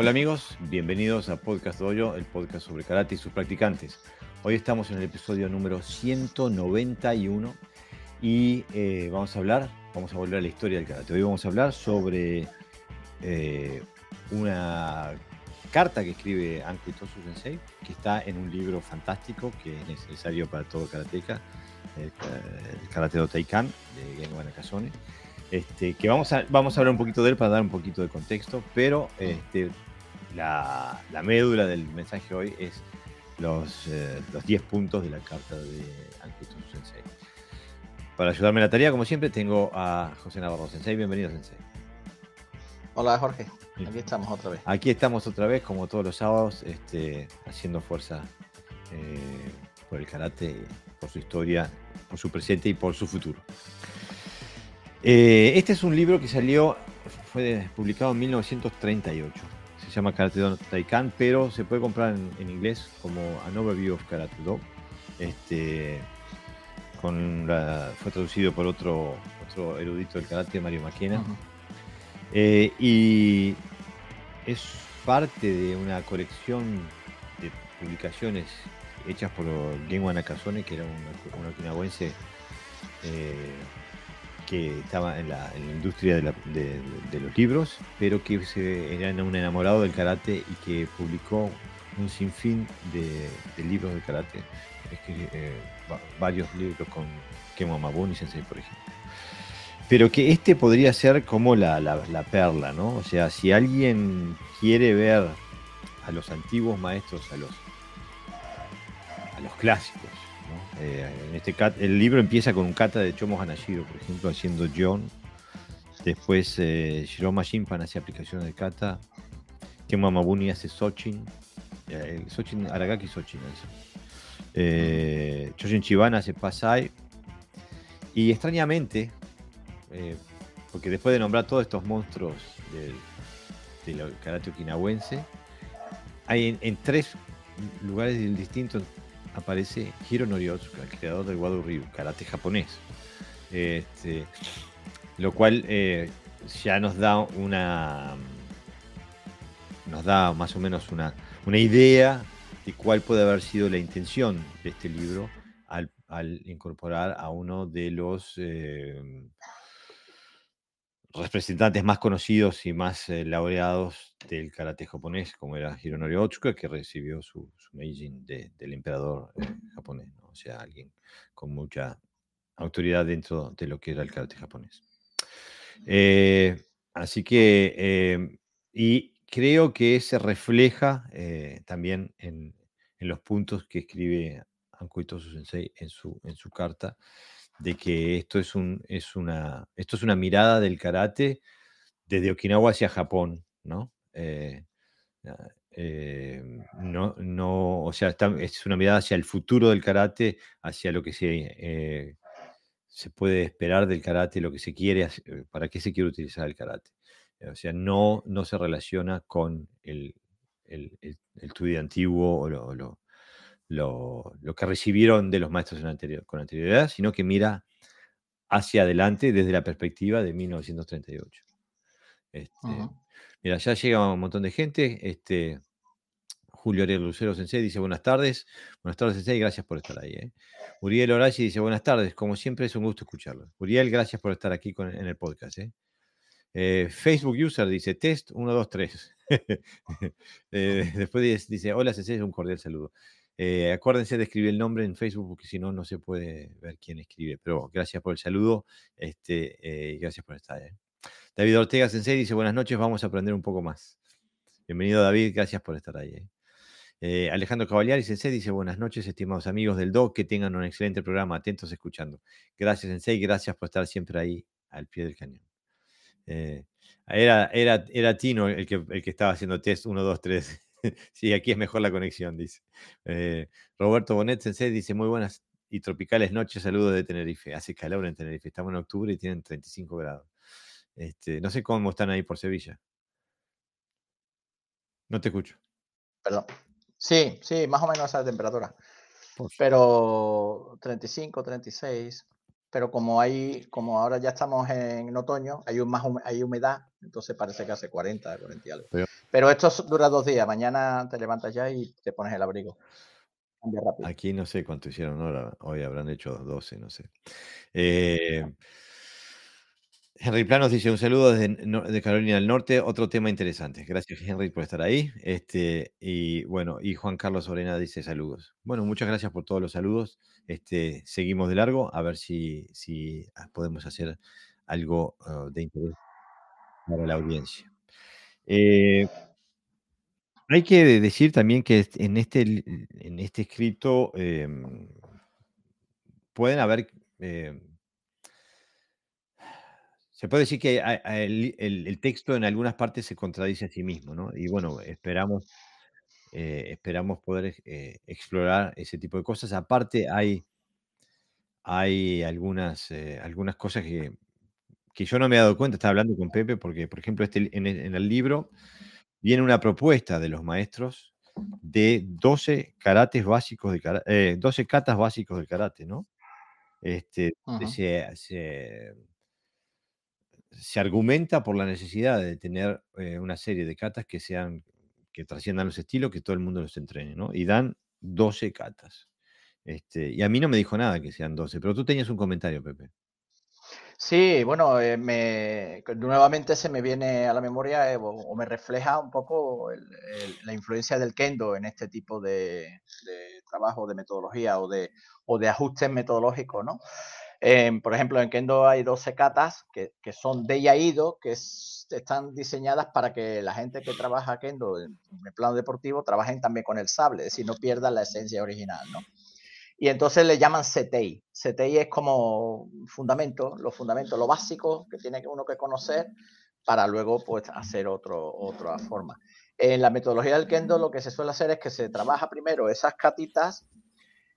Hola amigos, bienvenidos a Podcast Doyo, el podcast sobre karate y sus practicantes. Hoy estamos en el episodio número 191 y eh, vamos a hablar, vamos a volver a la historia del karate. Hoy vamos a hablar sobre eh, una carta que escribe Anko Itosu Sensei, que está en un libro fantástico que es necesario para todo karateka, el, el Karate do Taikan de Genwa Nakasone. Este, que vamos a, vamos a hablar un poquito de él para dar un poquito de contexto, pero este, la, la médula del mensaje hoy es los, eh, los 10 puntos de la carta de Itosu Sensei. Para ayudarme en la tarea, como siempre, tengo a José Navarro Sensei. Bienvenido, Sensei. Hola Jorge, aquí estamos otra vez. Aquí estamos otra vez, como todos los sábados, este, haciendo fuerza eh, por el karate, por su historia, por su presente y por su futuro. Eh, este es un libro que salió, fue publicado en 1938. Se llama Karate Do Taikan, pero se puede comprar en, en inglés como An Overview of Karate Do. Este, con la- fue traducido por otro, otro erudito del karate, Mario Maquena. Eh, y es parte de una colección de publicaciones hechas por Genwa Nakasone, que era un, un okinawense eh, que estaba en la, industria de, los libros, pero que se, era un enamorado del karate y que publicó un sinfín de, libros de karate. Es eh, va- varios libros con Kemo Mabuni Sensei, por ejemplo pero que este podría ser como la, la- la perla, ¿no? O sea, si alguien quiere ver a los antiguos maestros, a los, a los clásicos. Eh, este el libro empieza con un kata de Chomo Hanashiro, por ejemplo, haciendo John. Después eh, Shiroma Shimpan hace aplicaciones de kata. Kemo Mabuni hace Sochin. Eh, Aragaki Sochin hace. Eh, Choshin Chibana hace Pasai. Y extrañamente, eh, porque después de nombrar todos estos monstruos del, del karate okinawense, hay en tres lugares distintos aparece Hiro Noriotsuka, el creador del Wado Ryu, karate japonés. Este, lo cual eh, ya nos da una nos da más o menos una, una idea de cuál puede haber sido la intención de este libro al, incorporar a uno de los eh, representantes más conocidos y más eh, laureados del karate japonés, como era Hironori Otsuka, que recibió su, su Meijin de- del emperador eh, japonés, o sea, alguien con mucha autoridad dentro de lo que era el karate japonés. Eh, así que, y creo que se refleja también en, los puntos que escribe Anko Itosu Sensei en su carta, de que esto es, un, es, una, esto es una mirada del karate desde Okinawa hacia Japón, ¿no? Eh, ah, eh, no, no, o sea, es una mirada hacia el futuro del karate, hacia lo que se, eh, se puede esperar del karate, lo que se quiere, para qué se quiere utilizar el karate. O sea, no, no se relaciona con el, el, el, antiguo o lo- lo- lo que recibieron de los maestros en anterior, con anterioridad, sino que mira hacia adelante desde la perspectiva de 1938. Este. Mira, ya llega un montón de gente. Este, Julio Ariel Lucero Sensei dice buenas tardes. Buenas tardes, Sensei, gracias por estar ahí. ¿eh? Uriel Horaci dice buenas tardes. Como siempre, es un gusto escucharlo. Uriel, gracias por estar aquí con- en el podcast. ¿eh? Eh, Facebook User dice test 1, 2, 3. Eh, después dice, dice, hola, Sensei, un cordial saludo. Eh, acuérdense de escribir el nombre en Facebook porque si no, no se puede ver quién escribe. Pero gracias por el saludo este, eh, y gracias por estar. ¿eh? David Ortega Sensei dice buenas noches, vamos a aprender un poco más. Bienvenido David, gracias por estar ahí. ¿eh? Alejandro Cavaliari Sensei dice buenas noches, estimados amigos del DOC, que tengan un excelente programa, atentos escuchando. Gracias Sensei, gracias por estar siempre ahí al pie del cañón. Era, era, era Tino el que, el que estaba haciendo test 1, 2, 3. sí, aquí es mejor la conexión, dice. Eh, Roberto Bonet Sensei dice muy buenas y tropicales noches, saludos de Tenerife. Hace calor en Tenerife, estamos en octubre y tienen 35 grados. Este, no sé cómo están ahí por Sevilla. No te escucho. Perdón. Sí, sí, más o menos esa temperatura. Pero 35, 36. Pero como hay, como ahora ya estamos en otoño, hay, más hay humedad, entonces parece que hace 40, 40 y algo. Pero, esto dura dos días, mañana te levantas ya y te pones el abrigo. Aquí no sé cuánto hicieron ahora, hoy habrán hecho 12, no sé. Eh, Henry Planos dice un saludo desde Carolina del Norte, otro tema interesante. Gracias Henry por estar ahí. Este, y bueno, y Juan Carlos Orena dice saludos. Bueno, muchas gracias por todos los saludos. Este, seguimos de largo a ver si, si ah, podemos hacer algo ah, de interés para la audiencia. Eh, hay que decir también que en este, en este escrito em, pueden haber em, se puede decir que el, texto en algunas partes se contradice a sí mismo, ¿no? Y bueno, esperamos, eh, esperamos poder eh, explorar ese tipo de cosas. Aparte, hay, hay algunas, eh, algunas cosas que, que, yo no me he dado cuenta. Estaba hablando con Pepe porque, por ejemplo, este, en, el, libro viene una propuesta de los maestros de 12 karates básicos de karate, 12 katas básicos del karate, ¿no? Este, se, se argumenta por la necesidad de tener eh, una serie de catas que sean que trasciendan los estilos, que todo el mundo los entrene, ¿no? Y dan 12 catas. Este, y a mí no me dijo nada que sean 12, pero tú tenías un comentario, Pepe. Sí, bueno, eh, me, nuevamente se me viene a la memoria eh, o, me refleja un poco la influencia del kendo en este tipo de, de, trabajo, de metodología o de, o de ajustes metodológicos, ¿no? Por ejemplo, en Kendo hay 12 katas que, son de Yaido, que están diseñadas para que la gente que trabaja Kendo en, el plano deportivo trabajen también con el sable, es decir, no pierdan la esencia original, ¿no? Y entonces le llaman Setei. Setei es como fundamento, los fundamentos, lo básico que tiene uno que conocer para luego pues, hacer otro, otra forma. En la metodología del Kendo lo que se suele hacer es que se trabaja primero esas catitas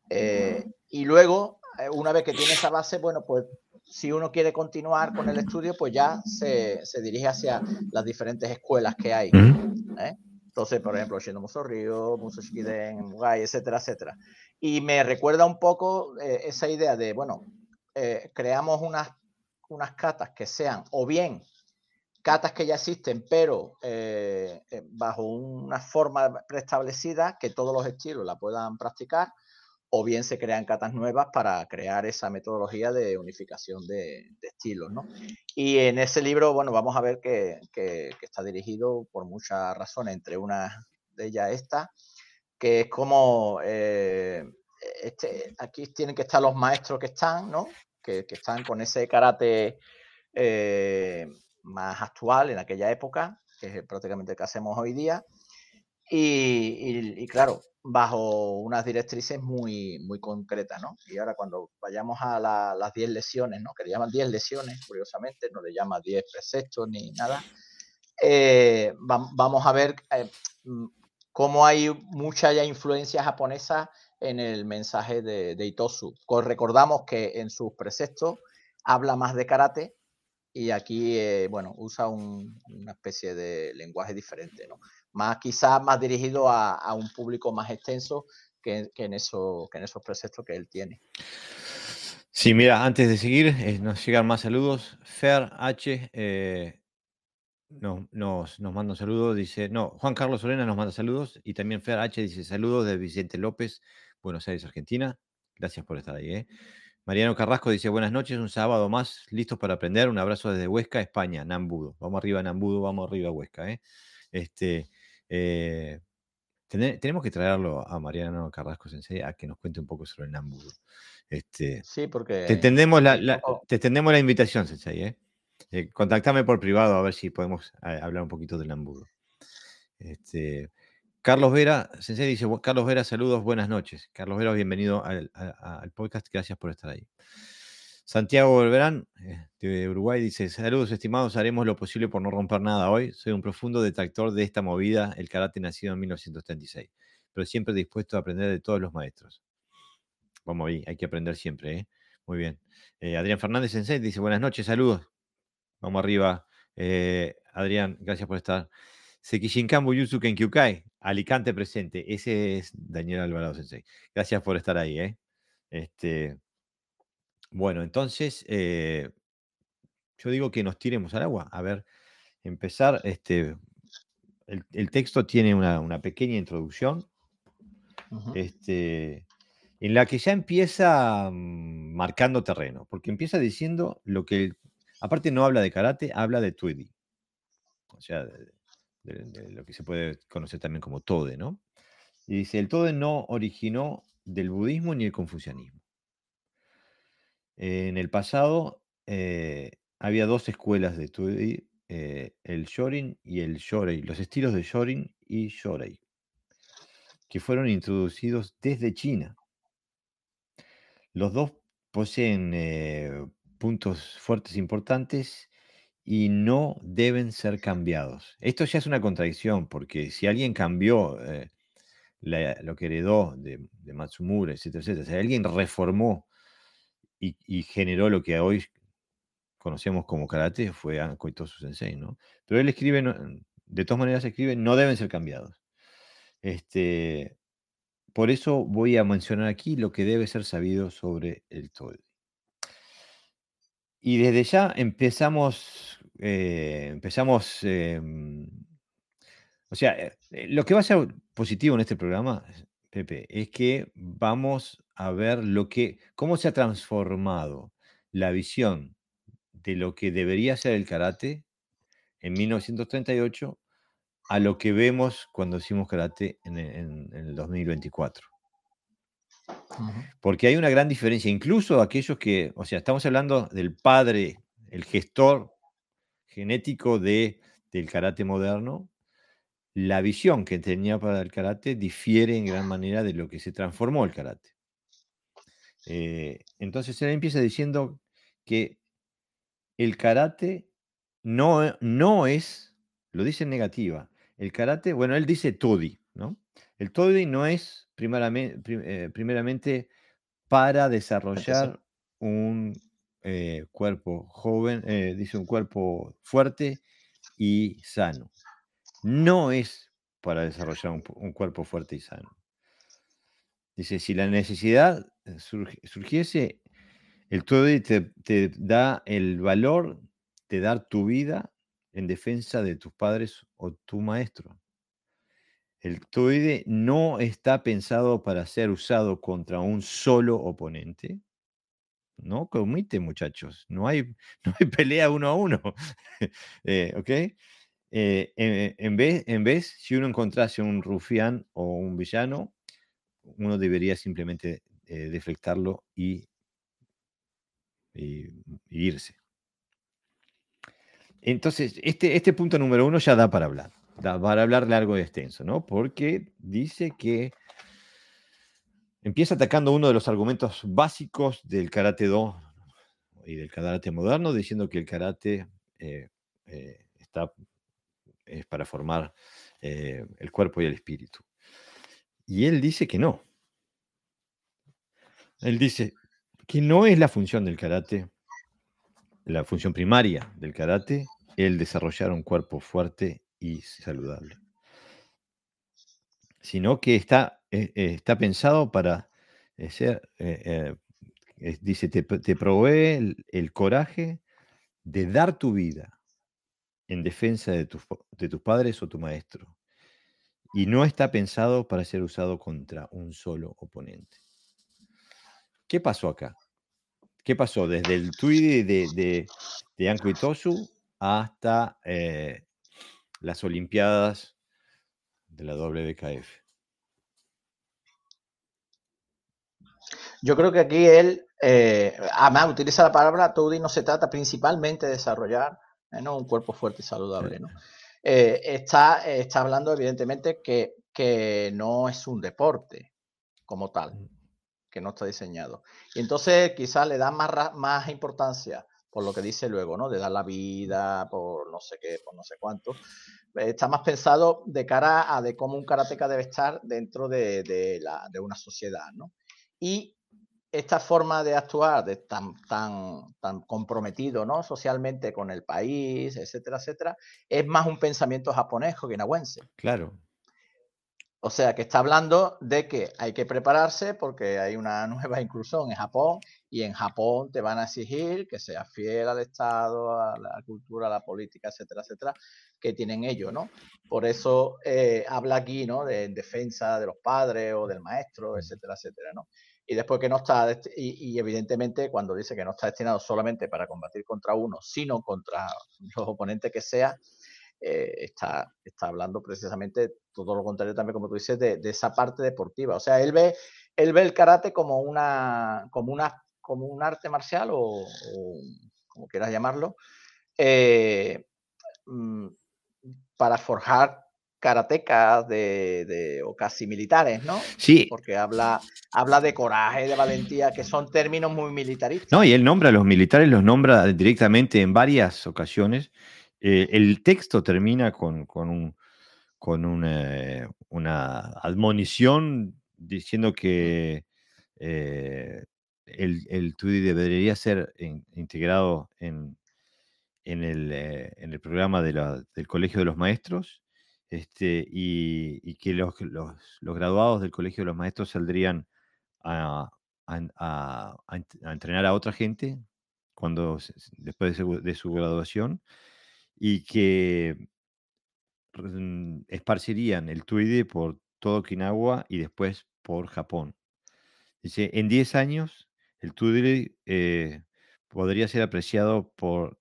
eh, y luego una vez que tiene esa base, bueno, pues si uno quiere continuar con el estudio, pues ya se, dirige hacia las diferentes escuelas que hay. ¿eh? Entonces, por ejemplo, Shindo Muso Ryo, Muso Shikiden, Mugai, etcétera, etcétera. Y me recuerda un poco eh, esa idea de, bueno, creamos unas, unas catas que sean o bien catas que ya existen, pero bajo una forma preestablecida que todos los estilos la puedan practicar, o bien se crean catas nuevas para crear esa metodología de unificación de, estilos, ¿no? Y en ese libro, bueno, vamos a ver que, está dirigido por muchas razones, entre una de ellas esta, que es como, eh, este, aquí tienen que estar los maestros que están, ¿no? Que, están con ese karate eh, más actual en aquella época, que es prácticamente el que hacemos hoy día. Y claro, bajo unas directrices muy, muy concretas, ¿no? Y ahora cuando vayamos a las 10 lesiones, ¿no? Que le llaman 10 lesiones, curiosamente, no le llama 10 preceptos ni nada, eh, vamos a ver eh, mm, cómo hay mucha ya influencia japonesa en el mensaje de, de Itosu. Recordamos que en sus preceptos habla más de karate y aquí, eh, bueno, usa una especie de lenguaje diferente, ¿no? Más quizás más dirigido a, un público más extenso que, en eso, que en esos preceptos que él tiene. Sí, mira, antes de seguir, eh, nos llegan más saludos. Fer H eh, nos, nos, manda un saludo, dice, no, Juan Carlos Solena nos manda saludos y también Fer H dice saludos de Vicente López, Buenos Aires, Argentina. Gracias por estar ahí. ¿eh? Mariano Carrasco dice, buenas noches, un sábado más, listos para aprender. Un abrazo desde Huesca, España, Nambudo. Vamos arriba, Nambudo, vamos arriba, Huesca. ¿eh? Este, eh, tenemos que traerlo a Mariano Carrasco Sensei a que nos cuente un poco sobre el Nambudo. Este, sí, porque. Te extendemos la, te la invitación, Sensei. ¿eh? eh contactame por privado a ver si podemos hablar un poquito del Nambudo. Este, Carlos Vera, Sensei dice: Carlos Vera, saludos, buenas noches. Carlos Vera, bienvenido al, al podcast, gracias por estar ahí. Santiago Belverán, eh, de Uruguay, dice: Saludos, estimados. Haremos lo posible por no romper nada hoy. Soy un profundo detractor de esta movida, el karate nacido en 1936, pero siempre dispuesto a aprender de todos los maestros. Vamos ahí, hay que aprender siempre, ¿eh? Muy bien. Eh, Adrián Fernández Sensei dice: Buenas noches, saludos. Vamos arriba. Adrián, gracias por estar. Sekishinkan Buyutsu Kenkyukai, Alicante presente. Ese es Daniel Alvarado Sensei. Gracias por estar ahí, ¿eh? Este, Bueno, entonces, eh, yo digo que nos tiremos al agua. A ver, empezar, este, el, texto tiene una, pequeña introducción, este, en la que ya empieza mm, marcando terreno, porque empieza diciendo lo que, aparte no habla de karate, habla de tuidi, o sea, de, lo que se puede conocer también como tode, ¿no? Y dice, el tode no originó del budismo ni el confucianismo. En el pasado eh, había dos escuelas de Tui, eh, el Shorin y el Shorei, los estilos de Shorin y Shorei, que fueron introducidos desde China. Los dos poseen eh, puntos fuertes importantes y no deben ser cambiados. Esto ya es una contradicción, porque si alguien cambió lo que heredó de, Matsumura, etcétera, etcétera, si alguien reformó y, generó lo que hoy conocemos como karate, fue Anko Itosu Sensei, ¿no? Pero él escribe, de todas maneras escribe, no deben ser cambiados. Este, por eso voy a mencionar aquí lo que debe ser sabido sobre el Toei. Y desde ya empezamos, eh, empezamos, em, o sea, eh, eh, lo que va a ser positivo en este programa, Pepe, es que vamos a ver lo que, cómo se ha transformado la visión de lo que debería ser el karate en 1938 a lo que vemos cuando hicimos karate en, el 2024. Porque hay una gran diferencia, incluso aquellos que, o sea, estamos hablando del padre, el gestor genético de, del karate moderno, la visión que tenía para el karate difiere en gran manera de lo que se transformó el karate. Eh, entonces él empieza diciendo que el karate no, e, no es, lo dice en negativa, el karate, bueno, él dice todi, ¿no? El todi no es primeramente, eh, primeramente para desarrollar un eh, cuerpo joven, dice un cuerpo fuerte y sano. No es para desarrollar un cuerpo fuerte y sano. Dice, si la necesidad eh, surgiese, el TODI te, da el valor de dar tu vida en defensa de tus padres o tu maestro. El TOIDE no está pensado para ser usado contra un solo oponente. No comite, muchachos. No hay, no hay pelea uno a uno. Eh, ¿Ok? Eh, en, vez, en vez, si uno encontrase un rufián o un villano, uno debería simplemente eh, deflectarlo y, irse. Entonces, este, este punto número uno ya da para hablar, para hablar largo y extenso, ¿no? Porque dice que empieza atacando uno de los argumentos básicos del karate do y del karate moderno, diciendo que el karate eh, eh, está, es para formar el cuerpo y el espíritu. Y él dice que no. Él dice que no es la función del karate, la función primaria del karate, el desarrollar un cuerpo fuerte y saludable, sino que está, eh, eh, está pensado para eh, ser, dice, te, provee el, coraje de dar tu vida en defensa de, de tus padres o tu maestro y no está pensado para ser usado contra un solo oponente. ¿Qué pasó acá? ¿Qué pasó desde el tweet de, de, de Anko Itosu hasta eh, las Olimpiadas de la WKF? Yo creo que aquí él, eh, además utiliza la palabra y no se trata principalmente de desarrollar eh, un cuerpo fuerte y saludable. ¿no? Está, está hablando evidentemente que, que no es un deporte como tal, mm. Que no está diseñado. Y entonces quizás le da más, más importancia por lo que dice luego, ¿no? De dar la vida, por no sé qué, por no sé cuánto. Está más pensado de cara a de cómo un karateca debe estar dentro de, de, la, de una sociedad, ¿no? Y esta forma de actuar de tan, tan, tan comprometido ¿no? socialmente con el país, etcétera, etcétera, es más un pensamiento japonés que. Claro. O sea, que está hablando de que hay que prepararse porque hay una nueva inclusión en Japón y en Japón te van a exigir que seas fiel al Estado, a la cultura, a la política, etcétera, etcétera, que tienen ellos, ¿no? Por eso eh, habla aquí, ¿no? De defensa de los padres o del maestro, etcétera, etcétera, ¿no? Y después que no está, y, y, evidentemente cuando dice que no está destinado solamente para combatir contra uno, sino contra los oponentes que sea, eh, está, está hablando precisamente todo lo contrario también, como tú dices, de, esa parte deportiva. O sea, él ve, él ve el karate como una, como una, como un arte marcial o, como quieras llamarlo, eh, mm, para forjar karatecas de, o casi militares, ¿no? Sí. Porque habla, habla de coraje, de valentía, que son términos muy militaristas. No, y él nombra a los militares, los nombra directamente en varias ocasiones eh, el texto termina con, un, con una, admonición diciendo que eh, el, el TUDI debería ser integrado en, en, el, eh, en, el, programa del Colegio de los Maestros este, y, que los, los, graduados del Colegio de los Maestros saldrían a, a, entrenar a otra gente cuando, después de su graduación y que esparcirían el tuide por todo Okinawa y después por Japón. Dice, en 10 años el tuide eh, podría ser apreciado por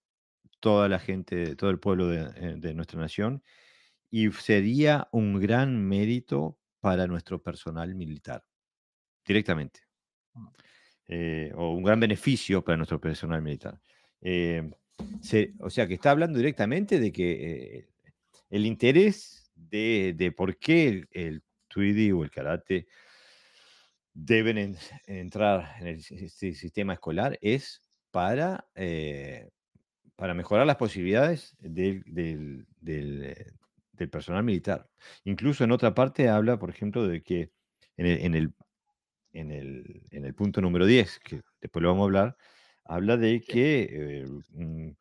toda la gente, todo el pueblo eh, de, nuestra nación y sería un gran mérito para nuestro personal militar, directamente. Mm. Eh, o un gran beneficio para nuestro personal militar o sea, que está hablando directamente de que eh, el interés de, por qué el, el o el karate deben entrar en el este sistema escolar es para, eh, para mejorar las posibilidades del, del, personal militar. Incluso en otra parte habla, por ejemplo, de que en el, en el, en el, en el punto número 10, que después lo vamos a hablar, habla de que, eh,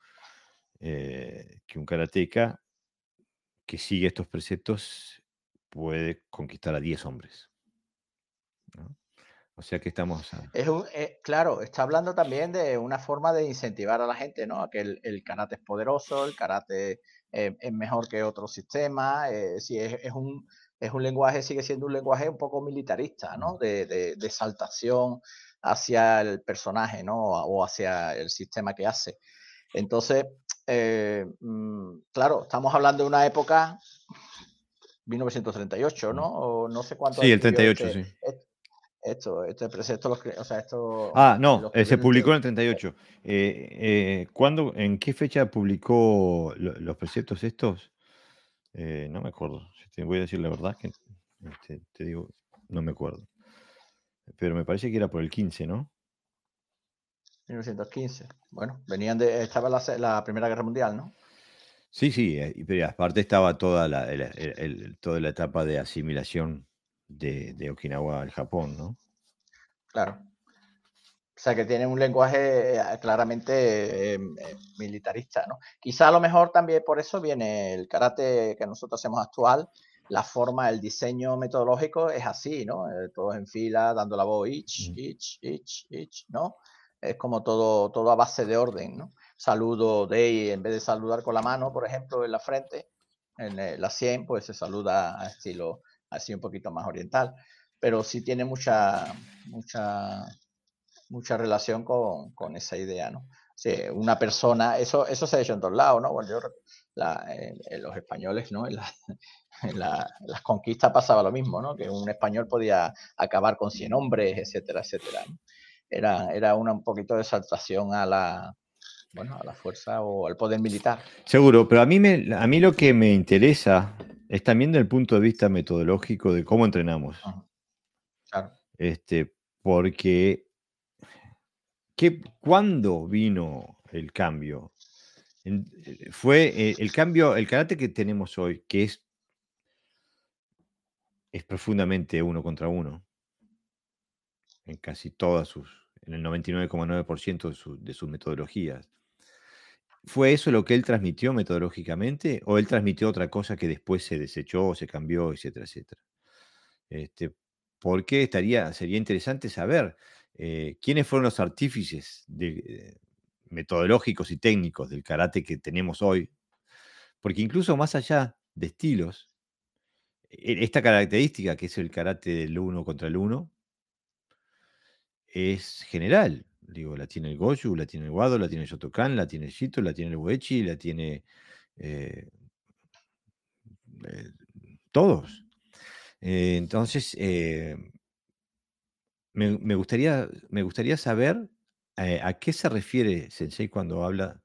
eh, que un karateca que sigue estos preceptos puede conquistar a 10 hombres. O sea que estamos... Es eh, claro, está hablando también de una forma de incentivar a la gente, ¿no? Que el, karate es poderoso, el karate es mejor que otro sistema, si es, un, es un lenguaje, sigue siendo un lenguaje un poco militarista, ¿no? De, de, de exaltación, hacia el personaje, ¿no? O hacia el sistema que hace. Entonces, eh, mm, claro, estamos hablando de una época 1938, ¿no? O no sé cuánto. Sí, el 38, este, sí. Esto, esto, esto, o sea, esto. Ah, no, eh, se publicó en el 38. Eh, ¿cuándo, en qué fecha publicó los preceptos estos? no me acuerdo. Te voy a decir la verdad que este, te digo, no me acuerdo. Pero me parece que era por el 15, ¿no? 1915. Bueno, venían de. Estaba la, Primera Guerra Mundial, ¿no? Sí, sí, eh, pero aparte estaba toda la, toda la etapa de asimilación de, Okinawa al Japón, ¿no? Claro. O sea que tiene un lenguaje eh, claramente eh, militarista, ¿no? Quizá a lo mejor también por eso viene el karate que nosotros hacemos actual, la forma, el diseño metodológico es así, ¿no? Eh, todos en fila, dando la voz, ich, ich, ich, ich, ¿no? Es como todo, todo a base de orden, ¿no? Saludo de, en vez de saludar con la mano, por ejemplo, en la frente, en la 100, pues se saluda a estilo así un poquito más oriental. Pero sí tiene mucha, mucha, mucha relación con, con esa idea, ¿no? Sí, una persona, eso, eso se ha hecho en todos lados, ¿no? Bueno, yo, en, los españoles, ¿no? En, las conquistas pasaba lo mismo, ¿no? Que un español podía acabar con 100 hombres, etcétera, etcétera. Era, era una, un poquito de exaltación a la, bueno, a la fuerza o al poder militar. Seguro, pero a mí, me, a mí lo que me interesa es también del punto de vista metodológico de cómo entrenamos. Claro. Este, porque ¿qué, ¿cuándo vino el cambio? Eh, fue eh, el cambio, el carácter que tenemos hoy, que es, es profundamente uno contra uno, en casi todas sus, en el 99,9% de, de sus metodologías. ¿Fue eso lo que él transmitió metodológicamente o él transmitió otra cosa que después se desechó se cambió, etcétera, etcétera? Este, porque estaría, sería interesante saber eh, quiénes fueron los artífices de, metodológicos y técnicos del karate que tenemos hoy. Porque incluso más allá de estilos, esta característica que es el karate del uno contra el uno es general. Digo, la tiene el Goju, la tiene el Wado, la tiene el Shotokan, la tiene el Shito, la tiene el Uechi, la tiene eh, eh, todos. Eh, entonces, me, gustaría, me gustaría saber a qué se refiere Sensei cuando habla,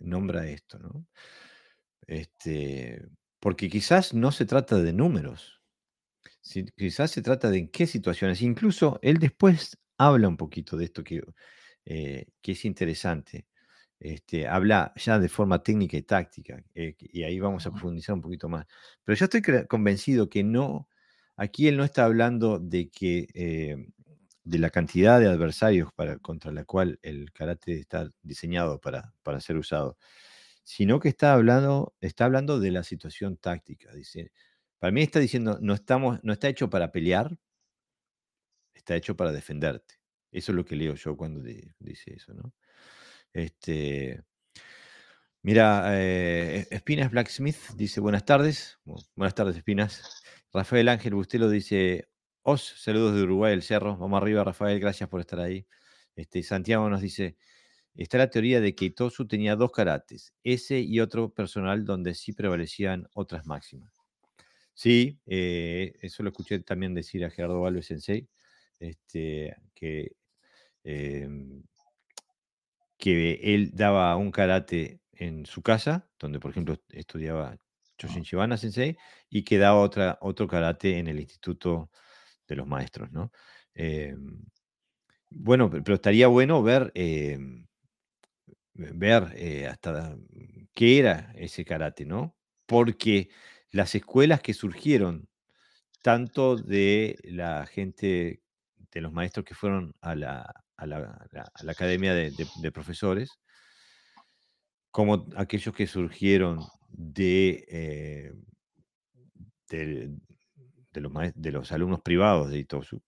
nombra esto, ¿no? Este, porque quizás no se trata de números, quizás se trata de en qué situaciones. Incluso él después habla un poquito de esto que, eh, que es interesante. Este, habla ya de forma técnica y táctica, eh, y ahí vamos a profundizar un poquito más. Pero yo estoy convencido que no, aquí él no está hablando de que eh, de la cantidad de adversarios para, contra la cual el karate está diseñado para, para ser usado, sino que está hablando, está hablando de la situación táctica. Dice, para mí está diciendo, no, estamos, no está hecho para pelear, está hecho para defenderte. Eso es lo que leo yo cuando dice eso, ¿no? Este, mira, eh, Espinas Blacksmith dice buenas tardes. buenas tardes, Espinas. Rafael Ángel Bustelo dice, os, saludos de Uruguay, el Cerro. Vamos arriba, Rafael, gracias por estar ahí. Este, Santiago nos dice, está la teoría de que Itosu tenía dos karates, ese y otro personal donde sí prevalecían otras máximas. Sí, eh, eso lo escuché también decir a Gerardo Valves Sensei, este, que, em, que él daba un karate en su casa, donde por ejemplo estudiaba Choshin Shibana Sensei, y que daba otra, otro karate en el Instituto de los Maestros, ¿no? Em, bueno, pero estaría bueno ver, em, ver eh, hasta qué era ese karate, ¿no? Porque las escuelas que surgieron, tanto de la gente, de los maestros que fueron a la, academia de, profesores, como aquellos que surgieron de, eh, de, los, de, los, alumnos privados de Itosu,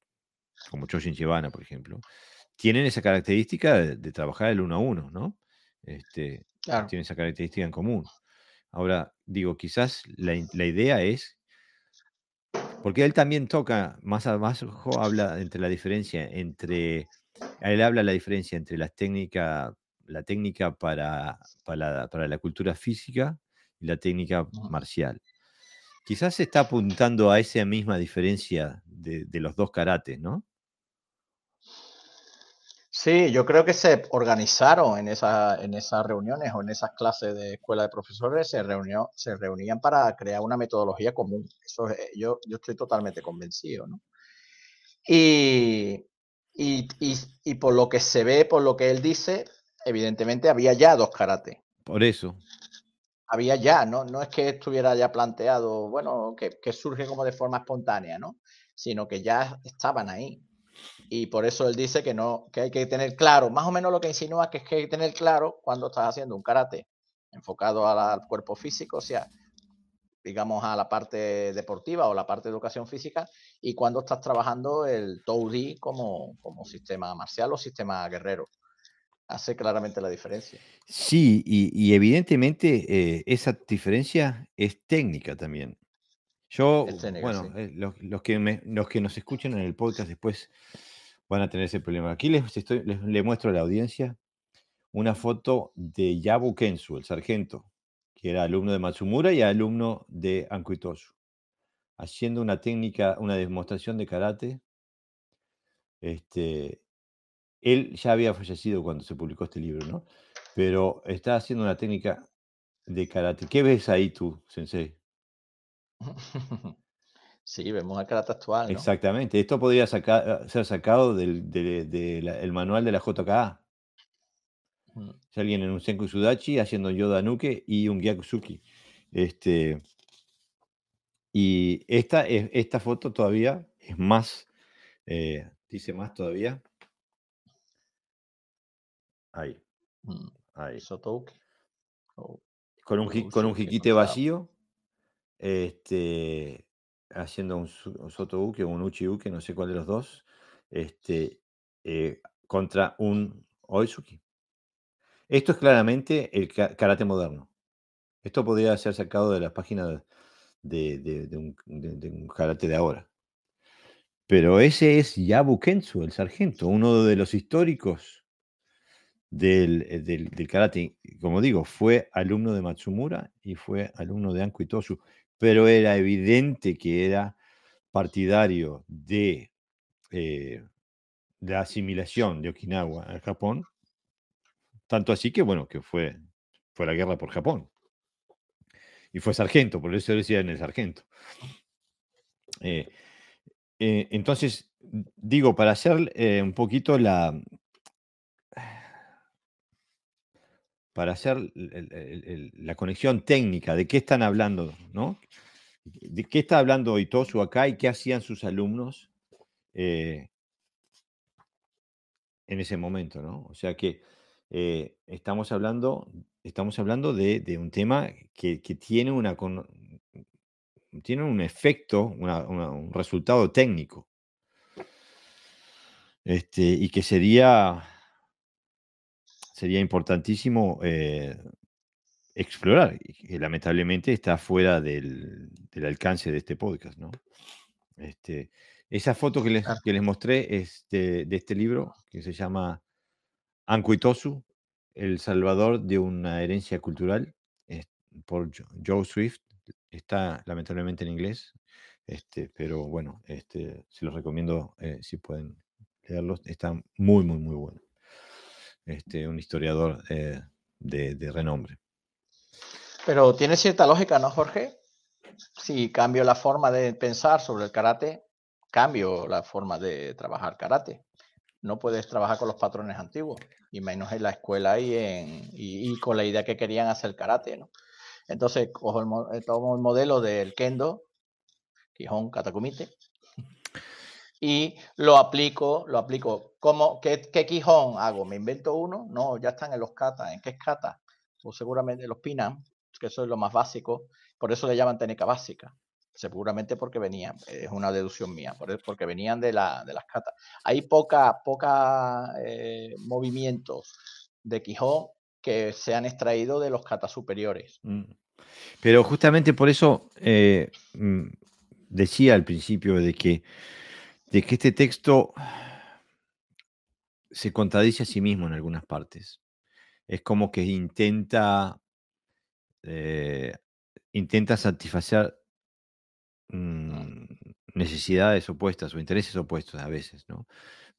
como Choshin Chibana, por ejemplo, tienen esa característica de, trabajar el uno a uno, ¿no? Este, Tienen esa característica en común. Ahora, digo, quizás la, idea es, porque él también toca, más abajo habla entre la diferencia entre, él habla la diferencia entre la técnica, la técnica para, para, la cultura física y la técnica marcial. Quizás se está apuntando a esa misma diferencia de, de los dos karates, ¿no? Sí, yo creo que se organizaron en, esa, en esas reuniones o en esas clases de escuela de profesores, se, reunió, se reunían para crear una metodología común. Eso yo, yo estoy totalmente convencido, ¿no? Y, y, y, por lo que se ve, por lo que él dice, evidentemente había ya dos karate. Por eso. Había ya, ¿no? No es que estuviera ya planteado, bueno, que, que surge como de forma espontánea, ¿no? Sino que ya estaban ahí y por eso él dice que no, que hay que tener claro, más o menos lo que insinúa que es que hay que tener claro cuando estás haciendo un karate enfocado al cuerpo físico, o sea, digamos a la parte deportiva o la parte de educación física, y cuando estás trabajando el Toudi como, como sistema marcial o sistema guerrero. Hace claramente la diferencia. Sí, y, evidentemente eh, esa diferencia es técnica también. Yo, bueno, eh, los, que los que nos escuchan en el podcast después van a tener ese problema. Aquí les, estoy, les, muestro a la audiencia una foto de Yabu Kensu, el sargento, que era alumno de Matsumura y alumno de Ankuitosu, haciendo una técnica, una demostración de karate. Este, él ya había fallecido cuando se publicó este libro, ¿no? Pero está haciendo una técnica de karate. ¿Qué ves ahí tú, sensei? Sí, vemos el karate actual, Exactamente. Esto podría ser sacado del, manual de la JKA. Mm. Si alguien en un Senku Sudachi haciendo Yoda Nuke y un Gyakusuki. Este, y esta, esta foto todavía es más, eh, dice más todavía. Ahí. Mm. Ahí. Oh, con un, con un jiquite vacío este, haciendo un, soto uke o un uchi uke, no sé cuál de los dos, este, eh, contra un oizuki. Esto es claramente el karate moderno. Esto podría ser sacado de las páginas de, un, karate de ahora. Pero ese es Yabu Kensu, el sargento, uno de los históricos del, eh, karate. Como digo, fue alumno de Matsumura y fue alumno de Anko Itosu, pero era evidente que era partidario de eh, la asimilación de Okinawa al Japón, tanto así que, bueno, que fue, fue la guerra por Japón y fue sargento, por eso decía en el sargento. Eh, eh, entonces, digo, para hacer un poquito la... Para hacer la conexión técnica de qué están hablando, ¿no? ¿De qué está hablando Itosu acá y qué hacían sus alumnos en ese momento, ¿no? O sea que estamos hablando estamos hablando de, un tema que, tiene, una, tiene un efecto, un resultado técnico. Este, y que sería, sería importantísimo eh, explorar, que lamentablemente está fuera del, alcance de este podcast. ¿no? Este, esa foto que les, que les mostré es de, este libro que se llama Ankuitosu, el Salvador de una herencia cultural, por Joe Swift. Está lamentablemente en inglés, este, pero bueno, este, se los recomiendo eh, si pueden leerlos. Está muy, muy, muy bueno. Este, un historiador eh, de, renombre. Pero tiene cierta lógica, ¿no, Jorge? Si cambio la forma de pensar sobre el karate, cambio la forma de trabajar karate. No puedes trabajar con los patrones antiguos y menos en la escuela y, en, y, con la idea que querían hacer karate, ¿no? Entonces, cojo el, eh, tomo el modelo del kendo, Quijón Katakumite, y lo aplico, lo aplico. ¿Cómo, qué, ¿Qué Quijón hago? ¿Me invento uno? No, ya están en los katas. ¿En qué kata? Pues seguramente los pinan, que eso es lo más básico, por eso le llaman técnica básica seguramente porque venían, es una deducción mía, porque venían de, la, de las catas. Hay poca, poca eh, movimientos de Quijón que se han extraído de los catas superiores. Mm. Pero justamente por eso eh, mm, decía al principio de que, de que este texto se contradice a sí mismo en algunas partes. Es como que intenta, eh, intenta satisfacer Mm, necesidades opuestas o intereses opuestos a veces, ¿no?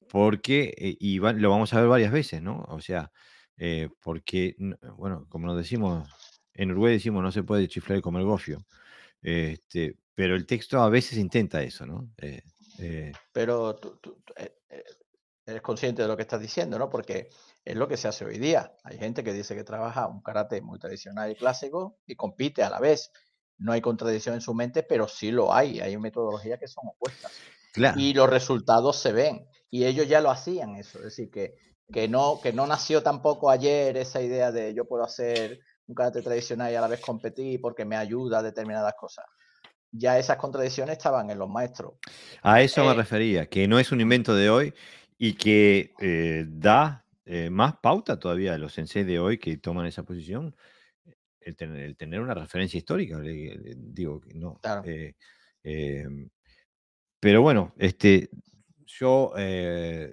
Porque, eh, y lo vamos a ver varias veces, ¿no? O sea, eh, porque, bueno, como nos decimos, en Uruguay decimos no se puede chiflar y comer gofio, este, pero el texto a veces intenta eso, ¿no? Pero tú, eres consciente de lo que estás diciendo, ¿no? Porque es lo que se hace hoy día. Hay gente que dice que trabaja un karate muy tradicional y clásico y compite a la vez no hay contradicción en su mente, pero sí lo hay. Hay metodologías que son opuestas. Y los resultados se ven. Y ellos ya lo hacían eso. Es decir, que, que, no, que no nació tampoco ayer esa idea de yo puedo hacer un karate tradicional y a la vez competir porque me ayuda a determinadas cosas. Ya esas contradicciones estaban en los maestros. A eso me eh, refería, que no es un invento de hoy y que eh, da eh, más pauta todavía a los sensei de hoy que toman esa posición el tener, una referencia histórica, digo, no. Eh, em, pero bueno, este, yo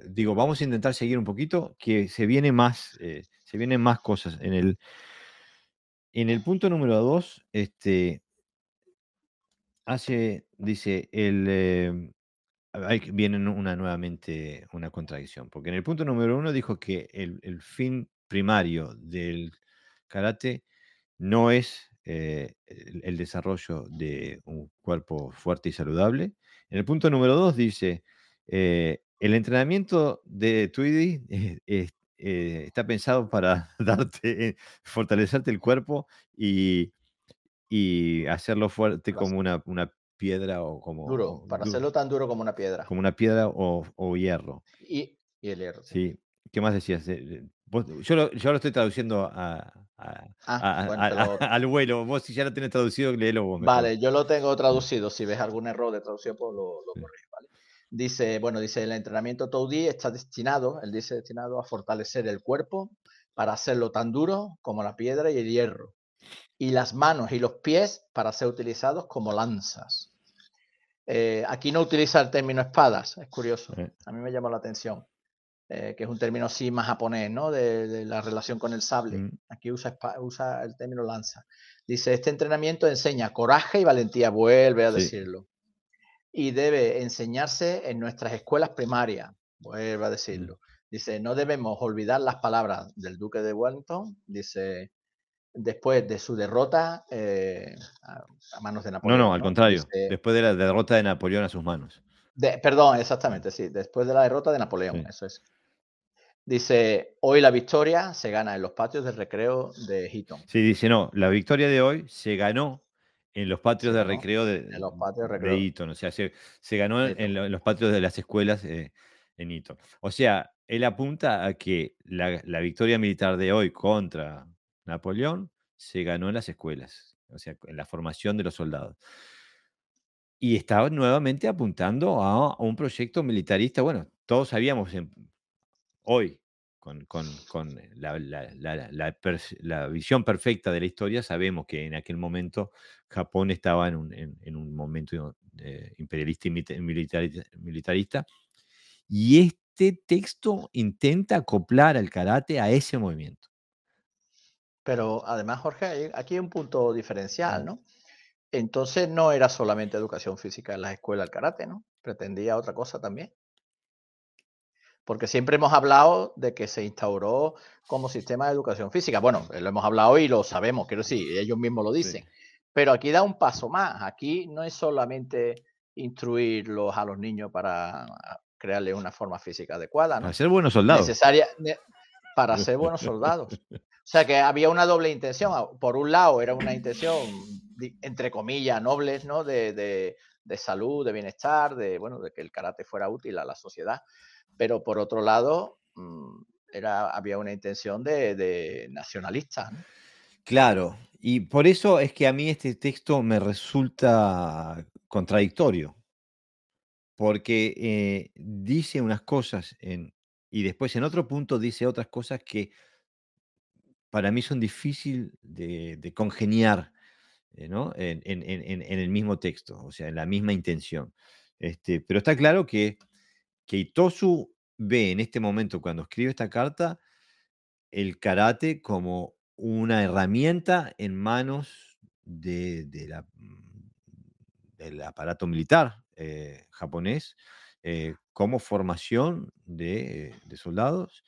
digo, vamos a intentar seguir un poquito, que se viene más, se vienen más cosas. En el, en el punto número dos, este, hace, dice, el, em, viene una nuevamente una contradicción, porque en el punto número uno dijo que el, el fin primario del karate no es eh, el, desarrollo de un cuerpo fuerte y saludable. En el punto número dos dice, eh, el entrenamiento de Tweedy eh, está pensado para darte, fortalecerte el cuerpo y, hacerlo fuerte como una, piedra o como... Duro, para hacerlo tan duro como una piedra. Como una piedra o, hierro. Y, el hierro. Sí. ¿Qué más decías? yo, lo, yo, lo, estoy traduciendo a, ah, al vuelo. Vos si ya lo tenés traducido, léelo vos. Vale, yo lo tengo traducido. Si ves algún error de traducción, pues lo, lo ¿vale? Dice, bueno, dice, el entrenamiento Toudi está destinado, él dice destinado a fortalecer el cuerpo para hacerlo tan duro como la piedra y el hierro, y las manos y los pies para ser utilizados como lanzas. Eh, aquí no utiliza el término espadas, es curioso, a mí me llama la atención, eh, que es un término así más japonés, ¿no? De, la relación con el sable. Mm. Aquí usa, usa el término lanza. Dice, este entrenamiento enseña coraje y valentía, vuelve a decirlo y debe enseñarse en nuestras escuelas primarias, vuelvo a decirlo. Dice, no debemos olvidar las palabras del duque de Wellington, dice, después de su derrota eh, a, manos de Napoleón. No, no, al contrario, después de la derrota de Napoleón a sus manos. perdón, exactamente, sí, después de la derrota de Napoleón, eso es. Dice, hoy la victoria se gana en los patios del recreo de Eton. Sí, dice, no, la victoria de hoy se ganó en los patios de recreo de, los patios de, recreo. Eton. O sea, se, ganó en, los patios de las escuelas eh, en Eton. O sea, él apunta a que la, victoria militar de hoy contra Napoleón se ganó en las escuelas, o sea, en la formación de los soldados. Y estaba nuevamente apuntando a, un proyecto militarista. Bueno, todos sabíamos hoy con, la, visión perfecta de la historia, sabemos que en aquel momento Japón estaba en un, momento eh, imperialista y militarista, y este texto intenta acoplar al karate a ese movimiento. Pero además, Jorge, aquí hay un punto diferencial, ¿no? Entonces no era solamente educación física en las escuelas del karate, ¿no? Pretendía otra cosa también. Porque siempre hemos hablado de que se instauró como sistema de educación física. Bueno, lo hemos hablado y lo sabemos, quiero decir, ellos mismos lo dicen. Pero aquí da un paso más. Aquí no es solamente instruirlos a los niños para crearles una forma física adecuada. Para ser buenos soldados. Necesaria para ser buenos soldados. O sea que había una doble intención. Por un lado, era una intención, entre comillas, nobles, ¿no? De, de, de salud, de bienestar, de, bueno, de que el karate fuera útil a la sociedad pero por otro lado, mm, era, había una intención de, nacionalista. Claro, y por eso es que a mí este texto me resulta contradictorio, porque eh, dice unas cosas y después en otro punto dice otras cosas que para mí son difíciles de, congeniar eh, en, el mismo texto, o sea, en la misma intención. Este, pero está claro que que Itosu ve en este momento, cuando escribe esta carta, el karate como una herramienta en manos mm, del aparato militar eh, japonés eh, como formación de, soldados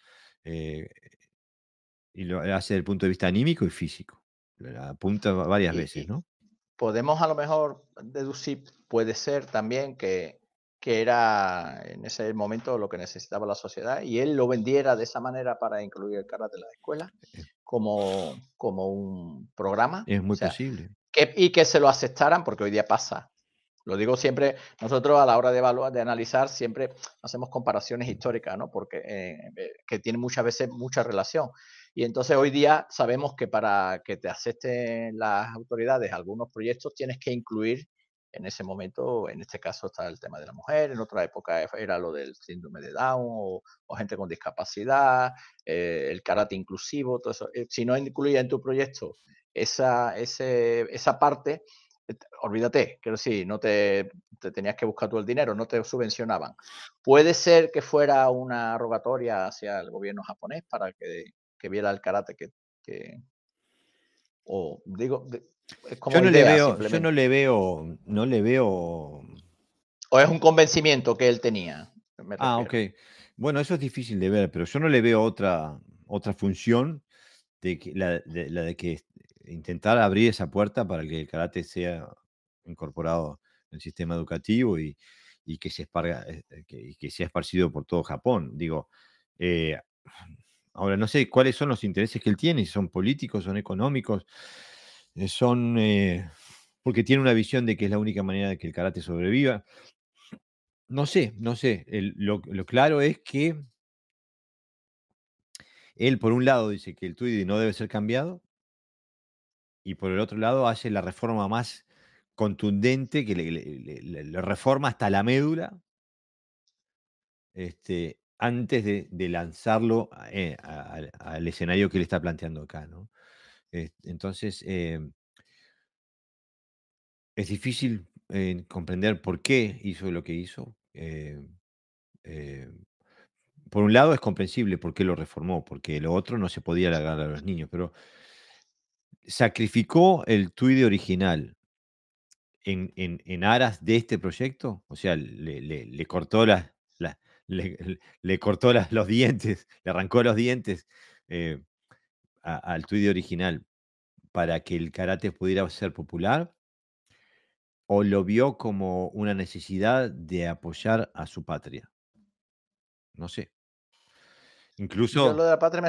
y lo hace desde el punto de vista anímico y físico. Lo apunta varias veces, ¿no? Podemos a lo mejor deducir, puede ser también que que era en ese momento lo que necesitaba la sociedad, y él lo vendiera de esa manera para incluir el karate en la escuela como, como un programa. Es muy posible. Que, y que se lo aceptaran, porque hoy día pasa. Lo digo siempre, nosotros a la hora de evaluar, de analizar, siempre hacemos comparaciones históricas, ¿no? Porque eh, eh, que tienen muchas veces mucha relación. Y entonces hoy día sabemos que para que te acepten las autoridades algunos proyectos tienes que incluir en ese momento, en este caso está el tema de la mujer, en otra época era lo del síndrome de Down o, gente con discapacidad, eh, el karate inclusivo, todo eso. Eh, si no incluía en tu proyecto esa, esa parte, eh, olvídate, quiero decir, no te, tenías que buscar tú el dinero, no te subvencionaban. Puede ser que fuera una rogatoria hacia el gobierno japonés para que, viera el karate que, o digo, yo no le veo, yo no le veo, no le veo. O es un convencimiento que él tenía. ah, ok. Bueno, eso es difícil de ver, pero yo no le veo otra, otra función de que, la, de, que intentar abrir esa puerta para que el karate sea incorporado en el sistema educativo y, que, se esparga, eh, que, que, sea esparcido por todo Japón. Digo, eh, ahora no sé cuáles son los intereses que él tiene, si son políticos, son económicos. Eh, son eh, porque tiene una visión de que es la única manera de que el karate sobreviva. No sé, no sé. lo, claro es que él por un lado dice que el Tweedy no debe ser cambiado y por el otro lado hace la reforma más contundente que le, reforma hasta la médula este, antes de, lanzarlo eh, al escenario que él está planteando acá. ¿no? entonces, em, es difícil eh, comprender por qué hizo lo que hizo. Em, por un lado es comprensible por qué lo reformó, porque lo otro no se podía alargar a los niños, pero sacrificó el tweet original en, aras de este proyecto, o sea, le, cortó las, le, cortó los dientes, le arrancó los dientes eh, al tweet original para que el karate pudiera ser popular, o lo vio como una necesidad de apoyar a su patria. No sé. Incluso. lo de la patria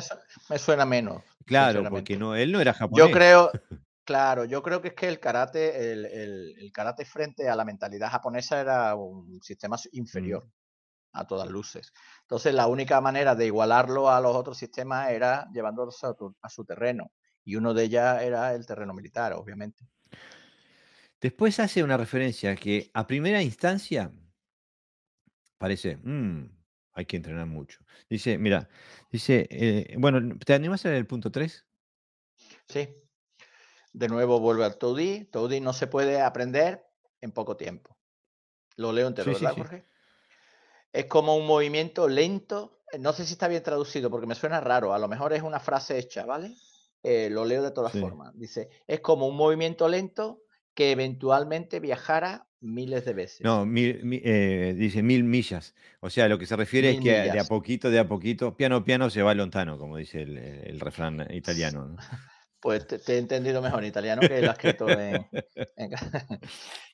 me, suena menos. Claro, porque no, él no era japonés. Yo creo, claro, yo creo que es que el karate, el, karate frente a la mentalidad japonesa era un sistema inferior. Mm. A todas luces. Entonces, la única manera de igualarlo a los otros sistemas era llevándolo a, su terreno. Y uno de ellas era el terreno militar, obviamente. Después hace una referencia que a primera instancia parece, mm, hay que entrenar mucho. Dice, mira, dice, eh, bueno, ¿te animas a leer el punto 3? Sí. De nuevo vuelve al Toudi. Toudi no se puede aprender en poco tiempo. Lo leo entero, ¿verdad, Jorge? Es como un movimiento lento. No sé si está bien traducido porque me suena raro. A lo mejor es una frase hecha, ¿vale? Eh, lo leo de todas formas. Dice, es como un movimiento lento que eventualmente viajara miles de veces. No, eh, dice mil millas. O sea, lo que se refiere es que de a poquito, de a poquito, piano piano se va lontano, como dice el, refrán italiano. Pues te, he entendido mejor en italiano que lo ha escrito en,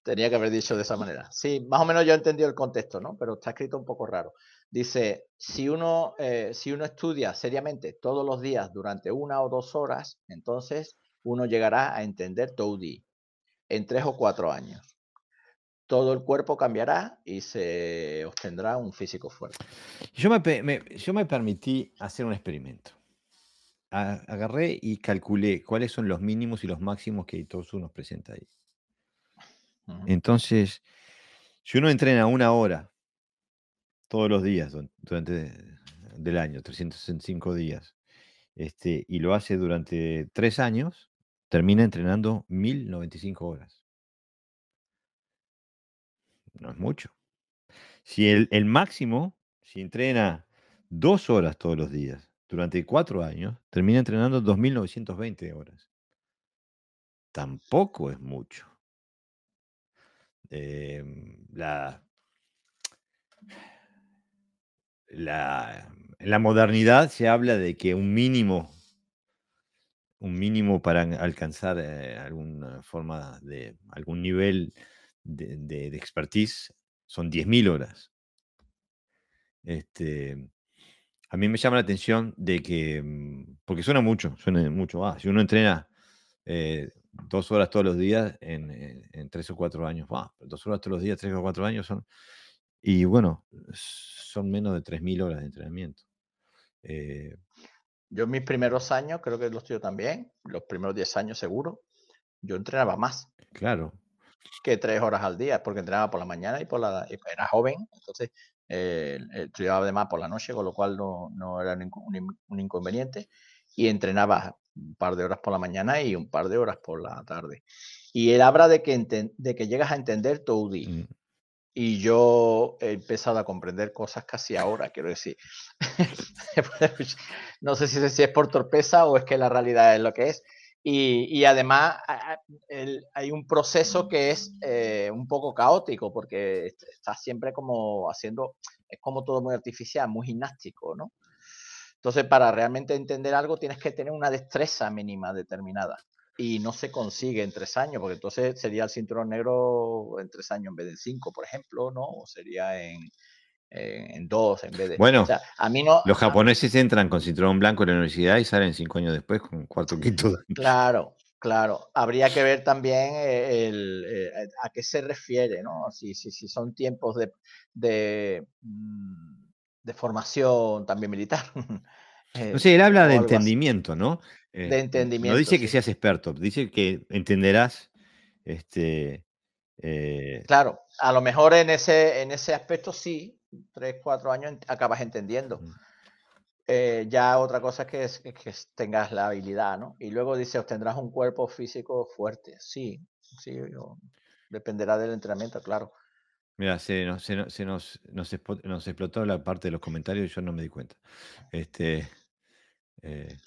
Tenía que haber dicho de esa manera. Sí, más o menos yo he entendido el contexto, ¿no? Pero está escrito un poco raro. Dice, si uno, eh, si uno estudia seriamente todos los días durante una o dos horas, entonces uno llegará a entender Toudi en tres o cuatro años. Todo el cuerpo cambiará y se obtendrá un físico fuerte. Yo me, yo me permití hacer un experimento. Agarré y calculé cuáles son los mínimos y los máximos que todos nos presenta ahí. Entonces, si uno entrena una hora todos los días durante del año, 365 días, este, y lo hace durante tres años, termina entrenando 1095 horas. No es mucho. Si el, el máximo, si entrena dos horas todos los días durante cuatro años, termina entrenando 2920 horas. Tampoco es mucho. Em, la, la, en la modernidad se habla de que un mínimo un mínimo para alcanzar eh, alguna forma de algún nivel de, expertise son 10.000 horas. Este, a mí me llama la atención de que, mm, porque suena mucho, suena mucho, ah, si uno entrena eh, dos horas todos los días en, tres o cuatro años, dos horas todos los días, tres o cuatro años son, y bueno, son menos de 3.000 horas de entrenamiento. Eh, yo en mis primeros años, creo que los tuyos también, los primeros 10 años seguro, yo entrenaba más. Claro. Que tres horas al día, porque entrenaba por la mañana y por la... Era joven, entonces eh, estudiaba además por la noche, con lo cual no, era un, inconveniente. Y entrenaba un par de horas por la mañana y un par de horas por la tarde. Y él habla de que, de que llegas a entender todo Mm y yo he empezado a comprender cosas casi ahora, quiero decir. no sé si, es por torpeza o es que la realidad es lo que es. Y, además hay un proceso que es eh, un poco caótico porque estás siempre como haciendo, es como todo muy artificial, muy gimnástico, ¿no? Entonces, para realmente entender algo tienes que tener una destreza mínima determinada y no se consigue en tres años, porque entonces sería el cinturón negro en tres años en vez de cinco, por ejemplo, ¿no? O sería en, en, dos en vez de... Bueno, a mí no, los japoneses entran con cinturón blanco en la universidad y salen cinco años después con cuarto quinto. Claro, claro. Habría que ver también eh, el, eh, a qué se refiere, ¿no? Si, si, si son tiempos de, de, mm, de formación también militar. no sé, él habla de entendimiento, ¿no? de entendimiento. No dice que seas experto, dice que entenderás este, claro, a lo mejor en ese, en ese aspecto sí, tres, cuatro años acabas entendiendo. Eh, ya otra cosa es que, que tengas la habilidad, ¿no? Y luego dice, obtendrás un cuerpo físico fuerte. Sí, sí, dependerá del entrenamiento, claro. Mira, se nos, se nos, se nos, nos, explotó la parte de los comentarios y yo no me di cuenta. Este, eh,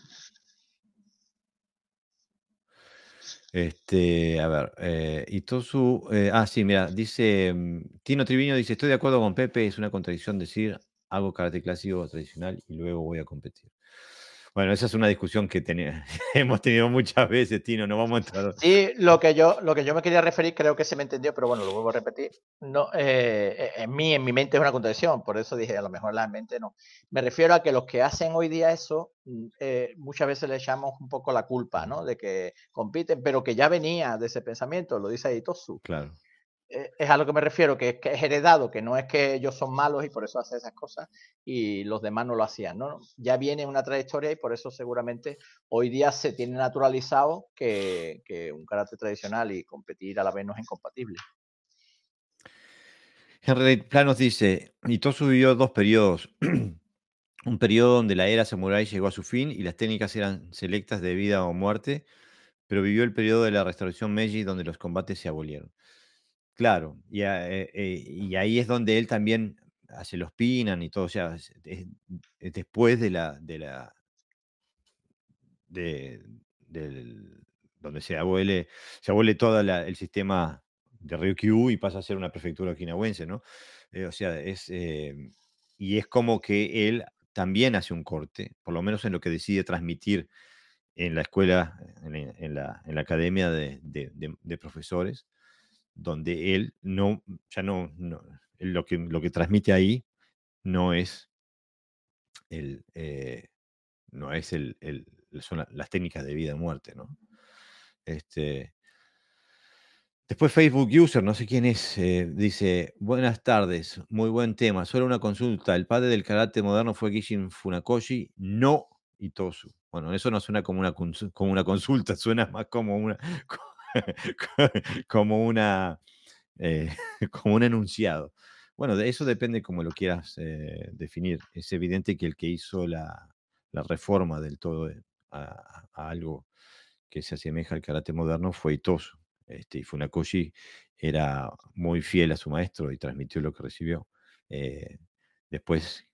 Este, a ver, eh, Itosu, eh, ah, sí, mira, dice, mm, Tino Triviño dice, estoy de acuerdo con Pepe, es una contradicción decir, hago karate clásico tradicional y luego voy a competir. Bueno, esa es una discusión que hemos tenido muchas veces, Tino, no vamos a entrar. Sí, lo que, yo, lo que yo me quería referir, creo que se me entendió, pero bueno, lo vuelvo a repetir. No, eh, eh, en mí, en mi mente es una contradicción, por eso dije, a lo mejor la mente no. Me refiero a que los que hacen hoy día eso, mm, eh, muchas veces le echamos un poco la culpa, ¿no? De que compiten, pero que ya venía de ese pensamiento, lo dice Aitosu. Claro. Eh, es a lo que me refiero, que es, que es heredado, que no es que ellos son malos y por eso hacen esas cosas y los demás no lo hacían, ¿no? Ya viene una trayectoria y por eso seguramente hoy día se tiene naturalizado que, un carácter tradicional y competir a la vez no es incompatible. Henry Planos dice, Itosu vivió dos periodos. un periodo donde la era samurai llegó a su fin y las técnicas eran selectas de vida o muerte, pero vivió el periodo de la restauración Meiji donde los combates se abolieron. Claro, y, eh, eh, y, ahí es donde él también hace los pinan y todo, o sea, después de la, de la, de, donde se abuele, se abuele todo el sistema de Ryukyu y pasa a ser una prefectura okinawense, ¿no? Eh, o sea, es, y es como que él también hace un corte, por lo menos en lo que decide transmitir en la escuela, en, la, en la, academia de, de profesores, donde él no, ya no, lo, que, lo que transmite ahí no es el, eh, no es el, son las técnicas de vida y muerte, ¿no? Este, después Facebook User, no sé quién es, eh, dice, buenas tardes, muy buen tema, solo una consulta, el padre del karate moderno fue Gishin Funakoshi, no Itosu. Bueno, eso no suena como una, como una consulta, suena más como una, como una eh, como un enunciado. Bueno, de eso depende como lo quieras eh, definir. Es evidente que el que hizo la, reforma del todo eh, a, algo que se asemeja al karate moderno fue Itosu. Este, y Funakoshi era muy fiel a su maestro y transmitió lo que recibió. después,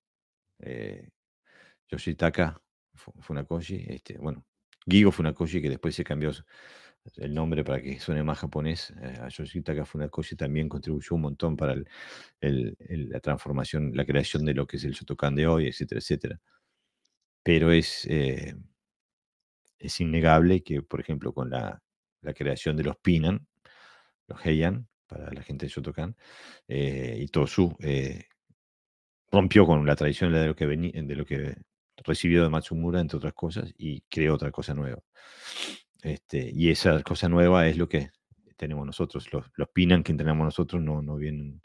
Yoshitaka Funakoshi, este, bueno, Gigo Funakoshi, que después se cambió el nombre para que suene más japonés, eh, a Yoshitaka Funakoshi también contribuyó un montón para la transformación, la creación de lo que es el Shotokan de hoy, etcétera, etcétera. Pero es, eh, es innegable que, por ejemplo, con la, creación de los Pinan, los Heian, para la gente de Shotokan, eh, y Tosu, rompió con la tradición de lo que, de lo que recibió de Matsumura, entre otras cosas, y creó otra cosa nueva. Este, y esa cosa nueva es lo que tenemos nosotros. Los, los Pinan que entrenamos nosotros no, no vienen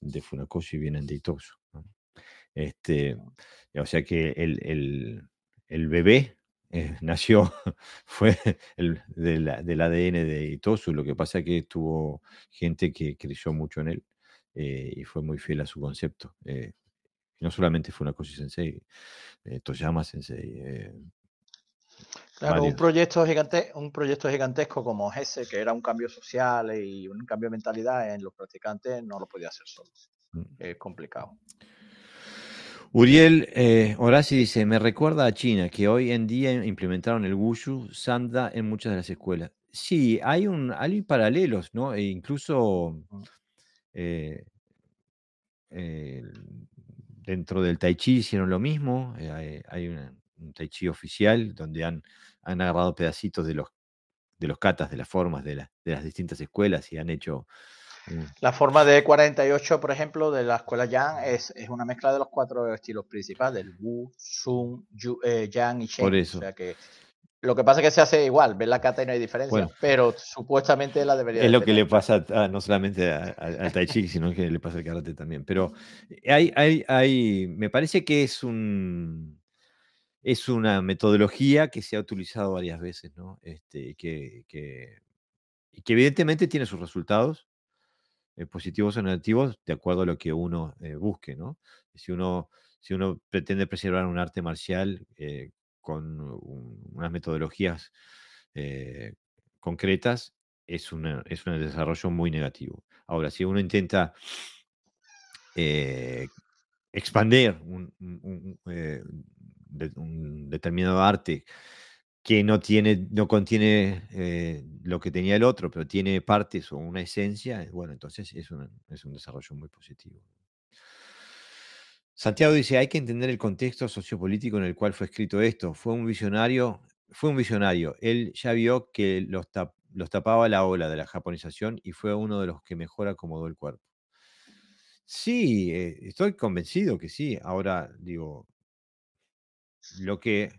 de Funakoshi, vienen de Itosu. Este, o sea que el, el, bebé eh, nació, fue el, del, ADN de Itosu. Lo que pasa es que tuvo gente que creyó mucho en él eh, y fue muy fiel a su concepto. Eh, no solamente Funakoshi Sensei, Toyama Sensei, Claro, un proyecto, gigante, un proyecto gigantesco como ese, que era un cambio social y un cambio de mentalidad en los practicantes, no lo podía hacer solo. Mm. Es complicado. Uriel eh, Horaci dice, me recuerda a China, que hoy en día implementaron el Wushu Sanda en muchas de las escuelas. Sí, hay, un, hay paralelos, ¿no? E incluso mm. eh, dentro del Tai Chi hicieron lo mismo. Eh, hay, hay una, un tai chi oficial, donde han, han agarrado pedacitos de los, de los katas, de las formas de, de las distintas escuelas y han hecho... La forma de 48, por ejemplo, de la escuela Yang es, es una mezcla de los cuatro estilos principales, el Wu, Sun, eh, Yang y Shen. Por eso. O sea que lo que pasa es que se hace igual, ves la kata y no hay diferencia, pero supuestamente la debería Es lo que le pasa no solamente al Tai Chi, sino que le pasa al karate también. Pero hay, hay, hay, me parece que es un es una metodología que se ha utilizado varias veces, ¿no? Este, que, que, y que evidentemente tiene sus resultados, eh, positivos o negativos, de acuerdo a lo que uno eh, busque, ¿no? Si uno, si uno pretende preservar un arte marcial eh, con unas metodologías concretas, es, es un desarrollo muy negativo. Ahora, si uno intenta expandir un, determinado arte que no, tiene, no contiene eh, lo que tenía el otro, pero tiene partes o una esencia, eh, bueno, entonces es, es un desarrollo muy positivo. Santiago dice, hay que entender el contexto sociopolítico en el cual fue escrito esto. Fue un visionario, fue un visionario. Él ya vio que los, los tapaba la ola de la japonización y fue uno de los que mejor acomodó el cuerpo. Sí, eh, estoy convencido que sí. Ahora, digo, lo que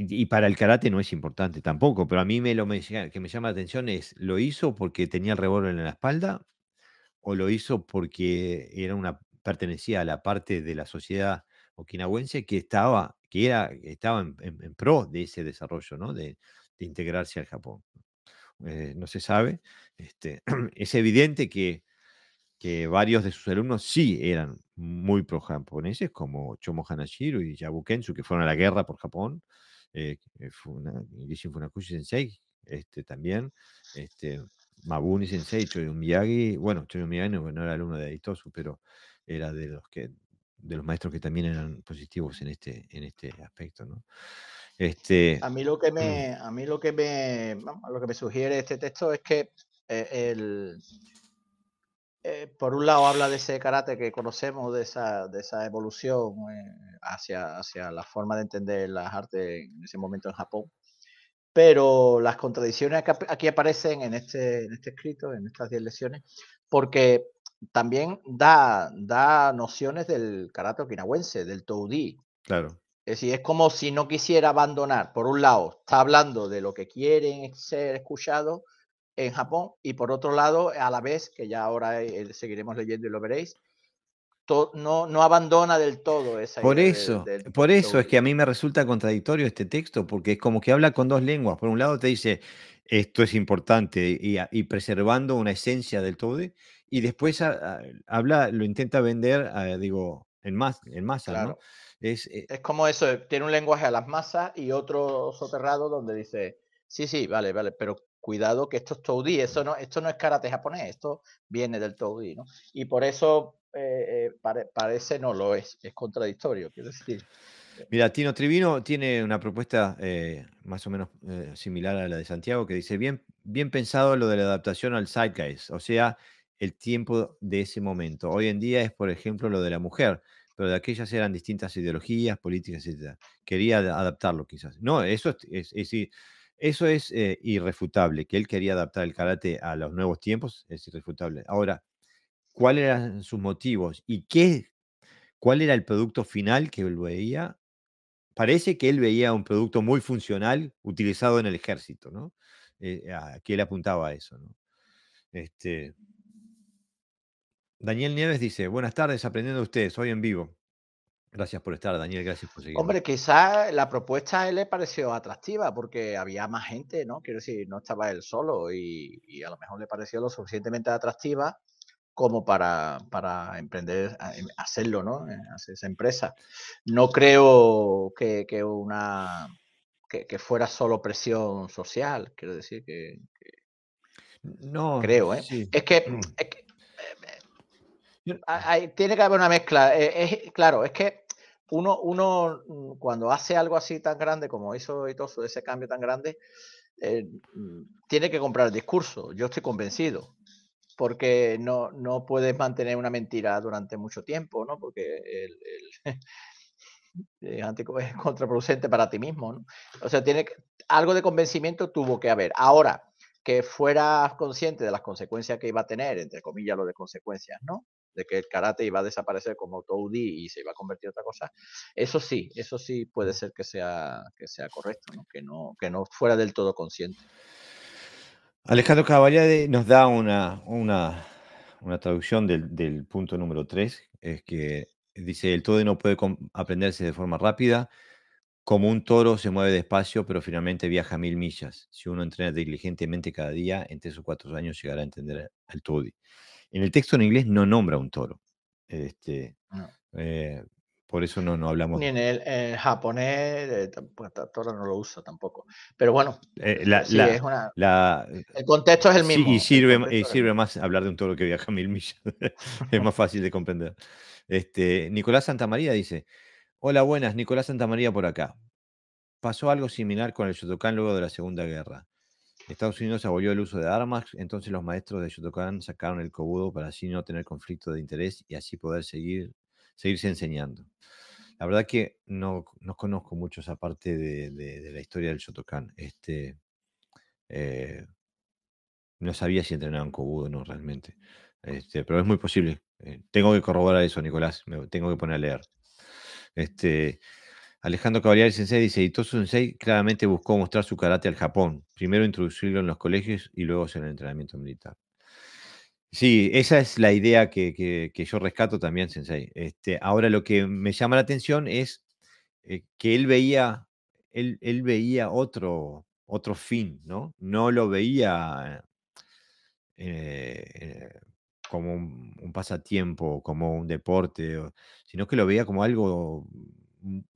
y, para el karate no es importante tampoco, pero a mí me lo que me llama la atención es, ¿lo hizo porque tenía el revólver en la espalda o lo hizo porque era una pertenecía a la parte de la sociedad okinawense que estaba que era estaba en, pro de ese desarrollo, ¿no? De, integrarse al Japón. Eh, no se sabe. Este, es evidente que que varios de sus alumnos sí eran muy pro-japoneses, como Chomo Hanashiro y Yabu Kensu, que fueron a la guerra por Japón, eh, Gishin Funakushi Sensei este, también, este, Mabuni Sensei, Choyo Miyagi, bueno, Choyo Miyagi no, era alumno de Aitosu, pero era de los que de los maestros que también eran positivos en este, en este aspecto, ¿no? Este, a mí lo que me, a mí lo que me, lo que me sugiere este texto es que eh, el, eh, por un lado habla de ese karate que conocemos, de esa, de esa evolución eh, hacia, hacia la forma de entender las artes en ese momento en Japón, pero las contradicciones que aquí aparecen en este, en este escrito, en estas 10 lecciones, porque también da, da nociones del karate okinawense, del toudi. Claro. Es decir, es como si no quisiera abandonar. Por un lado, está hablando de lo que quieren ser escuchados, en Japón y por otro lado, a la vez, que ya ahora eh, seguiremos leyendo y lo veréis, no, no abandona del todo esa Por eso, por eso es que a mí me resulta contradictorio este texto, porque es como que habla con dos lenguas. Por un lado te dice, esto es importante y, preservando una esencia del todo, y después habla, lo intenta vender, digo, en, más, en masa, ¿no? Es, eh es como eso, tiene un lenguaje a las masas y otro soterrado donde dice, sí, sí, vale, vale, pero cuidado que esto es Toudi, eso no, esto no es karate japonés, esto viene del Toudi, ¿no? Y por eso eh, eh, parece no lo es, es contradictorio, quiero decir. Mira, Tino Trivino tiene una propuesta eh, más o menos similar a la de Santiago que dice, bien, bien pensado lo de la adaptación al zeitgeist, o sea, el tiempo de ese momento. Hoy en día es, por ejemplo, lo de la mujer, pero de aquellas eran distintas ideologías, políticas, etc. Quería adaptarlo quizás. No, eso es, es, es eso es eh, irrefutable, que él quería adaptar el karate a los nuevos tiempos, es irrefutable. Ahora, ¿cuáles eran sus motivos y qué, cuál era el producto final que él veía? Parece que él veía un producto muy funcional utilizado en el ejército, ¿no? Eh, que él apuntaba a eso, ¿no? Este, Daniel Nieves dice, buenas tardes, aprendiendo ustedes, hoy en vivo. Gracias por estar, Daniel, gracias por seguir. Hombre, quizás la propuesta a él le pareció atractiva porque había más gente, ¿no? Quiero decir, no estaba él solo y, a lo mejor le pareció lo suficientemente atractiva como para, para emprender, hacerlo, ¿no? Eh, hacer esa empresa. No creo que, una que, fuera solo presión social, quiero decir que, no creo, ¿eh? Es que, es que tiene que haber una mezcla. Eh, claro, es que uno, uno mm, cuando hace algo así tan grande como hizo Itosu, ese cambio tan grande, eh, mm, tiene que comprar el discurso. Yo estoy convencido. Porque no, no puedes mantener una mentira durante mucho tiempo, ¿no? Porque es, contraproducente para ti mismo, ¿no? O sea, tiene algo de convencimiento tuvo que haber. Ahora, que fueras consciente de las consecuencias que iba a tener, entre comillas, lo de consecuencias, ¿no? De que el karate iba a desaparecer como Toudi y se iba a convertir en otra cosa, eso sí, eso sí puede ser que sea, que sea correcto, Que, no, que no fuera del todo consciente. Alejandro Caballade nos da una, una, traducción del, punto número 3, es que dice, el todo no puede aprenderse de forma rápida. Como un toro se mueve despacio, pero finalmente viaja mil millas. Si uno entrena diligentemente cada día, en tres o cuatro años llegará a entender al Todi. En el texto en inglés no nombra un toro. Este, eh, por eso no, no hablamos. Ni en el, japonés, eh, pues, toro no lo usa tampoco. Pero bueno, eh, es una, el contexto es el mismo. y sirve, y sirve más hablar de un toro que viaja mil millas. es más fácil de comprender. Este, Nicolás Santamaría dice: Hola, buenas, Nicolás Santamaría por acá. Pasó algo similar con el Shotokan luego de la Segunda Guerra. Estados Unidos abolió el uso de armas, entonces los maestros de Shotokan sacaron el kobudo para así no tener conflicto de interés y así poder seguir, seguirse enseñando. La verdad que no, no conozco mucho esa parte de, la historia del Shotokan. Este, eh, no sabía si entrenaban kobudo o no realmente. Este, pero es muy posible. Eh, tengo que corroborar eso, Nicolás. Me tengo que poner a leer. Este, Alejandro Cavalieri Sensei dice, Itosu Sensei claramente buscó mostrar su karate al Japón, primero introducirlo en los colegios y luego en el entrenamiento militar. Sí, esa es la idea que, yo rescato también, Sensei. Este, ahora lo que me llama la atención es eh, que él veía, él, veía otro, otro fin, ¿no? No lo veía eh, como un, pasatiempo, como un deporte, sino que lo veía como algo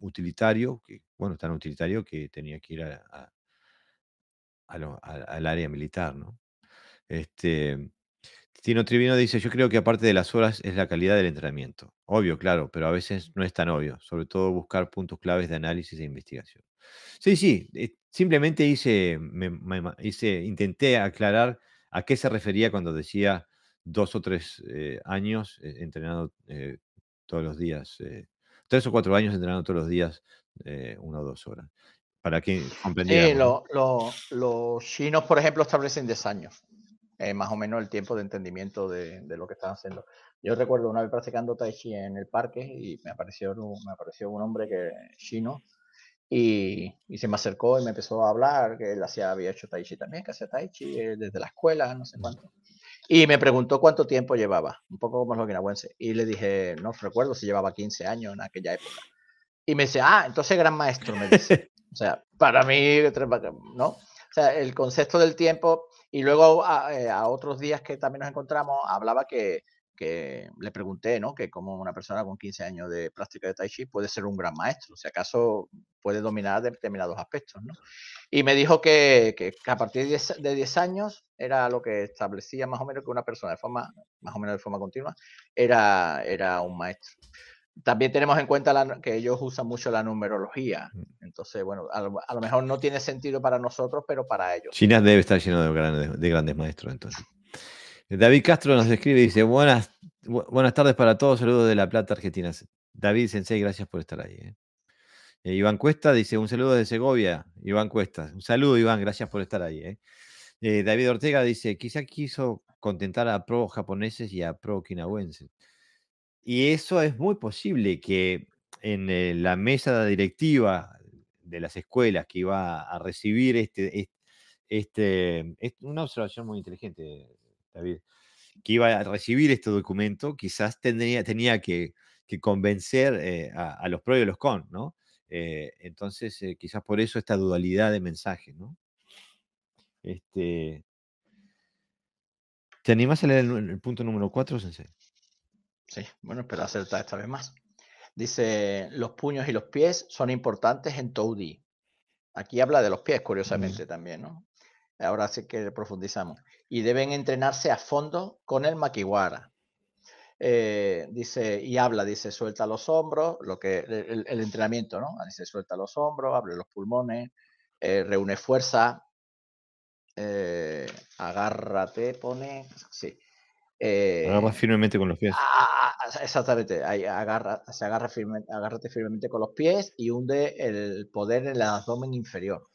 utilitario, que, bueno, tan utilitario que tenía que ir al área militar, ¿no? Este, Tino Trivino dice, yo creo que aparte de las horas es la calidad del entrenamiento. Obvio, claro, pero a veces no es tan obvio, sobre todo buscar puntos claves de análisis e investigación. Sí, sí, eh, simplemente hice, hice, intenté aclarar a qué se refería cuando decía dos o tres eh, años eh, entrenando todos los días tres o cuatro años entrenando todos los días eh, una o dos horas. Para que comprendiera. Sí, los chinos, por ejemplo, establecen 10 años. Eh, más o menos el tiempo de entendimiento de, lo que están haciendo. Yo recuerdo una vez practicando Tai Chi en el parque y me apareció, me apareció un hombre que, chino y, se me acercó y me empezó a hablar que él hacía, había hecho Tai Chi también, que hacía Tai Chi eh, desde la escuela, no sé cuánto. Y me preguntó cuánto tiempo llevaba, un poco como los guinahuenses. Y le dije, no recuerdo si llevaba 15 años en aquella época. Y me dice, ah, entonces gran maestro, me dice. O sea, para mí, ¿no? O sea, el concepto del tiempo. Y luego a, eh, a otros días que también nos encontramos, hablaba que que le pregunté, ¿no? Que como una persona con 15 años de práctica de Tai Chi puede ser un gran maestro, si acaso puede dominar determinados aspectos, ¿no? Y me dijo que, que, a partir de 10, años era lo que establecía más o menos que una persona de forma, más o menos de forma continua, era, era un maestro. También tenemos en cuenta que ellos usan mucho la numerología. Mm. Entonces, bueno, a lo, mejor no tiene sentido para nosotros, pero para ellos. China debe estar lleno de grandes, de grandes maestros, entonces. David Castro nos escribe y dice, buenas, buenas tardes para todos, saludos de La Plata, Argentina. David Sensei, gracias por estar ahí. ¿eh? Eh, Iván Cuesta dice, un saludo de Segovia, Iván Cuesta. Un saludo, Iván, gracias por estar ahí. ¿eh? David Ortega dice, quizá quiso contentar a pro japoneses y a pro quinahuenses. Y eso es muy posible que en la mesa directiva de las escuelas que iba a recibir este, este, este una observación muy inteligente, David, que iba a recibir este documento, quizás tendría, tenía que, convencer eh, a, los pros y a los con, ¿no? Eh, entonces, eh, quizás por eso esta dualidad de mensajes, ¿no? Este, ¿Te animas a leer el, punto número 4, Sensei? Sí, bueno, espero acertar esta vez más. Dice, los puños y los pies son importantes en Toudi. Aquí habla de los pies, curiosamente, también, ¿no? Ahora sí que profundizamos. Y deben entrenarse a fondo con el makiwara. Eh, dice, y habla, dice, suelta los hombros, lo que, el, entrenamiento, ¿no? Dice, suelta los hombros, abre los pulmones, eh, reúne fuerza, eh, agárrate, pone, sí. agarra firmemente con los pies. Ah, exactamente, ahí agarra, se agarra firme, agárrate firmemente con los pies y hunde el poder en el abdomen inferior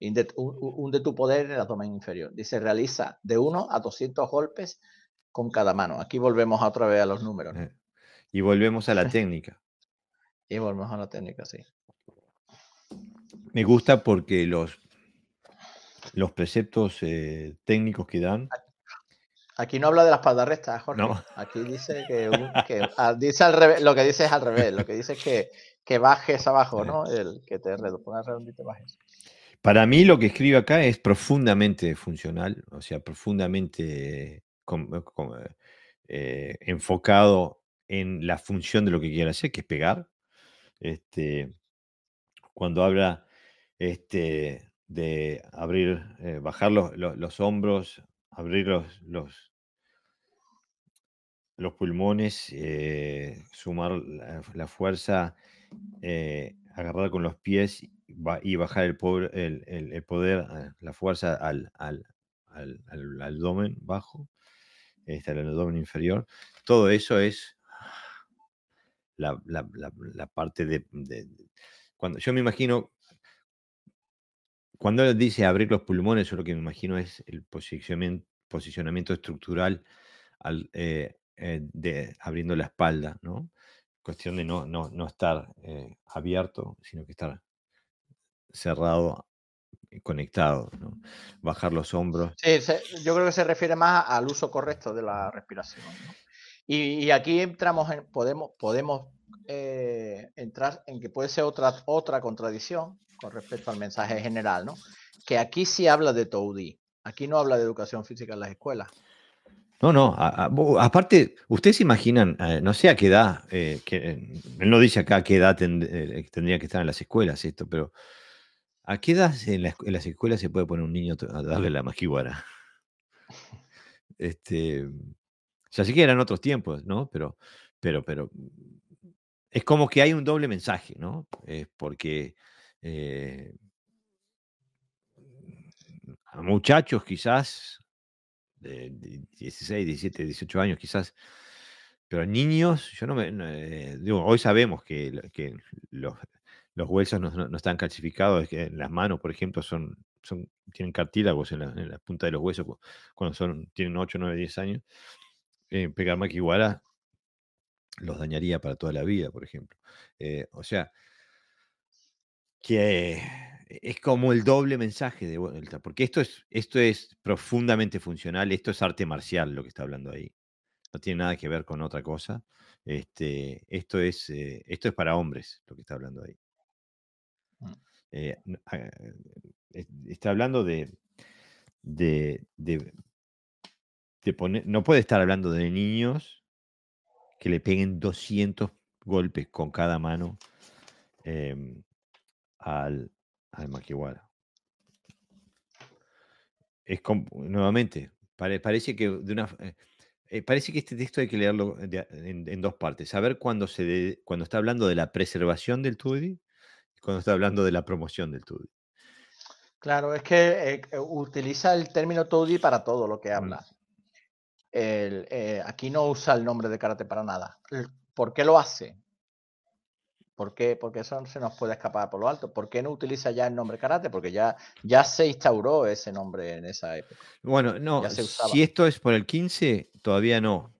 hunde tu poder en el abdomen inferior. Dice, realiza de 1 a 200 golpes con cada mano. Aquí volvemos otra vez a los números. Eh, y volvemos a la técnica. y volvemos a la técnica, sí. Me gusta porque los, los preceptos eh, técnicos que dan Aquí no habla de la espalda recta, Jorge. No. Aquí dice que, ah, dice al revés, lo que dice es al revés, lo que dice es que, que bajes abajo, ¿no? El que te pongas redondito y bajes. Para mí lo que escribe acá es profundamente funcional, o sea, profundamente eh, enfocado en la función de lo que quiere hacer, que es pegar. Este, cuando habla este, de abrir, eh, bajar los, hombros, abrir los, los, pulmones, eh, sumar la, fuerza, agarrar con los pies y bajar el, poder, el, poder la fuerza al, al, al abdomen bajo está el abdomen inferior. Todo eso es la, parte de, Cuando yo me imagino. Cuando él dice abrir los pulmones, yo lo que me imagino es el posicionamiento, posicionamiento estructural al, eh, eh, de, abriendo la espalda, ¿no? Cuestión de no, no, no estar eh, abierto, sino que estar cerrado conectado, ¿no? bajar los hombros. Sí, yo creo que se refiere más al uso correcto de la respiración. Y, aquí entramos en, podemos, podemos eh, entrar en que puede ser otra, otra contradicción con respecto al mensaje general, ¿no? Que aquí sí habla de Toudi, aquí no habla de educación física en las escuelas. No, no, aparte, ustedes se imaginan, eh, no sé a qué edad, eh, que, él no dice acá a qué edad tendría que estar en las escuelas esto, pero ¿A qué edad en, las escuelas se puede poner un niño a darle la majiwara? Este, ya sé que eran otros tiempos, ¿no? Pero, pero, pero es como que hay un doble mensaje, ¿no? porque eh, a muchachos quizás de, 16, 17, 18 años quizás, pero a niños, yo no me, eh, digo, hoy sabemos que, que los, los huesos no, están calcificados, es que las manos, por ejemplo, son, son, tienen cartílagos en la, punta de los huesos cuando son, tienen 8, 9, 10 años. Eh, pegar maquiguara los dañaría para toda la vida, por ejemplo. Eh, o sea, que es como el doble mensaje de vuelta, porque esto es, esto es profundamente funcional, esto es arte marcial lo que está hablando ahí. No tiene nada que ver con otra cosa. Este, esto, es, eh, esto es para hombres lo que está hablando ahí. Mm. Eh, ah, está hablando de, de, poner, no puede estar hablando de niños que le peguen 200 golpes con cada mano em, al, al Maquiwara. Es nuevamente, parece que de una, eh, eh, parece que este texto hay que leerlo en, dos partes. Saber cuando, se cuando está hablando de la preservación del Tudi cuando está hablando de la promoción del TUDI. Claro, es que eh, eh, utiliza el término TUDI para todo lo que mm. habla. Eh, aquí no usa el nombre de karate para nada. ¿Por qué lo hace? ¿Por qué? Porque eso se nos puede escapar por lo alto. ¿Por qué no utiliza ya el nombre karate? Porque ya, ya se instauró ese nombre en esa época. Bueno, no, si esto es por el 15, todavía no.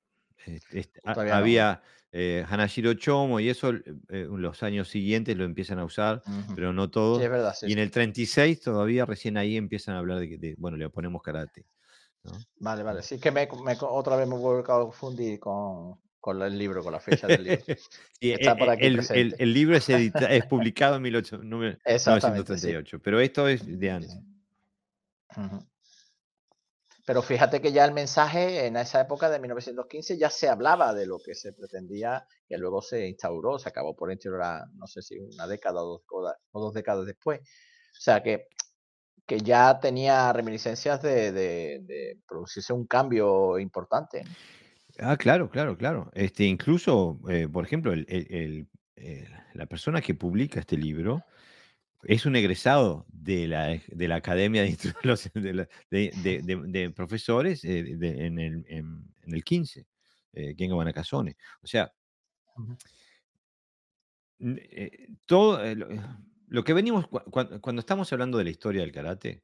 había, eh, Hanashiro Chomo y eso, eh, los años siguientes lo empiezan a usar, pero no todo. y en el 36 todavía recién ahí empiezan a hablar de que, bueno, le ponemos karate. Vale, vale. Sí que me, otra vez me voy a confundir con, el libro, con la fecha del libro. Está por aquí el, el, libro es, es publicado en 1938, pero esto es de antes. Pero fíjate que ya el mensaje en esa época de 1915 ya se hablaba de lo que se pretendía, que luego se instauró, se acabó por instaurar, no sé si una década o dos, décadas después. O sea que, que ya tenía reminiscencias de, producirse un cambio importante. Ah, claro, claro, claro. Este, incluso, eh, por ejemplo, eh, la persona que publica este libro es un egresado de la, de la Academia de, de, Profesores eh, en, el, en, el 15, eh, Genga Wanakazone. O sea, eh, todo lo, que venimos, cuando estamos hablando de la historia del karate,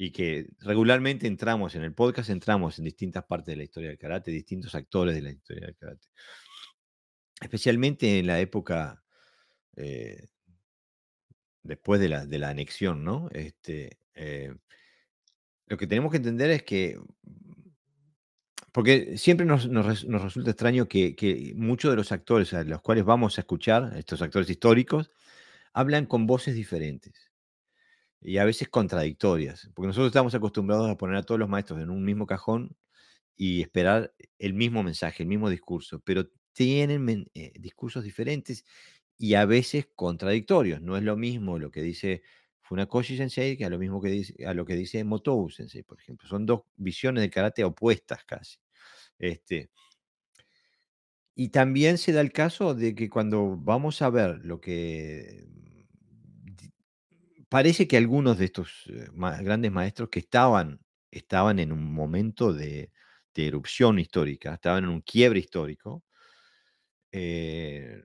y que regularmente entramos en el podcast, entramos en distintas partes de la historia del karate, distintos actores de la historia del karate. Especialmente en la época después de la, de la anexión, ¿no? Este, eh, lo que tenemos que entender es que porque siempre nos, nos nos resulta extraño que, que muchos de los actores a los cuales vamos a escuchar, estos actores históricos, hablan con voces diferentes y a veces contradictorias, porque nosotros estamos acostumbrados a poner a todos los maestros en un mismo cajón y esperar el mismo mensaje, el mismo discurso, pero tienen eh, discursos diferentes y a veces contradictorios. No es lo mismo lo que dice Funakoshi Sensei que a lo mismo que dice, a lo que dice Motobu Sensei, por ejemplo. Son dos visiones de karate opuestas casi. Este, y también se da el caso de que cuando vamos a ver lo que parece que algunos de estos eh, grandes maestros que estaban, estaban en un momento de, de erupción histórica, estaban en un quiebre histórico, eh,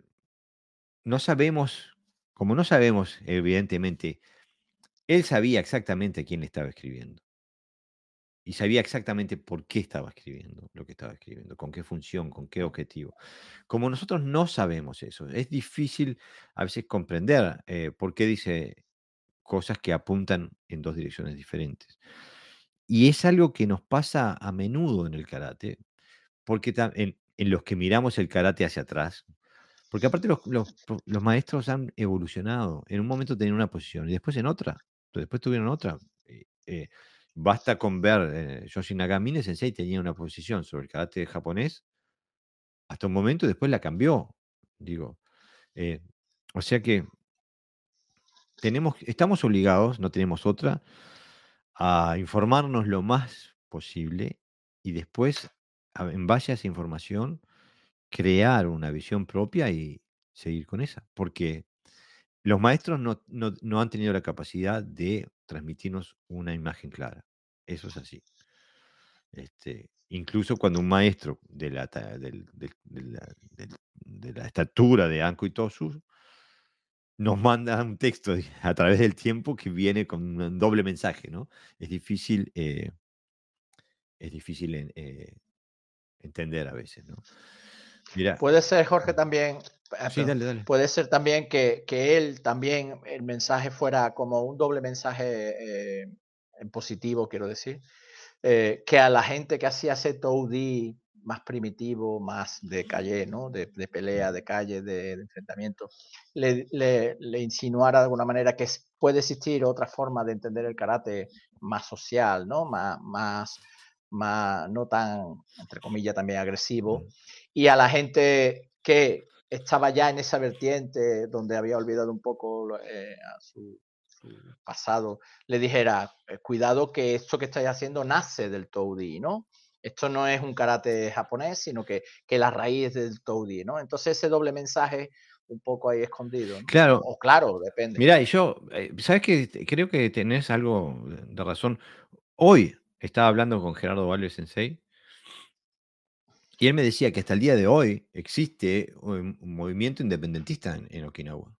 no sabemos, como no sabemos, evidentemente, él sabía exactamente a quién estaba escribiendo y sabía exactamente por qué estaba escribiendo lo que estaba escribiendo, con qué función, con qué objetivo. Como nosotros no sabemos eso, es difícil a veces comprender eh, por qué dice cosas que apuntan en dos direcciones diferentes. Y es algo que nos pasa a menudo en el karate, porque en los que miramos el karate hacia atrás, porque aparte los, maestros han evolucionado. En un momento tenían una posición y después en otra, después tuvieron otra. eh, basta con ver, eh, Yoshi Nagamine Sensei tenía una posición sobre el karate japonés hasta un momento y después la cambió. Digo, eh, o sea que tenemos, estamos obligados, no tenemos otra, a informarnos lo más posible y después, en base a esa información, crear una visión propia y seguir con esa. Porque los maestros no, no- no han tenido la capacidad de transmitirnos una imagen clara. Eso es así. Este, incluso cuando un maestro de la, de la, estatura de Anko Itosu nos manda un texto a través del tiempo que viene con un doble mensaje, ¿no? Es difícil, eh, es difícil eh, entender a veces, ¿no? Mira, Puede ser, Jorge, también, eh, sí, dale, dale. puede ser también que, que él también, el mensaje fuera como un doble mensaje eh, en positivo, quiero decir, eh, que a la gente que hacía ese Toudi más primitivo, más de calle, ¿no? De, de pelea, de calle, de, de enfrentamiento, le, le- le insinuara de alguna manera que puede existir otra forma de entender el karate más social, ¿no? Más, más, más no tan, entre comillas, también agresivo. Y a la gente que estaba ya en esa vertiente donde había olvidado un poco eh, a su, su pasado, le dijera, "Eh, cuidado que esto que estáis haciendo nace del Toudi, ¿no? Esto no es un karate japonés, sino que, que la raíz es del Toudi, ¿no? Entonces ese doble mensaje un poco ahí escondido, ¿no? Claro, O claro, depende. Mira, y yo, eh, ¿sabes qué? Te- Creo que tenés algo de razón. Hoy estaba hablando con Gerardo Valle Sensei y él me decía que hasta el día de hoy existe un, movimiento independentista en, Okinawa.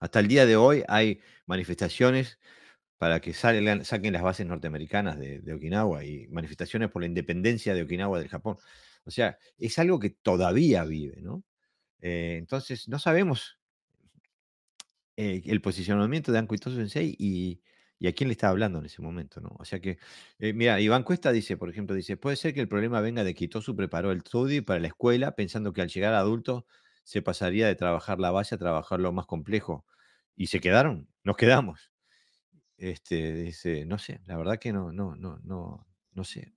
Hasta el día de hoy hay manifestaciones para que salgan, saquen las bases norteamericanas de, Okinawa y manifestaciones por la independencia de Okinawa del Japón. O sea, es algo que todavía vive, ¿no? Eh, entonces, no sabemos eh, el posicionamiento de Anko Itosu Sensei y, y a quién le estaba hablando en ese momento, ¿no? O sea que, eh, mira, Iván Cuesta dice, por ejemplo, dice, puede ser que el problema venga de que Itosu preparó el Tsudi para la escuela pensando que al llegar a adulto se pasaría de trabajar la base a trabajar lo más complejo. Y se quedaron, nos quedamos. Este, dice, no sé, la verdad que no, no, no, no, no sé.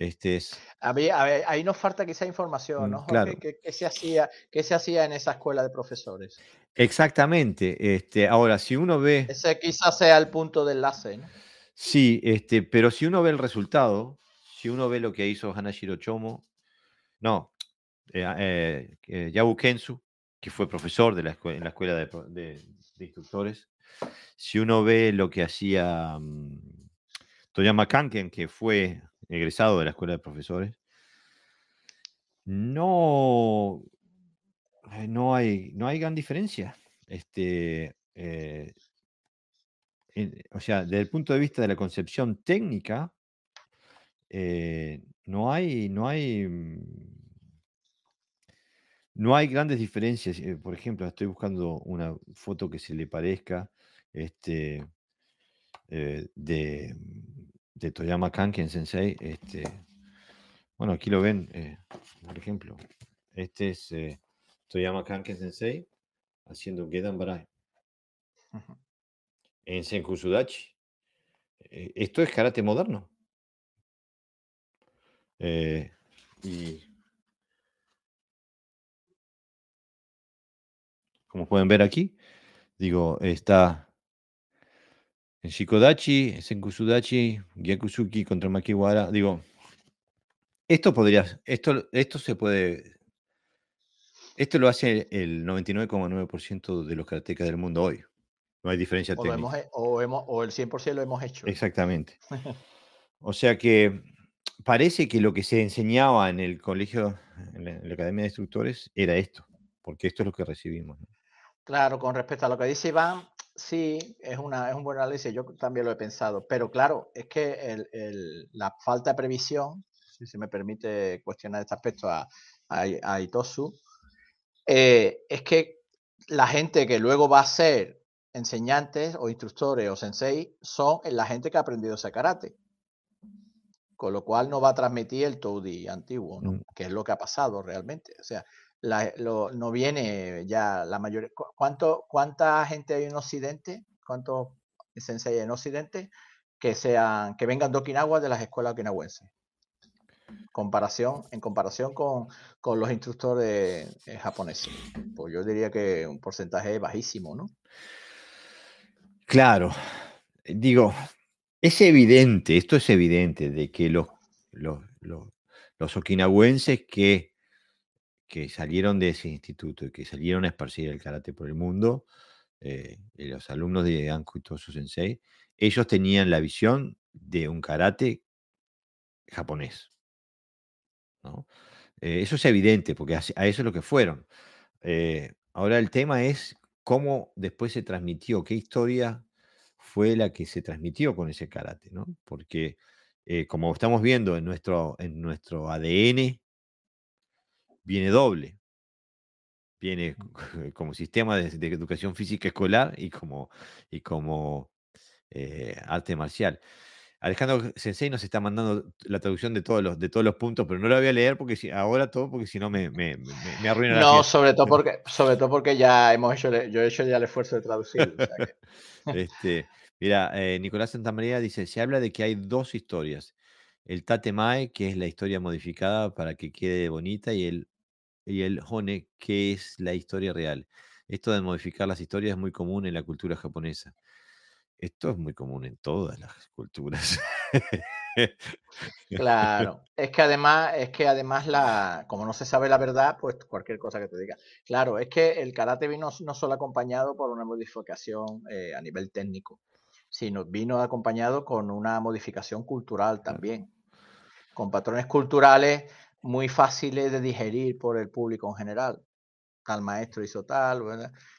Este es, Había- a ver, ahí nos falta quizá información, mm, ¿no, claro, ¿Qué, qué se hacía, ¿Qué se hacía en esa escuela de profesores? exactamente. Este, ahora, si uno ve... Ese quizás sea el punto de enlace, ¿no? Sí, este, pero si uno ve el resultado, si uno ve lo que hizo Hanashiro Chomo, no, eh, ah, eh, Yabu Kensu, que fue profesor de la escue- en la escuela de, pro- de- de instructores, si uno ve lo que hacía mm, Toyama Kanken, que fue egresado de la escuela de profesores, no, eh, no hay, no hay gran diferencia. Este, eh, o sea, desde el punto de vista de la concepción técnica, eh, no hay, no hay, no hay grandes diferencias. por ejemplo, estoy buscando una foto que se le parezca este, de, de Toyama Kanken Sensei. Este, Bueno, aquí lo ven, eh, por ejemplo. Este es eh, Toyama Kanken Sensei haciendo Gedan Barai en Senkusudachi. Eh, esto es karate moderno. Y como pueden ver aquí, digo, está en Shikodachi, Senkusudachi, Gyakusuki contra Makiwara. Digo, esto podría, esto, esto se puede, esto lo hace el 99,9% de los karatecas del mundo hoy. No hay diferencia O, técnica. hemos, o, hemos, o el 100% lo hemos hecho. Exactamente. O sea que parece que lo que se enseñaba en el colegio, en la, en la Academia de Instructores, era esto, porque esto es lo que recibimos. ¿no? Claro, con respecto a lo que dice Iván, sí, es, una, es un buen análisis, yo también lo he pensado, pero claro, es que el- el- la falta de previsión, si se me permite cuestionar este aspecto a, a, a Itosu, eh, es que la gente que luego va a ser enseñantes o instructores o sensei son la gente que ha aprendido ese karate. Con lo cual no va a transmitir el Toudi antiguo, ¿no? Mm. Que es lo que ha pasado realmente. O sea, lo- no viene ya la mayoría. ¿cu- ¿Cuánto, ¿Cuánta gente hay en Occidente? ¿Cuántos sensei hay en Occidente que sean, que vengan de Okinawa de las escuelas okinawenses? Comparación, en comparación con, con los instructores eh, japoneses. Pues yo diría que un porcentaje bajísimo, ¿no? Claro, digo, es evidente, esto es evidente, de que los, los, los, los okinawenses que, que salieron de ese instituto y que salieron a esparcir el karate por el mundo, eh, los alumnos de Anko y Tosu Sensei, ellos tenían la visión de un karate japonés. Eh, eso es evidente, porque a eso es lo que fueron. Eh, ahora el tema es cómo después se transmitió, qué historia fue la que se transmitió con ese karate, ¿no? Porque eh, como estamos viendo en nuestro, en nuestro ADN, viene doble. Viene como sistema de, de educación física escolar y como, y como eh, arte marcial. Alejandro Sensei nos está mandando la traducción de todos los, de todos los puntos, pero no la voy a leer porque si, ahora todo, porque si no me, me, me, me arruina No, sobre todo porque, sobre todo porque ya hemos hecho, yo he hecho ya el esfuerzo de traducirlo. o sea que- Este, mira, eh, Nicolás Santamaría dice, se habla de que hay dos historias. El Tatemae, que es la historia modificada para que quede bonita, y el, y el Hone, que es la historia real. Esto de modificar las historias es muy común en la cultura japonesa. Esto es muy común en todas las culturas. Claro, es que además, es que además la, como no se sabe la verdad, pues cualquier cosa que te diga. Claro, es que el karate vino no solo acompañado por una modificación eh, a nivel técnico, sino vino acompañado con una modificación cultural también, con patrones culturales muy fáciles de digerir por el público en general. Tal maestro hizo tal,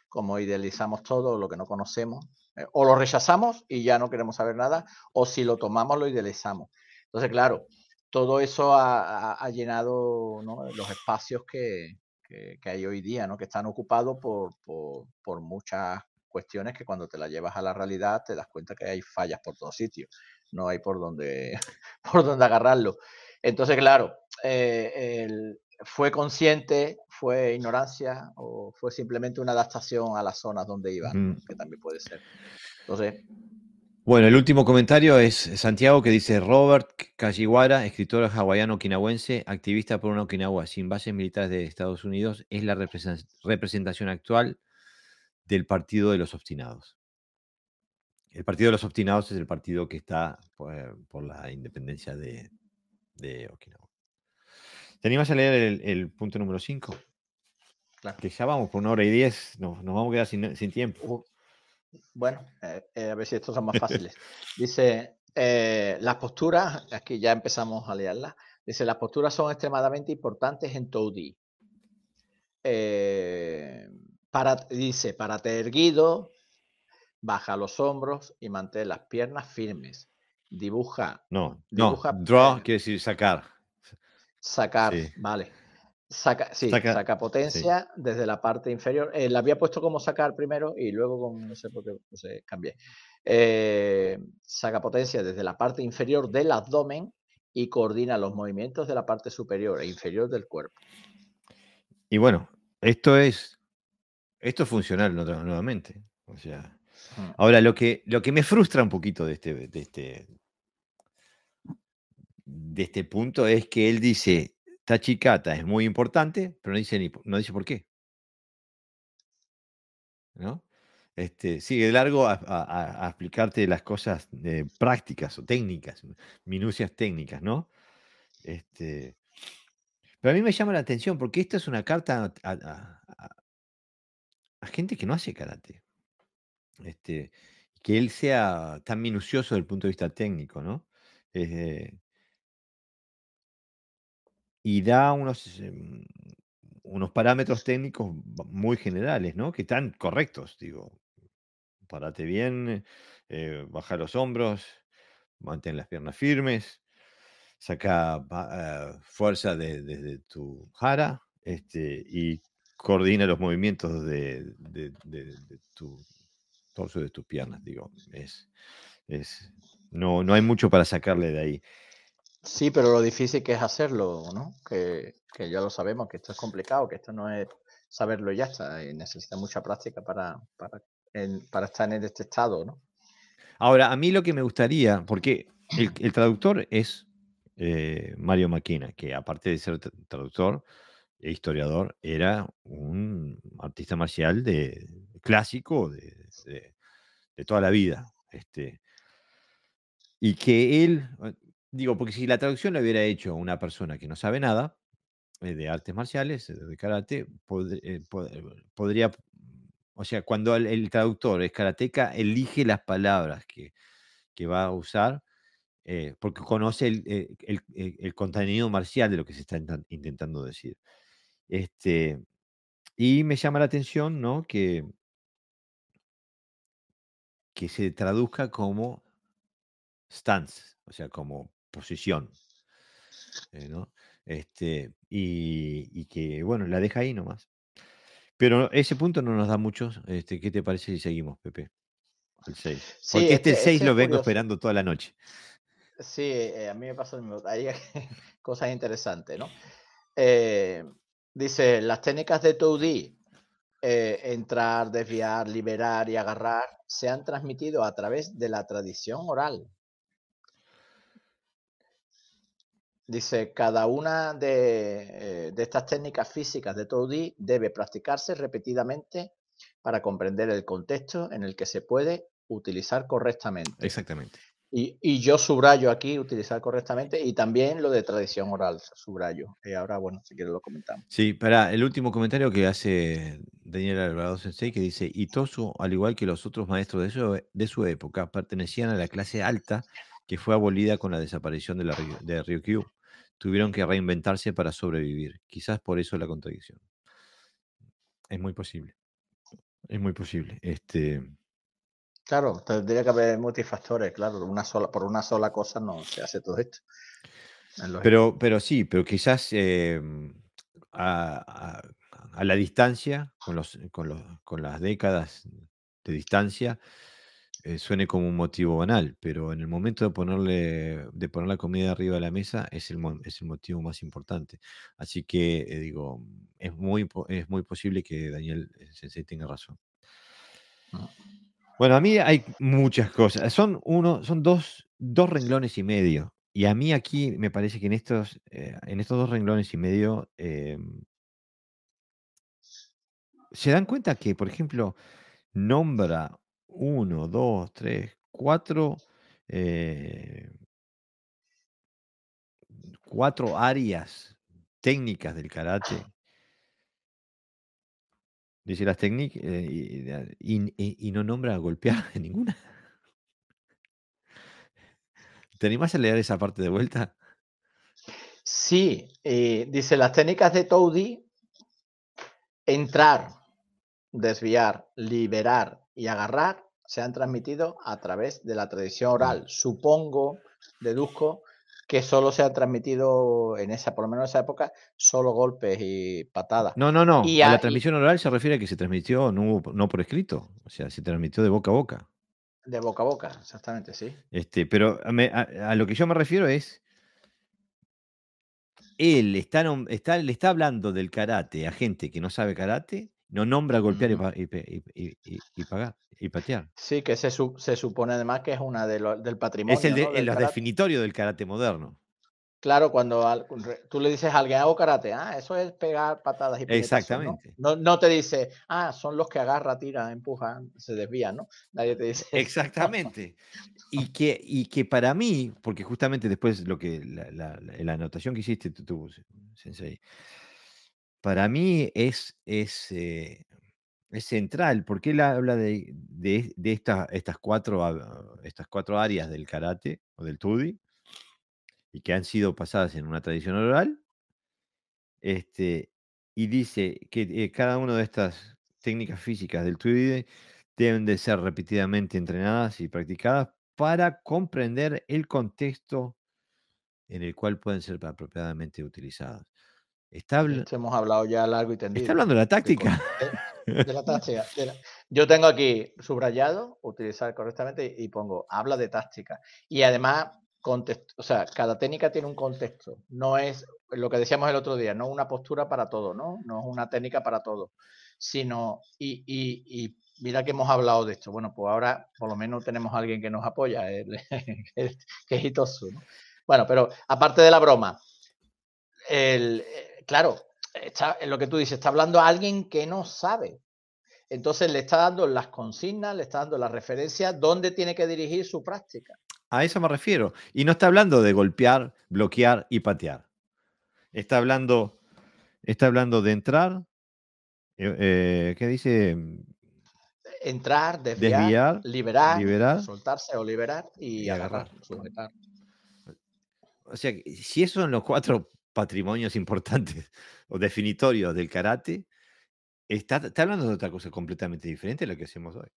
como idealizamos todo lo que no conocemos, eh, o lo rechazamos y ya no queremos saber nada, o si lo tomamos lo idealizamos. Entonces, claro, todo eso ha, llenado ¿no? los espacios que, que- hay hoy día, ¿no? que están ocupados por, por- por muchas cuestiones que cuando te las llevas a la realidad te das cuenta que hay fallas por todos sitios, no hay por dónde, por dónde agarrarlo. Entonces, claro, eh, el- fue consciente, fue ignorancia o fue simplemente una adaptación a las zonas donde iban, Mm. que también puede ser. Entonces, Bueno, el último comentario es Santiago que dice Robert Kashiwara, escritor hawaiano okinawense, activista por una Okinawa sin bases militares de Estados Unidos, es la represen- representación actual del Partido de los Obstinados. El Partido de los Obstinados es el partido que está por, por la independencia de, de Okinawa. ¿Te animas a leer el, el punto número 5? claro. Que ya vamos por una hora y diez, nos, nos vamos a quedar sin, sin tiempo. Bueno, eh, eh, a ver si estos son más fáciles. Dice, eh, las posturas, aquí ya empezamos a leerlas. Dice, las posturas son extremadamente importantes en Toudi. Eh, para, dice, párate erguido, baja los hombros y mantén las piernas firmes. Dibuja, No, no, Dibuja, draw eh, quiere decir sacar. Sacar, Sí. vale. Saca, sí, Saca- saca, potencia desde la parte inferior. Eh, la había puesto como sacar primero y luego con, no sé por qué puse, cambié. Eh, saca potencia desde la parte inferior del abdomen y coordina los movimientos de la parte superior e inferior del cuerpo. Y bueno, esto es, esto es funcional nuevamente. O sea, Mm. ahora lo que, lo que me frustra un poquito de este, de este, de este punto es que él dice, Tachikata es muy importante, pero no dice, ni, no dice por qué. ¿No? Este, sigue largo a, explicarte las cosas eh, prácticas o técnicas, minucias técnicas, ¿no? Este, pero a mí me llama la atención porque esta es una carta a, gente que no hace karate. Este, que él sea tan minucioso desde el punto de vista técnico, ¿no? Y da unos, em, unos parámetros técnicos muy generales, ¿no? Que están correctos, digo. Párate bien, eh, baja los hombros, mantén las piernas firmes, saca eh, fuerza de- desde tu jara este, y coordina los movimientos de, de- de- de tu torso de tus piernas, digo. Es, es, no, no hay mucho para sacarle de ahí. Sí, pero lo difícil que es hacerlo, ¿no? Que, que ya lo sabemos, que esto es complicado, que esto no es saberlo y ya está, y necesita mucha práctica para, para, para estar en este estado, ¿no? Ahora, a mí lo que me gustaría, porque el, traductor es eh, Mario Maquina, que aparte de ser tra- traductor e historiador, era un artista marcial de, clásico de, de- de toda la vida. Este, y que él, digo, porque si la traducción la hubiera hecho una persona que no sabe nada eh, de artes marciales, eh, de karate, eh, pod- podría, o sea, cuando el, traductor es karateca, elige las palabras que, que va a usar, porque conoce el, el- contenido marcial de lo que se está intentando decir. Este, y me llama la atención, ¿no? Que, que se traduzca como stance, o sea, como posición, eh, ¿no? Este, y, y que, bueno, la deja ahí nomás. Pero ese punto no nos da muchos. Este, ¿qué te parece si seguimos, Pepe? Al 6. Sí, Porque este, este, 6 este lo es vengo curioso. esperando toda la noche. Sí, eh, a mí me pasa lo mismo. Hay cosas interesantes, ¿no? Eh, dice, las técnicas de Toudi, eh, entrar, desviar, liberar y agarrar, se han transmitido a través de la tradición oral. Dice, cada una de, eh, de estas técnicas físicas de Toudi debe practicarse repetidamente para comprender el contexto en el que se puede utilizar correctamente. Exactamente. Y, y yo subrayo aquí utilizar correctamente y también lo de tradición oral, subrayo. Y ahora, bueno, si quieres lo comentamos. Sí, para el último comentario que hace Daniel Alvarado Sensei, que dice, Itosu, al igual que los otros maestros de su, de su época, pertenecían a la clase alta que fue abolida con la desaparición de, la, de Ryukyu. Tuvieron que reinventarse para sobrevivir. Quizás por eso la contradicción. Es muy posible. Es muy posible. Este, Claro, tendría que haber multifactores, claro. Una sola, por una sola cosa no se hace todo esto. Pero, pero sí, pero quizás eh, a, a- a la distancia, con, los, con, los, con las décadas de distancia, eh, suene como un motivo banal, pero en el momento de ponerle, de poner la comida arriba de la mesa es el, mo- es el motivo más importante. Así que eh, digo, es muy, po- es muy posible que Daniel eh, Sensei tenga razón. Ah. Bueno, a mí hay muchas cosas. Son uno, son dos, dos renglones y medio. Y a mí aquí me parece que en estos, eh, en estos dos renglones y medio se dan cuenta que, por ejemplo, nombra uno, dos, tres, cuatro, eh, cuatro áreas técnicas del karate. Dice las técnicas y, y- y- y no nombra golpear en ninguna. ¿Te animás a leer esa parte de vuelta? Sí, eh, dice las técnicas de Toudi, entrar, desviar, liberar y agarrar se han transmitido a través de la tradición oral. Supongo, deduzco, que solo se han transmitido en esa, por lo menos en esa época, solo golpes y patadas. No, no, no. Y a la transmisión oral se refiere a que se transmitió no, por escrito, o sea, se transmitió de boca a boca. De boca a boca, exactamente, sí. Este, pero a, me- a- a lo que yo me refiero es él está, está, le está hablando del karate a gente que no sabe karate, no nombra golpear y, pagar y patear. Sí, que se, se, supone además que es una de del patrimonio. Es el, de, los definitorios del karate moderno. Claro, cuando tú le dices a alguien hago karate, ah, eso es pegar patadas y Exactamente. ¿no? ¿no? te dice, ah, son los que agarra, tira, empujan, se desvían, ¿no? Nadie te dice. Exactamente. y, que, y que para mí, porque justamente después lo que la, anotación que hiciste tú, Sensei, para mí es, es, eh, es central, porque él habla de, de, estas, cuatro, estas cuatro áreas del karate o del tudi y que han sido pasadas en una tradición oral, este, y dice que eh, cada una de estas técnicas físicas del Tuide deben de ser repetidamente entrenadas y practicadas para comprender el contexto en el cual pueden ser apropiadamente utilizadas. Está hemos hablado ya largo y tendido. Está hablando de la táctica. De, la táctica. yo tengo aquí subrayado, utilizar correctamente y pongo, habla de táctica. Y además contexto, o sea, cada técnica tiene un contexto. No es lo que decíamos el otro día, no una postura para todo, ¿no? No es una técnica para todo, sino, y, y, mira que hemos hablado de esto. Bueno, pues ahora por lo menos tenemos a alguien que nos apoya, que es Itosu, ¿no? Bueno, pero aparte de la broma, el, eh, claro, está, lo que tú dices, está hablando a alguien que no sabe. Entonces le está dando las consignas, le está dando las referencias, dónde tiene que dirigir su práctica. A eso me refiero. Y no está hablando de golpear, bloquear y patear. Está hablando, está hablando de entrar. Eh, eh, ¿Qué dice? Entrar, desviar, liberar, soltarse o liberar y, agarrar, O sea, si esos son los cuatro patrimonios importantes o definitorios del karate, está, está hablando de otra cosa completamente diferente de lo que hacemos hoy.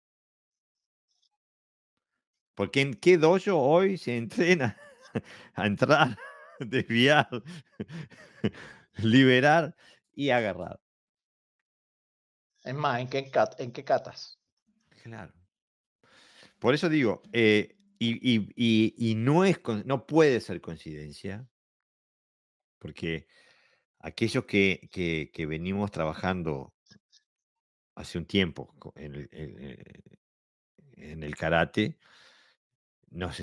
Porque en qué dojo hoy se entrena a entrar, desviar, liberar y agarrar. Es más, ¿en qué, en qué catas? Claro. Por eso digo, eh, y, no, es, no puede ser coincidencia, porque aquellos que, que, venimos trabajando hace un tiempo en el, en el karate, nos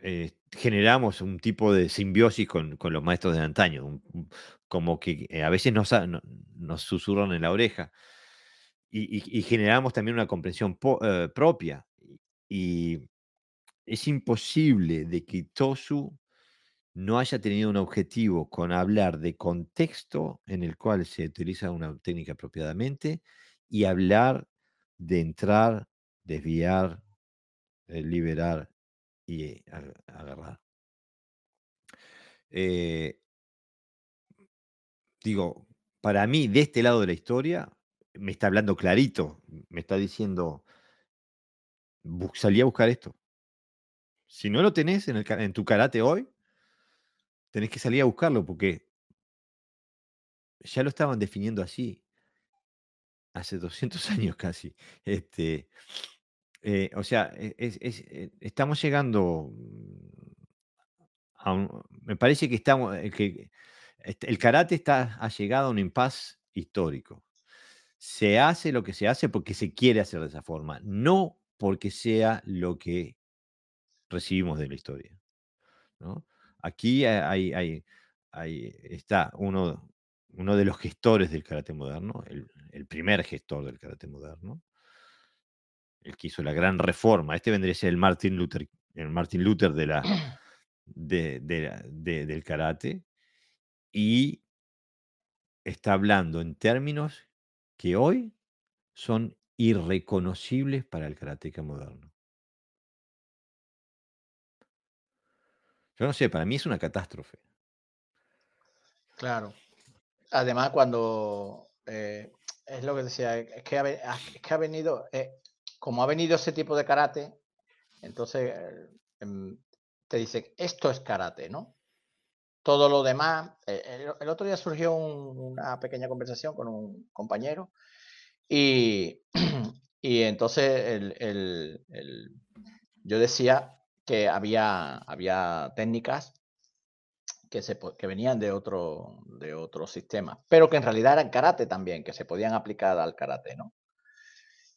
eh, generamos un tipo de simbiosis con, los maestros de antaño, como que eh, a veces nos, susurran en la oreja y, generamos también una comprensión eh, propia. Y es imposible de que Tosu no haya tenido un objetivo con hablar de contexto en el cual se utiliza una técnica apropiadamente y hablar de entrar, desviar, eh, liberar y agarrar. Eh, digo, para mí, de este lado de la historia, me está hablando clarito, me está diciendo, salí a buscar esto. Si no lo tenés en, el, en tu karate hoy, tenés que salir a buscarlo porque ya lo estaban definiendo así hace 200 años casi. Este, eh, o sea, e, eh, estamos llegando a un, me parece que estamos, eh, que el karate está, ha llegado a un impas histórico. Se hace lo que se hace porque se quiere hacer de esa forma, no porque sea lo que recibimos de la historia. Aquí hay, hay, hay, está uno, uno de los gestores del karate moderno, el, el primer gestor del karate moderno, el que hizo la gran reforma. Este vendría a ser el Martin Luther, el Martin Luther de la, de, del karate. Y está hablando en términos que hoy son irreconocibles para el karateca moderno. Yo no sé, para mí es una catástrofe. Claro. Además, cuando eh, es lo que decía, es que ha, es que ha venido, eh, como ha venido ese tipo de karate, entonces em, te dicen, esto es karate, ¿no? Todo lo demás, eh, el, otro día surgió una pequeña conversación con un compañero y, y entonces yo decía que había, había técnicas que, se, que venían de otro, de otro sistema, pero que en realidad eran karate también, que se podían aplicar al karate, ¿no?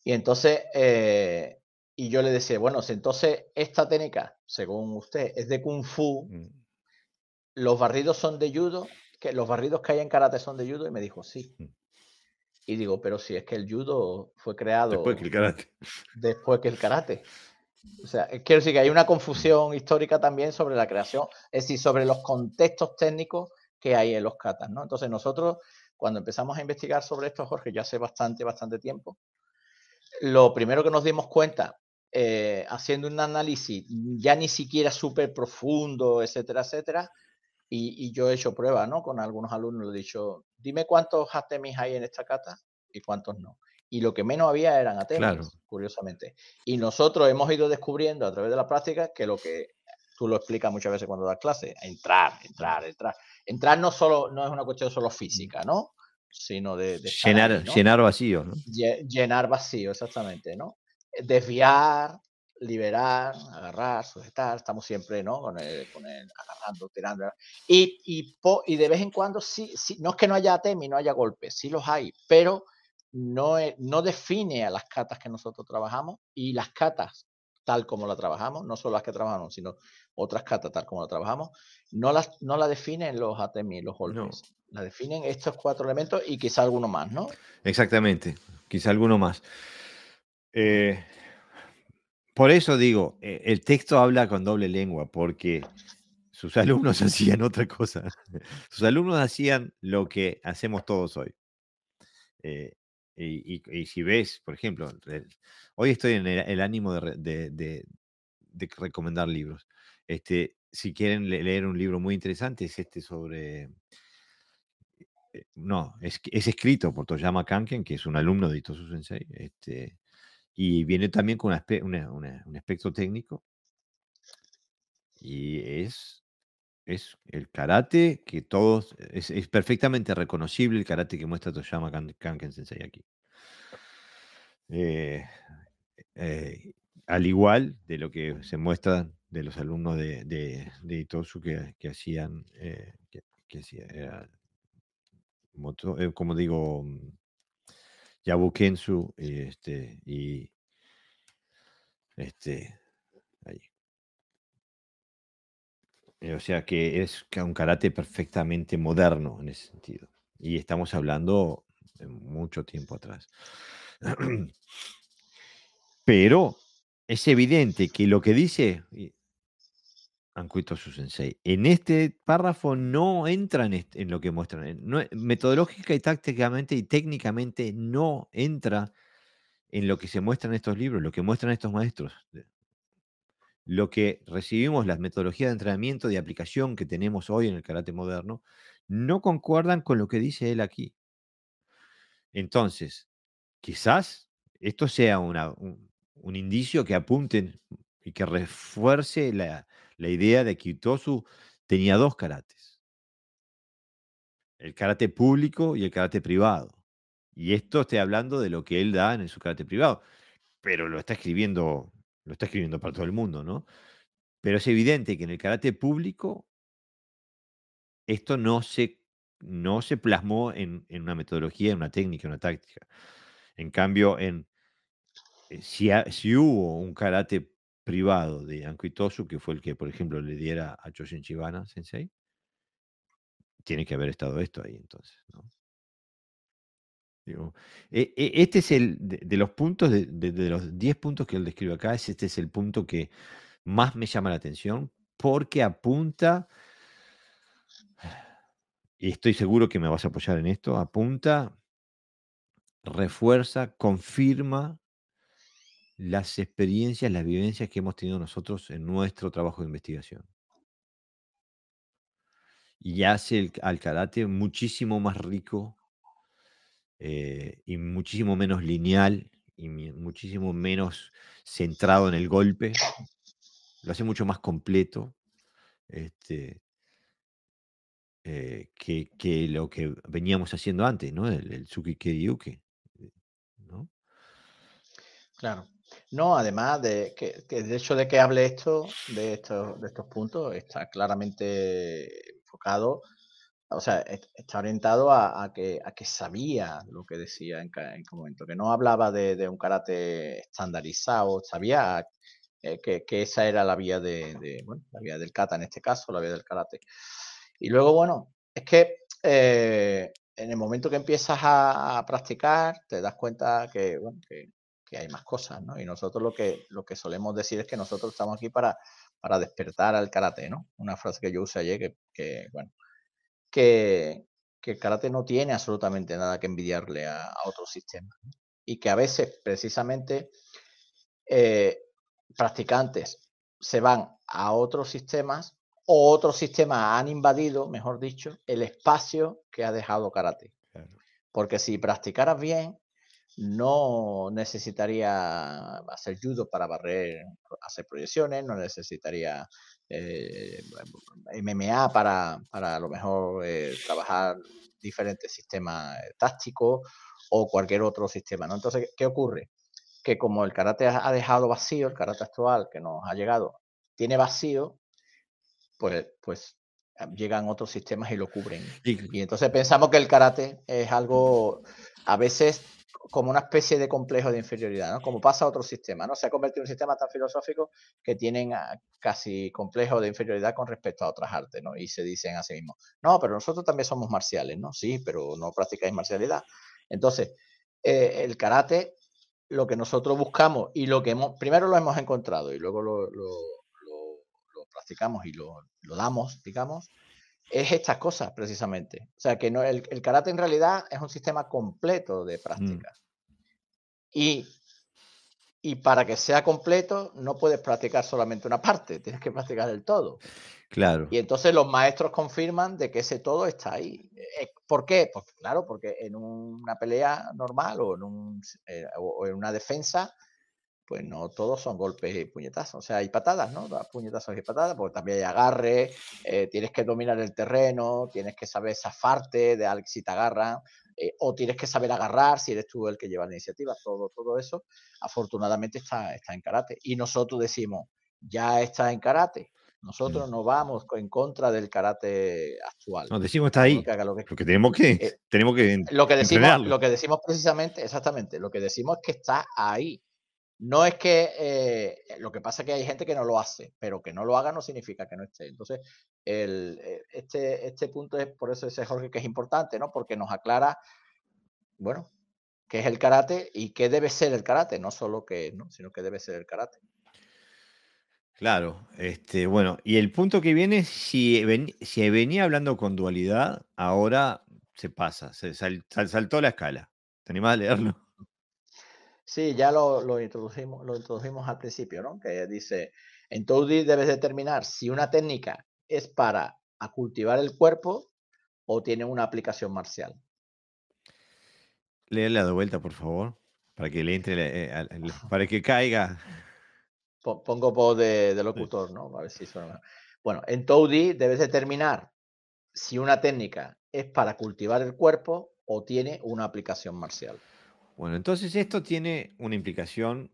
Y entonces, eh, y yo le decía, bueno, si entonces esta técnica, según usted, es de kung fu, mm. los barridos son de judo, que los barridos que hay en karate son de judo, y me dijo, sí. Mm. Y digo, pero si es que el judo fue creado después que el karate. Después que el karate. O sea, quiero decir que hay una confusión histórica también sobre la creación, es decir, sobre los contextos técnicos que hay en los katas, ¿no? Entonces nosotros, cuando empezamos a investigar sobre esto, Jorge, ya hace bastante, bastante tiempo, lo primero que nos dimos cuenta, eh, haciendo un análisis ya ni siquiera súper profundo, etcétera, etcétera, y, yo he hecho pruebas, ¿no? Con algunos alumnos, he dicho, dime cuántos Atemis hay en esta cata y cuántos no y lo que menos había eran Atemis, curiosamente. Y nosotros hemos ido descubriendo a través de la práctica que lo que tú lo explicas muchas veces cuando das clase, entrar, entrar, entrar. Entrar no solo no es una cuestión solo física, ¿no? Sino de, llenar, llenar vacío, ¿no? Llenar vacío, exactamente, ¿no? Desviar, liberar, agarrar, sujetar, estamos siempre, ¿no? Con el, con el agarrando, tirando. Y, y, y, de vez en cuando sí, sí, no es que no haya Atemi, no haya golpes, sí los hay, pero no, no define a las catas que nosotros trabajamos y las catas tal como la trabajamos, no solo las que trabajamos, sino otras catas tal como la trabajamos, no las no la definen los ATMI, los golpes. La definen estos cuatro elementos y quizá alguno más, ¿no? Exactamente, quizá alguno más. Eh, por eso digo, eh, el texto habla con doble lengua, porque sus alumnos hacían otra cosa. Sus alumnos hacían lo que hacemos todos hoy. Eh, y, si ves, por ejemplo, hoy estoy en el, ánimo de, recomendar libros. Este, si quieren leer un libro muy interesante, es este sobre. Eh, no, es, es escrito por Toyama Kanken, que es un alumno de Itosu Sensei. Este, y viene también con un aspecto técnico. Y es es el karate que todos, es, perfectamente reconocible el karate que muestra Toyama Kanken Sensei aquí. Eh, eh, al igual de lo que se muestra de los alumnos de, de, Itosu que, hacían, eh, que, como digo, Yabukensu este, y este, ahí. Eh, o sea que es un karate perfectamente moderno en ese sentido. Y estamos hablando de mucho tiempo atrás. Pero es evidente que lo que dice Ankuito su sensei, en este párrafo no entra en, lo que muestran. metodológica y tácticamente y técnicamente no entra en lo que se muestra en estos libros, lo que muestran estos maestros lo que recibimos, las metodologías de entrenamiento, de aplicación que tenemos hoy en el karate moderno, no concuerdan con lo que dice él aquí. Entonces, quizás esto sea un, indicio que apunten y que refuerce la, idea de que Itosu tenía dos karates. El karate público y el karate privado. Y esto estoy hablando de lo que él da en su karate privado, pero lo está escribiendo lo está escribiendo para todo el mundo, ¿no? Pero es evidente que en el karate público esto no se, no se plasmó en, una metodología, en una técnica, en una táctica. En cambio, en, eh, si, si hubo un karate privado de Anko que fue el que, por ejemplo, le diera a Choshin Chibana Sensei, tiene que haber estado esto ahí entonces, ¿no? E, e, este es el, de, los puntos, de, los 10 puntos que él describe acá, este es el punto que más me llama la atención porque apunta, y estoy seguro que me vas a apoyar en esto, apunta, refuerza, confirma las experiencias, las vivencias que hemos tenido nosotros en nuestro trabajo de investigación. Y hace al karate muchísimo más rico eh, y muchísimo menos lineal y muchísimo menos centrado en el golpe. Lo hace mucho más completo este, eh, que, lo que veníamos haciendo antes, ¿no? El, el Tsuki Kediuke. ¿no? Claro. No, además de que, el hecho de que hable esto, de estos, de estos puntos, está claramente enfocado, o sea, está orientado a, que, a que sabía lo que decía en, en momento, que no hablaba de, un karate estandarizado, sabía eh, que, esa era la vía de, bueno, la vía del kata en este caso, la vía del karate. Y luego, bueno, es que eh, en el momento que empiezas a, practicar, te das cuenta que, hay más cosas, ¿no? Y nosotros lo que, solemos decir es que nosotros estamos aquí para, para despertar al karate, ¿no? Una frase que yo usé ayer que, bueno, que, el karate no tiene absolutamente nada que envidiarle a, otros sistemas. Y que a veces, precisamente, eh, practicantes se van a otros sistemas o otros sistemas han invadido, mejor dicho, el espacio que ha dejado karate. Porque si practicaras bien, no necesitaría hacer judo para barrer, hacer proyecciones, no necesitaría eh, MMA para, para, a lo mejor eh, trabajar diferentes sistemas tácticos o cualquier otro sistema. ¿no? Entonces, ¿qué ocurre? Que como el karate ha dejado vacío, el karate actual que nos ha llegado, tiene vacío, pues, pues llegan otros sistemas y lo cubren. Y, entonces pensamos que el karate es algo a veces como una especie de complejo de inferioridad, ¿no? Como pasa a otros sistemas, ¿no? Se ha convertido en un sistema tan filosófico que tienen ah, casi complejo de inferioridad con respecto a otras artes, ¿no? Y se dicen a sí mismos, no, pero nosotros también somos marciales, ¿no? Sí, pero no practicáis marcialidad. Entonces, eh, el karate, lo que nosotros buscamos y lo que hemos, primero lo hemos encontrado y luego lo practicamos y lo, damos, digamos, es estas cosas precisamente. O sea, que no, el, karate en realidad es un sistema completo de mm. práctica. Y, y para que sea completo, no puedes practicar solamente una parte, tienes que practicar el todo. Claro. Y entonces los maestros confirman de que ese todo está ahí. Eh, ¿Por qué? Pues claro, porque en una pelea normal o en, un, eh, o en una defensa, pues no todos son golpes y puñetazos. O sea, hay patadas, ¿no? Puñetazos y patadas, porque también hay agarre, eh, tienes que dominar el terreno, tienes que saber zafarte de si te agarran, eh, o tienes que saber agarrar si eres tú el que lleva la iniciativa. Todo, todo eso, afortunadamente, está, está en karate. Y nosotros decimos, ya está en karate. Nosotros mm. no vamos en contra del karate actual. Nos decimos está ahí. lo que, porque tenemos que, eh, tenemos que lo que decimos, lo que decimos precisamente, exactamente, lo que decimos es que está ahí no es que eh, lo que pasa es que hay gente que no lo hace, pero que no lo haga no significa que no esté. Entonces, el, eh, este, este punto es por eso ese Jorge que es importante, ¿no? Porque nos aclara, bueno, qué es el karate y qué debe ser el karate, no solo que, ¿no? sino que debe ser el karate. Claro, este, bueno, y el punto que viene, si, si venía hablando con dualidad, ahora se pasa, se saltó la escala. ¿Te animás a leerlo? Sí, ya lo, introdujimos, lo introdujimos al principio, ¿no? Que dice, en Toady debes determinar si una técnica es para cultivar el cuerpo o tiene una aplicación marcial. Léela de vuelta, por favor, para que le entre, eh, para que caiga. Pongo voz de, locutor, ¿no? A ver si suena. Bueno, en Toady debes determinar si una técnica es para cultivar el cuerpo o tiene una aplicación marcial. Bueno, entonces esto tiene una implicación.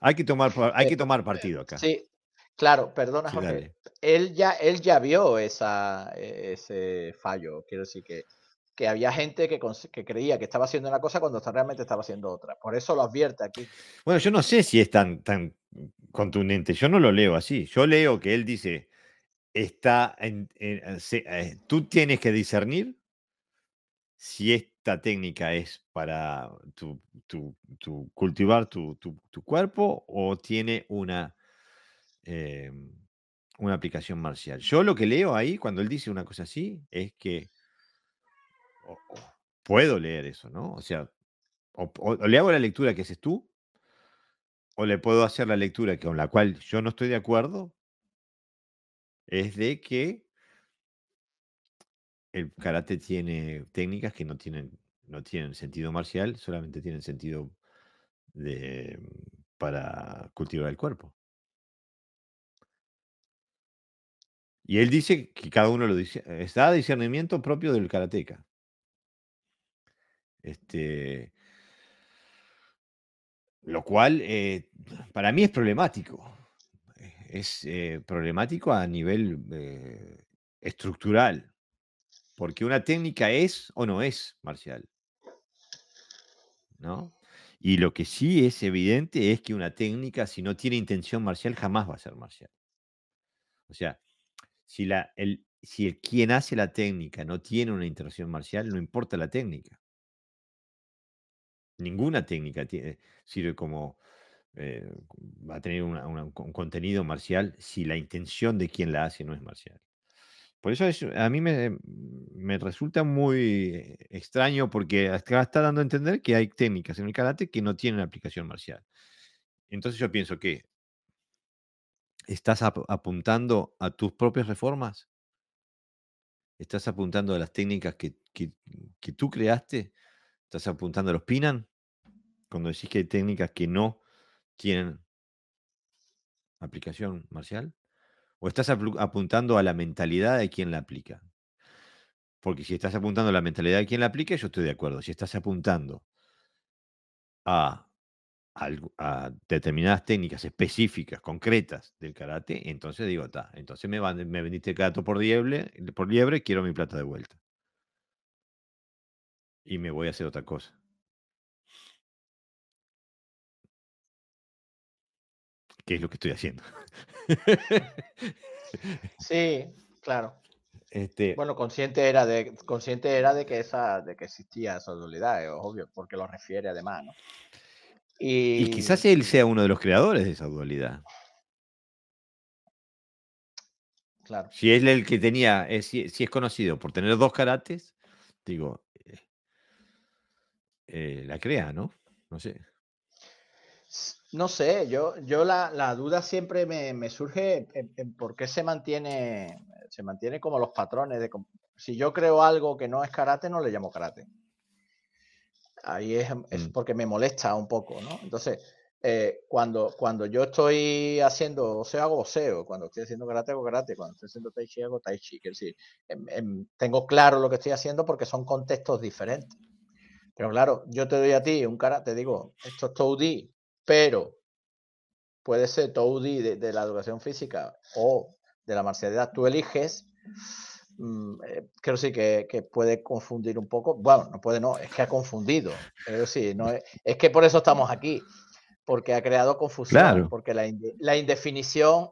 hay que tomar, hay que eh, tomar partido acá. Sí, claro, perdona, Jorge. Él ya, él ya vio esa, e, ese fallo. Quiero decir que, que había gente que, que, creía que estaba haciendo una cosa cuando realmente estaba haciendo otra. Por eso lo advierte aquí. Bueno, yo no sé si es tan, tan contundente. Yo no lo leo así. Yo leo que él dice, está en, eh, tú tienes que discernir si esta técnica es para tu, cultivar tu, cuerpo o tiene una, em, una aplicación marcial. Yo lo que leo ahí, cuando él dice una cosa así, es que puedo leer eso, ¿no? O sea, o, le hago la lectura que haces tú, o le puedo hacer la lectura con la cual yo no estoy de acuerdo, es de que el karate tiene técnicas que no tienen, no tienen sentido marcial, solamente tienen sentido de, para cultivar el cuerpo. Y él dice que cada uno lo dice, está a discernimiento propio del karateca. Este, lo cual eh, para mí es problemático. Es eh, problemático a nivel eh, estructural, porque una técnica es o no es marcial. ¿No? Y lo que sí es evidente es que una técnica, si no tiene intención marcial, jamás va a ser marcial. O sea, si, la, el, si el quien hace la técnica no tiene una intención marcial, no importa la técnica. Ninguna técnica sirve como, eh, va a tener un contenido marcial si la intención de quien la hace no es marcial. Por eso es- a mí me, me resulta muy extraño porque está dando a entender que hay técnicas en el karate que no tienen aplicación marcial. Entonces yo pienso que estás ap- apuntando a tus propias reformas, estás apuntando a las técnicas que, que- que tú creaste, estás apuntando a los Pinan, cuando decís que hay técnicas que no tienen aplicación marcial, o estás apuntando a la mentalidad de quien la aplica. Porque si estás apuntando a la mentalidad de quien la aplica, yo estoy de acuerdo. Si estás apuntando a, a determinadas técnicas específicas, concretas del karate, entonces digo, está, entonces me, van- me vendiste gato por liebre, por liebre, quiero mi plata de vuelta. Y me voy a hacer otra cosa. ¿Qué es lo que estoy haciendo? Sí, claro. este, Bueno, consciente era de, consciente era de que esa, de que existía esa dualidad, es obvio, porque lo refiere además, ¿no? Y, y quizás él sea uno de los creadores de esa dualidad. claro. Si es el que tenía, eh, si, si es conocido por tener dos karates, digo, eh, eh, la crea, ¿no? No sé. No sé, yo, yo la, la duda siempre me, me surge en, en por qué se mantiene, se mantiene como los patrones de si yo creo algo que no es karate, no le llamo karate. Ahí es, es Mm. porque me molesta un poco, ¿no? Entonces, eh, cuando, cuando yo estoy haciendo boxeo, hago boxeo. Cuando estoy haciendo karate, hago karate. Cuando estoy haciendo tai chi, hago tai chi. Decir, em- em, tengo claro lo que estoy haciendo porque son contextos diferentes. Pero claro, yo te doy a ti un karate, te digo, esto es Toudi, pero puede ser Toudi de, de la educación física o de la marcialidad. Tú eliges. mm, eh, creo sí que, que puede confundir un poco. Bueno, no puede, no, es que ha confundido. Pero sí, no es, es que por eso estamos aquí, porque ha creado confusión, Claro. porque la, inde- la indefinición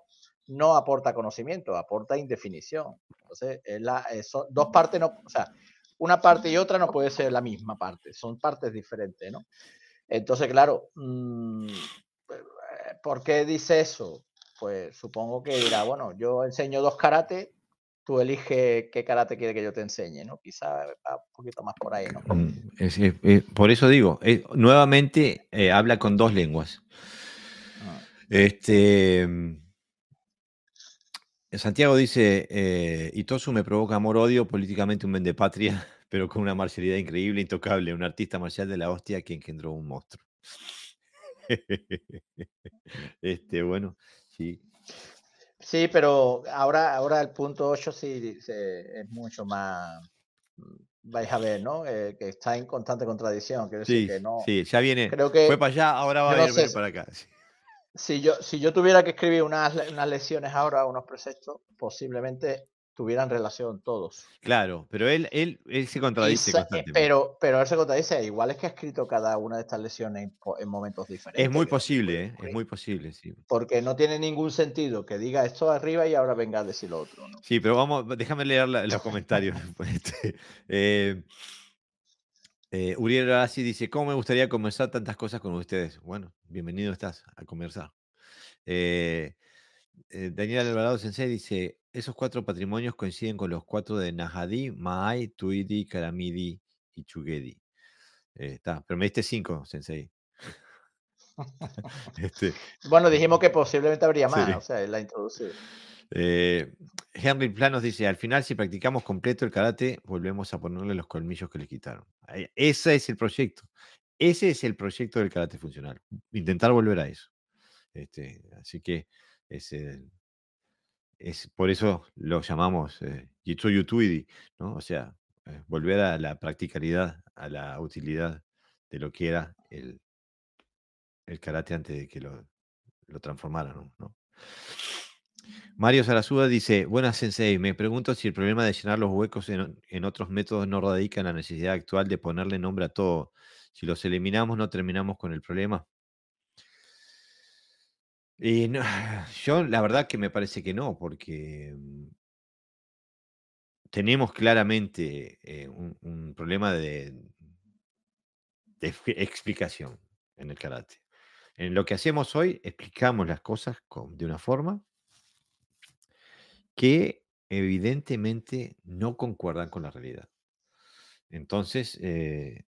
no aporta conocimiento, aporta indefinición. Entonces, la, eh, son dos partes, no, o sea, una parte y otra no puede ser la misma parte, son partes diferentes, ¿no? Entonces, claro, mm, eh, ¿por qué dice eso? Pues supongo que dirá, bueno, yo enseño dos karate, tú eliges qué karate quiere que yo te enseñe, ¿no? Quizá va un poquito más por ahí, ¿no? Mm, es- es- es- por eso digo, eh, nuevamente eh, habla con dos lenguas. Ah, Este. mm, Santiago dice, eh, Itosu me provoca amor-odio, políticamente un patria, pero con una marcialidad increíble, intocable, un artista marcial de la hostia que engendró un monstruo. este, bueno, sí. Sí, pero ahora, ahora el punto 8 sí se- es mucho más, mm, vais a ver, ¿no? Eh, que está en constante contradicción, quiero decir Sí, que no, sí, ya viene. creo que Fue para allá, ahora va a no venir sé, para acá. sí. si yo, si yo tuviera que escribir unas, unas lecciones ahora, unos preceptos, posiblemente tuvieran relación todos. Claro, pero él, él, él se contradice eh, constantemente. pero, pero él se contradice, igual es que ha escrito cada una de estas lesiones en, momentos diferentes. Es muy posible, ¿eh? es muy posible, sí. Porque no tiene ningún sentido que diga esto arriba y ahora venga a decir lo otro, ¿no? Sí, pero vamos, déjame leer la- los comentarios. este, eh, eh, Uriel Arasi dice, ¿cómo me gustaría conversar tantas cosas con ustedes? Bueno, bienvenido estás a conversar. Eh, eh, Daniel Alvarado Sensei dice, esos cuatro patrimonios coinciden con los cuatro de Nahadi, Maai, Tuidi, Karamidi y Chugedi. Eh, está, pero me diste cinco, Sensei. Este, Bueno, dijimos que posiblemente habría más, Sí. o sea, él la ha introducido. Eh, Henry Planos dice, al final si practicamos completo el karate, volvemos a ponerle los colmillos que le quitaron. Ese es el proyecto. Ese es el proyecto del karate funcional. Intentar volver a eso. Este, así que es, es por eso lo llamamos eh, ¿no? O sea, eh, volver a la practicalidad, a la utilidad de lo que era el, el karate antes de que lo, lo transformaran. Mario Sarasuda dice, buenas sensei, me pregunto si el problema de llenar los huecos en, en, otros métodos no radica en la necesidad actual de ponerle nombre a todo. Si los eliminamos, no terminamos con el problema. Yo la verdad que me parece que no, porque mm, tenemos claramente eh, un, problema de, de, explicación en el karate. En lo que hacemos hoy, explicamos las cosas de una forma que evidentemente no concuerdan con la realidad. Entonces, eh,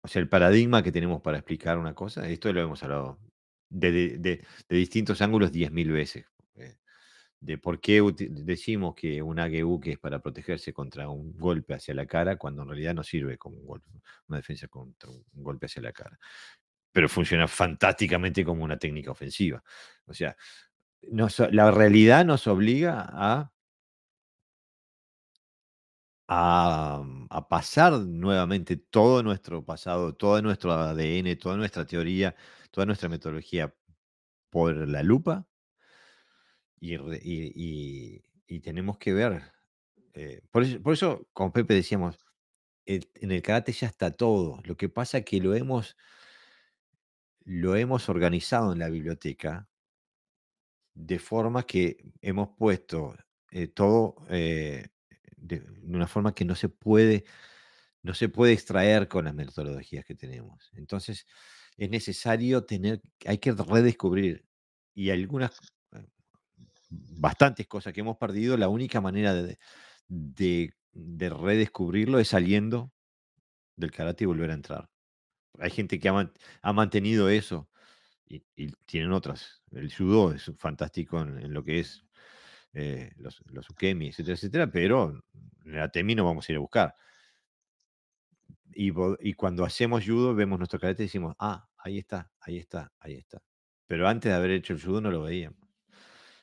o sea, el paradigma que tenemos para explicar una cosa, esto lo hemos hablado de, de, de, distintos ángulos 10.000 veces. Eh, de por qué decimos que un AGU que es para protegerse contra un golpe hacia la cara, cuando en realidad no sirve como un golpe, una defensa contra un golpe hacia la cara. Pero funciona fantásticamente como una técnica ofensiva. O sea, la realidad nos obliga a, a, a, pasar nuevamente todo nuestro pasado, todo nuestro ADN, toda nuestra teoría, toda nuestra metodología por la lupa y, tenemos que ver. Eh, por, eso, por, eso, con Pepe decíamos, en el karate ya está todo. Lo que pasa es que lo hemos, lo hemos organizado en la biblioteca de forma que hemos puesto eh, todo eh, de, de, una forma que no se puede no se puede extraer con las metodologías que tenemos. Entonces, es necesario tener, hay que redescubrir y algunas, eh, bastantes cosas que hemos perdido, la única manera de, de, de redescubrirlo es saliendo del karate y volver a entrar. Hay gente que ha, ha mantenido eso y, y, tienen otras. El judo es fantástico en, en lo que es eh, los, los ukemi, etcétera, etcétera, pero en la TEMI no vamos a ir a buscar. Y, y, cuando hacemos judo, vemos nuestro karate y decimos, ah, ahí está, ahí está, ahí está. Pero antes de haber hecho el judo no lo veíamos.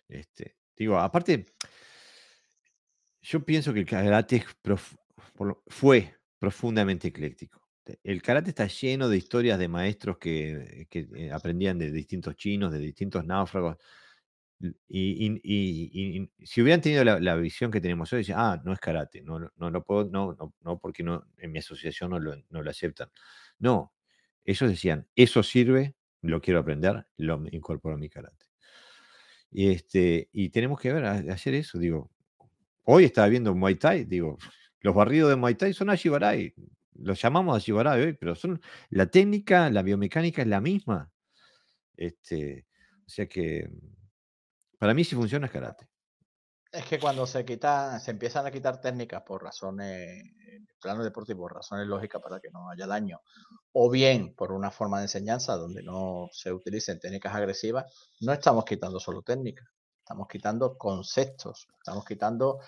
Este, digo, aparte, yo pienso que el karate fue profundamente ecléctico. El karate está lleno de historias de maestros que, que eh, aprendían de distintos chinos, de distintos náufragos. Y, y, y, si hubieran tenido la, visión que tenemos hoy, decían, ah, no es karate, no, no, no, puedo, no, no, no porque no, en mi asociación no lo, no lo aceptan. No, ellos decían, eso sirve, lo quiero aprender, lo incorporo a mi karate. Y, este, y tenemos que ver, hacer eso, digo. Hoy estaba viendo Muay Thai, digo, los barridos de Muay Thai son Ashibarai, los llamamos Ashibarai hoy, pero son, la técnica, la biomecánica es la misma. Este, o sea que para mí si funciona karate. Es que cuando se quitan, se empiezan a quitar técnicas por razones, plano deportivo, por razones lógicas para que no haya daño, o bien por una forma de enseñanza donde no se utilicen técnicas agresivas, no estamos quitando solo técnicas, estamos quitando conceptos, estamos quitando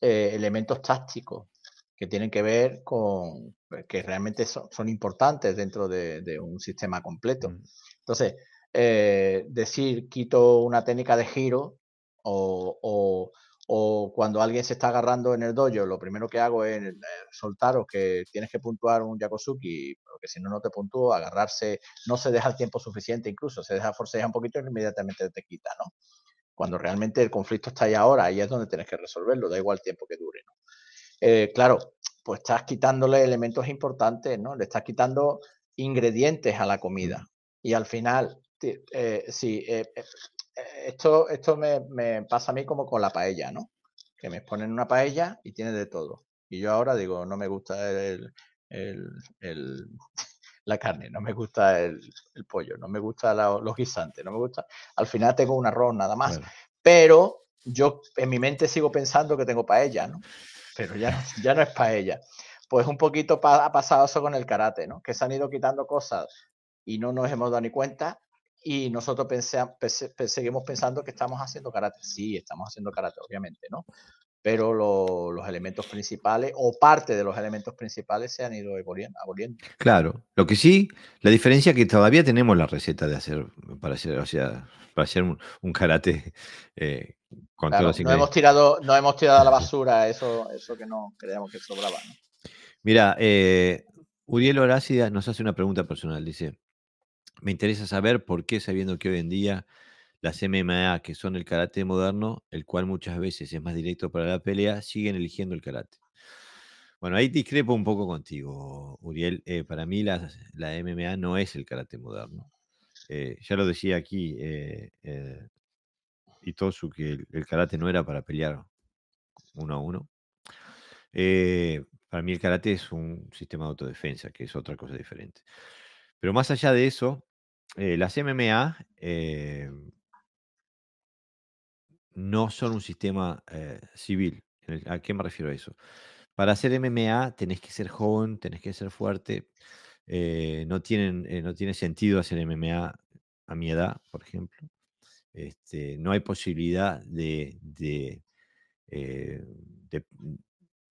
eh, elementos tácticos que tienen que ver con que realmente son, son importantes dentro de, de, un sistema completo. Mm. Entonces, eh, decir quito una técnica de giro o, o, o, cuando alguien se está agarrando en el dojo, lo primero que hago es eh, soltaros que tienes que puntuar un Yakosuki, porque si no, no te puntúo, agarrarse, no se deja el tiempo suficiente, incluso se deja forcejar un poquito y inmediatamente te quita, ¿no? Cuando realmente el conflicto está ahí ahora, ahí es donde tienes que resolverlo, da igual el tiempo que dure. Eh, claro, pues estás quitándole elementos importantes, ¿no? Le estás quitando ingredientes a la comida. Y al final, eh, sí, eh, eh, esto, esto me, me, pasa a mí como con la paella, ¿no? Que me ponen una paella y tiene de todo. Y yo ahora digo, no me gusta el, el, el la carne, no me gusta el, el pollo, no me gusta la, los guisantes, no me gusta. Al final tengo un arroz nada más. Bueno. Pero yo en mi mente sigo pensando que tengo paella, ¿no? Pero ya, ya no es paella. Pues un poquito pa, ha pasado eso con el karate, ¿no? Que se han ido quitando cosas y no nos hemos dado ni cuenta y nosotros pense, seguimos pensando que estamos haciendo karate. Sí, estamos haciendo karate, obviamente, ¿no? Pero lo, los elementos principales o parte de los elementos principales se han ido aboliendo. Claro, lo que sí, la diferencia es que todavía tenemos la receta de hacer, para hacer, o sea, para hacer un, un karate eh, con claro, todos los no hemos tirado No hemos tirado a la basura eso, eso que no creíamos que sobraba, ¿no? Mira, eh, Uriel Horacia nos hace una pregunta personal, dice, me interesa saber por qué, sabiendo que hoy en día las MMA, que son el karate moderno, el cual muchas veces es más directo para la pelea, siguen eligiendo el karate. Bueno, ahí discrepo un poco contigo, Uriel. Eh, para mí la, la, MMA no es el karate moderno. Eh, ya lo decía aquí eh, eh Itosu, que el, el, karate no era para pelear uno a uno. para mí el karate es un sistema de autodefensa, que es otra cosa diferente. Pero más allá de eso, las MMA no son un sistema civil. ¿A qué me refiero a eso? Para hacer MMA tenés que ser joven, tenés que ser fuerte. Eh, no, tienen, eh, no tiene sentido hacer MMA a mi edad, por ejemplo. Este, no hay posibilidad de, de, eh,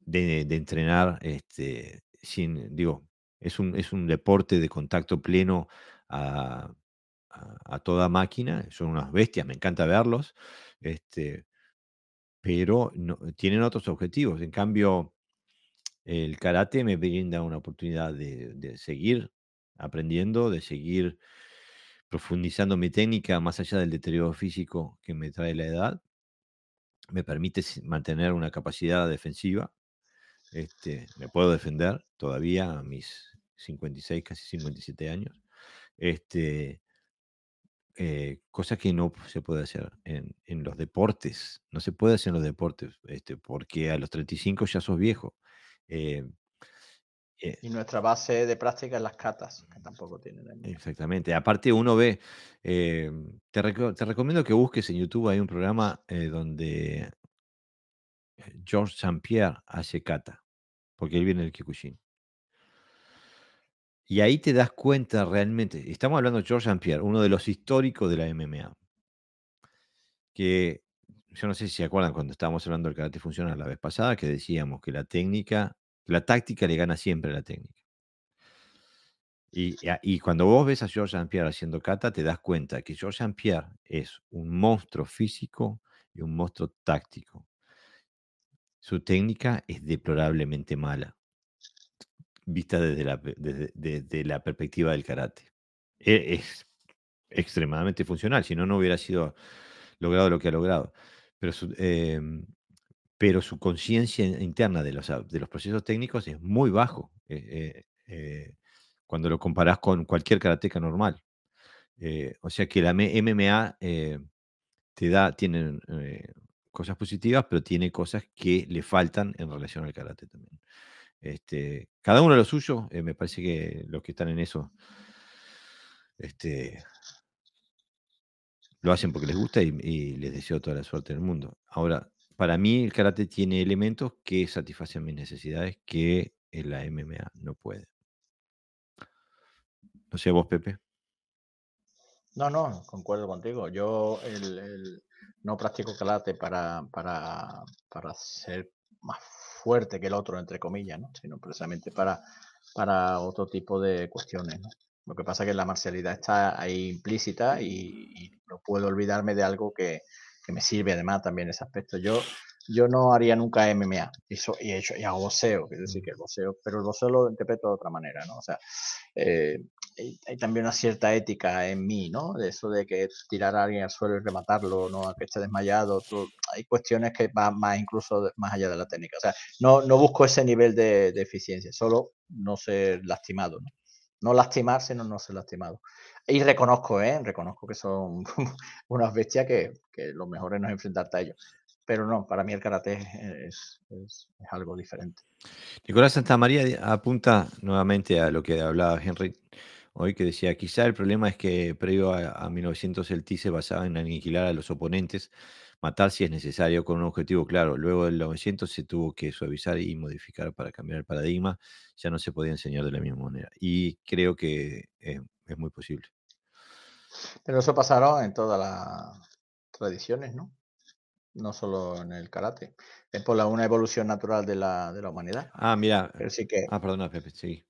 de, de entrenar este, sin, digo, es un, es un deporte de contacto pleno a, toda máquina. Son unas bestias, me encanta verlos. Este, pero no, tienen otros objetivos. En cambio, el karate me brinda una oportunidad de, de seguir aprendiendo, de seguir profundizando mi técnica más allá del deterioro físico que me trae la edad. Me permite mantener una capacidad defensiva. Este, me puedo defender todavía a mis 56, casi 57 años. Este, eh, cosa que no se puede hacer en, en, los deportes. No se puede hacer en los deportes, este, porque a los 35 ya sos viejo. Eh, eh, y nuestra base de práctica es las catas, que tampoco tienen. Exactamente. Aparte, uno ve. Eh, te, te, recomiendo que busques en YouTube. Hay un programa donde George St. Pierre hace kata, porque él viene del Kyokushin. Y ahí te das cuenta realmente, estamos hablando de George St. Pierre, uno de los históricos de la MMA, que yo no sé si se acuerdan cuando estábamos hablando del karate funcional la vez pasada, que decíamos que la técnica, la táctica le gana siempre a la técnica. Y, y, cuando vos ves a George St. Pierre haciendo kata, te das cuenta que George St. Pierre es un monstruo físico y un monstruo táctico. Su técnica es deplorablemente mala vista desde la, desde, desde la perspectiva del karate. E, es extremadamente funcional, si no, no hubiera sido logrado lo que ha logrado. Pero su, eh, pero su conciencia interna de los, de los procesos técnicos es muy bajo eh, eh, cuando lo comparás con cualquier karateca normal. Eh, o sea que la MMA te da, tiene cosas positivas, pero tiene cosas que le faltan en relación al karate también. Este, cada uno lo suyo, eh, me parece que los que están en eso este, lo hacen porque les gusta y, les deseo toda la suerte del mundo. Ahora, para mí el karate tiene elementos que satisfacen mis necesidades que la MMA no puede. No sé, vos, Pepe. No, no, concuerdo contigo. Yo el, no practico karate para, para, para ser más fuerte que el otro, entre comillas, ¿no? sino precisamente para, para otro tipo de cuestiones. Lo que pasa es que la marcialidad está ahí implícita y, no puedo olvidarme de algo que, que, me sirve además también ese aspecto. Yo, yo no haría nunca MMA eso, y, hecho, y hago boxeo, es decir, que el boxeo, pero el boxeo lo interpreto de otra manera, ¿no? O sea, eh, hay también una cierta ética en mí, ¿no? De eso de que tirar a alguien al suelo y rematarlo, ¿no? A que esté desmayado. hay cuestiones que van más incluso más allá de la técnica. O sea, no, no busco ese nivel de, de, eficiencia, solo no ser lastimado, ¿no? No lastimar, sino no ser lastimado. Y reconozco, ¿eh? Reconozco que son unas bestias que, que lo mejor es no enfrentarte a ellos. Pero no, para mí el karate es, es, es algo diferente. Nicolás Santamaría apunta nuevamente a lo que hablaba Henry hoy que decía, quizá el problema es que previo a, a 1900 el TI se basaba en aniquilar a los oponentes, matar si es necesario con un objetivo claro. Luego del 900 se tuvo que suavizar y modificar para cambiar el paradigma, ya no se podía enseñar de la misma manera. Y creo que eh, es muy posible. Pero eso pasaron en todas las tradiciones, ¿no? No solo en el karate. Es por la, una evolución natural de la, de la humanidad. Ah, mira. Pero sí que... Ah, perdona, Pepe, sí.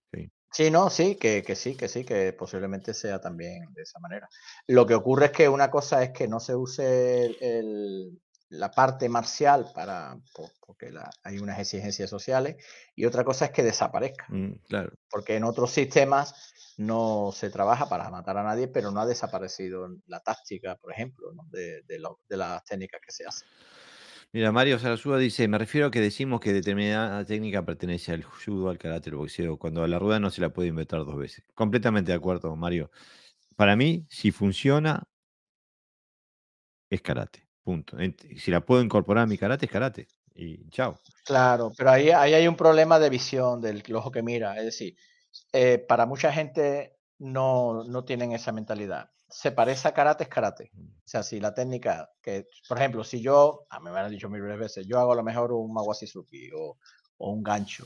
Sí. No, sí, que, que, sí, que sí, que posiblemente sea también de esa manera. Lo que ocurre es que una cosa es que no se use el, el, la parte marcial para porque la, hay unas exigencias sociales y otra cosa es que desaparezca. Mm, claro. Porque en otros sistemas no se trabaja para matar a nadie, pero no ha desaparecido la táctica, por ejemplo, de, de las técnicas que se hacen. Mira, Mario Sarasúa dice, me refiero a que decimos que determinada técnica pertenece al judo, al karate, al boxeo, cuando a la rueda no se la puede inventar dos veces. Completamente de acuerdo, Mario. Para mí, si funciona, es karate. Punto. Si la puedo incorporar a mi karate, es karate. Y chao. Claro, pero ahí, ahí hay un problema de visión del ojo que mira. Es decir, eh, para mucha gente no, no tienen esa mentalidad se parece a karate es karate. Mm. O sea, si la técnica, que por ejemplo, si yo, a mí me han dicho mil veces, yo hago a lo mejor un Mawasizuki o, o un gancho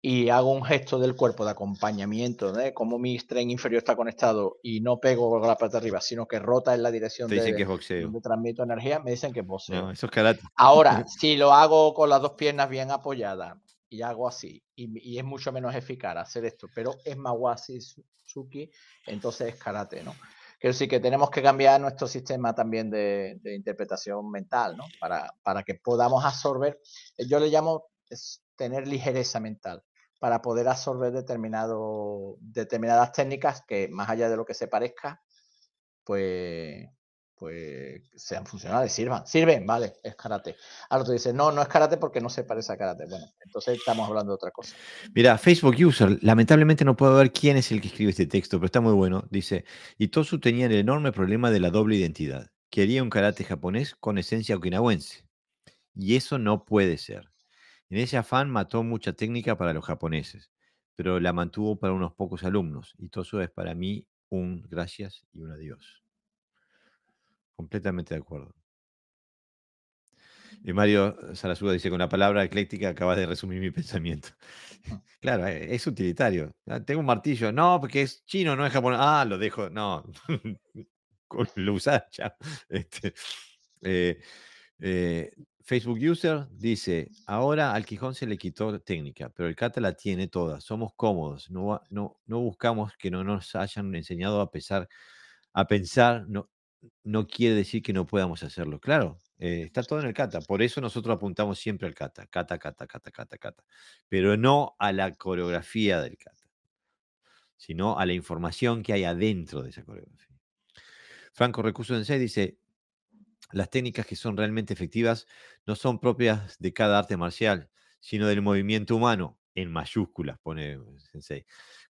y hago un gesto del cuerpo de acompañamiento, de como mi tren inferior está conectado y no pego con la parte de arriba, sino que rota en la dirección de, que donde transmito energía, me dicen que es boxeo. No, eso es karate. Ahora, si lo hago con las dos piernas bien apoyadas y hago así, y, y es mucho menos eficaz hacer esto, pero es Mawasizuki, entonces es karate, ¿no? Quiero decir que tenemos que cambiar nuestro sistema también de, interpretación mental, ¿no? Para, para, que podamos absorber, yo le llamo tener ligereza mental, para poder absorber determinado, determinadas técnicas que más allá de lo que se parezca, pues, pues sean funcionales, sirvan. Sirven, vale, es karate. Ahora tú dices, no, no es karate porque no se parece a karate. Bueno, entonces estamos hablando de otra cosa. Mira, Facebook User, lamentablemente no puedo ver quién es el que escribe este texto, pero está muy bueno. Dice, y Tosu tenía el enorme problema de la doble identidad. Quería un karate japonés con esencia okinawense. Y eso no puede ser. En ese afán mató mucha técnica para los japoneses, pero la mantuvo para unos pocos alumnos. Y Tosu es para mí un gracias y un adiós. Completamente de acuerdo. Y Mario Sarasuda dice, con la palabra ecléctica acabas de resumir mi pensamiento. Claro, eh, es utilitario. Ah, tengo un martillo. No, porque es chino, no es japonés. Ah, lo dejo. No, lo usás ya. Este, eh, eh, Facebook User dice, ahora al Quijón se le quitó técnica, pero el Kata la tiene toda. Somos cómodos. No, no, no buscamos que no nos hayan enseñado a, pesar, a pensar. No, no quiere decir que no podamos hacerlo. Claro, eh, está todo en el kata. Por eso nosotros apuntamos siempre al kata. Kata, kata, kata, kata, kata. Pero no a la coreografía del kata, sino a la información que hay adentro de esa coreografía. Franco Recurso Sensei dice, las técnicas que son realmente efectivas no son propias de cada arte marcial, sino del movimiento humano, en mayúsculas, pone Sensei.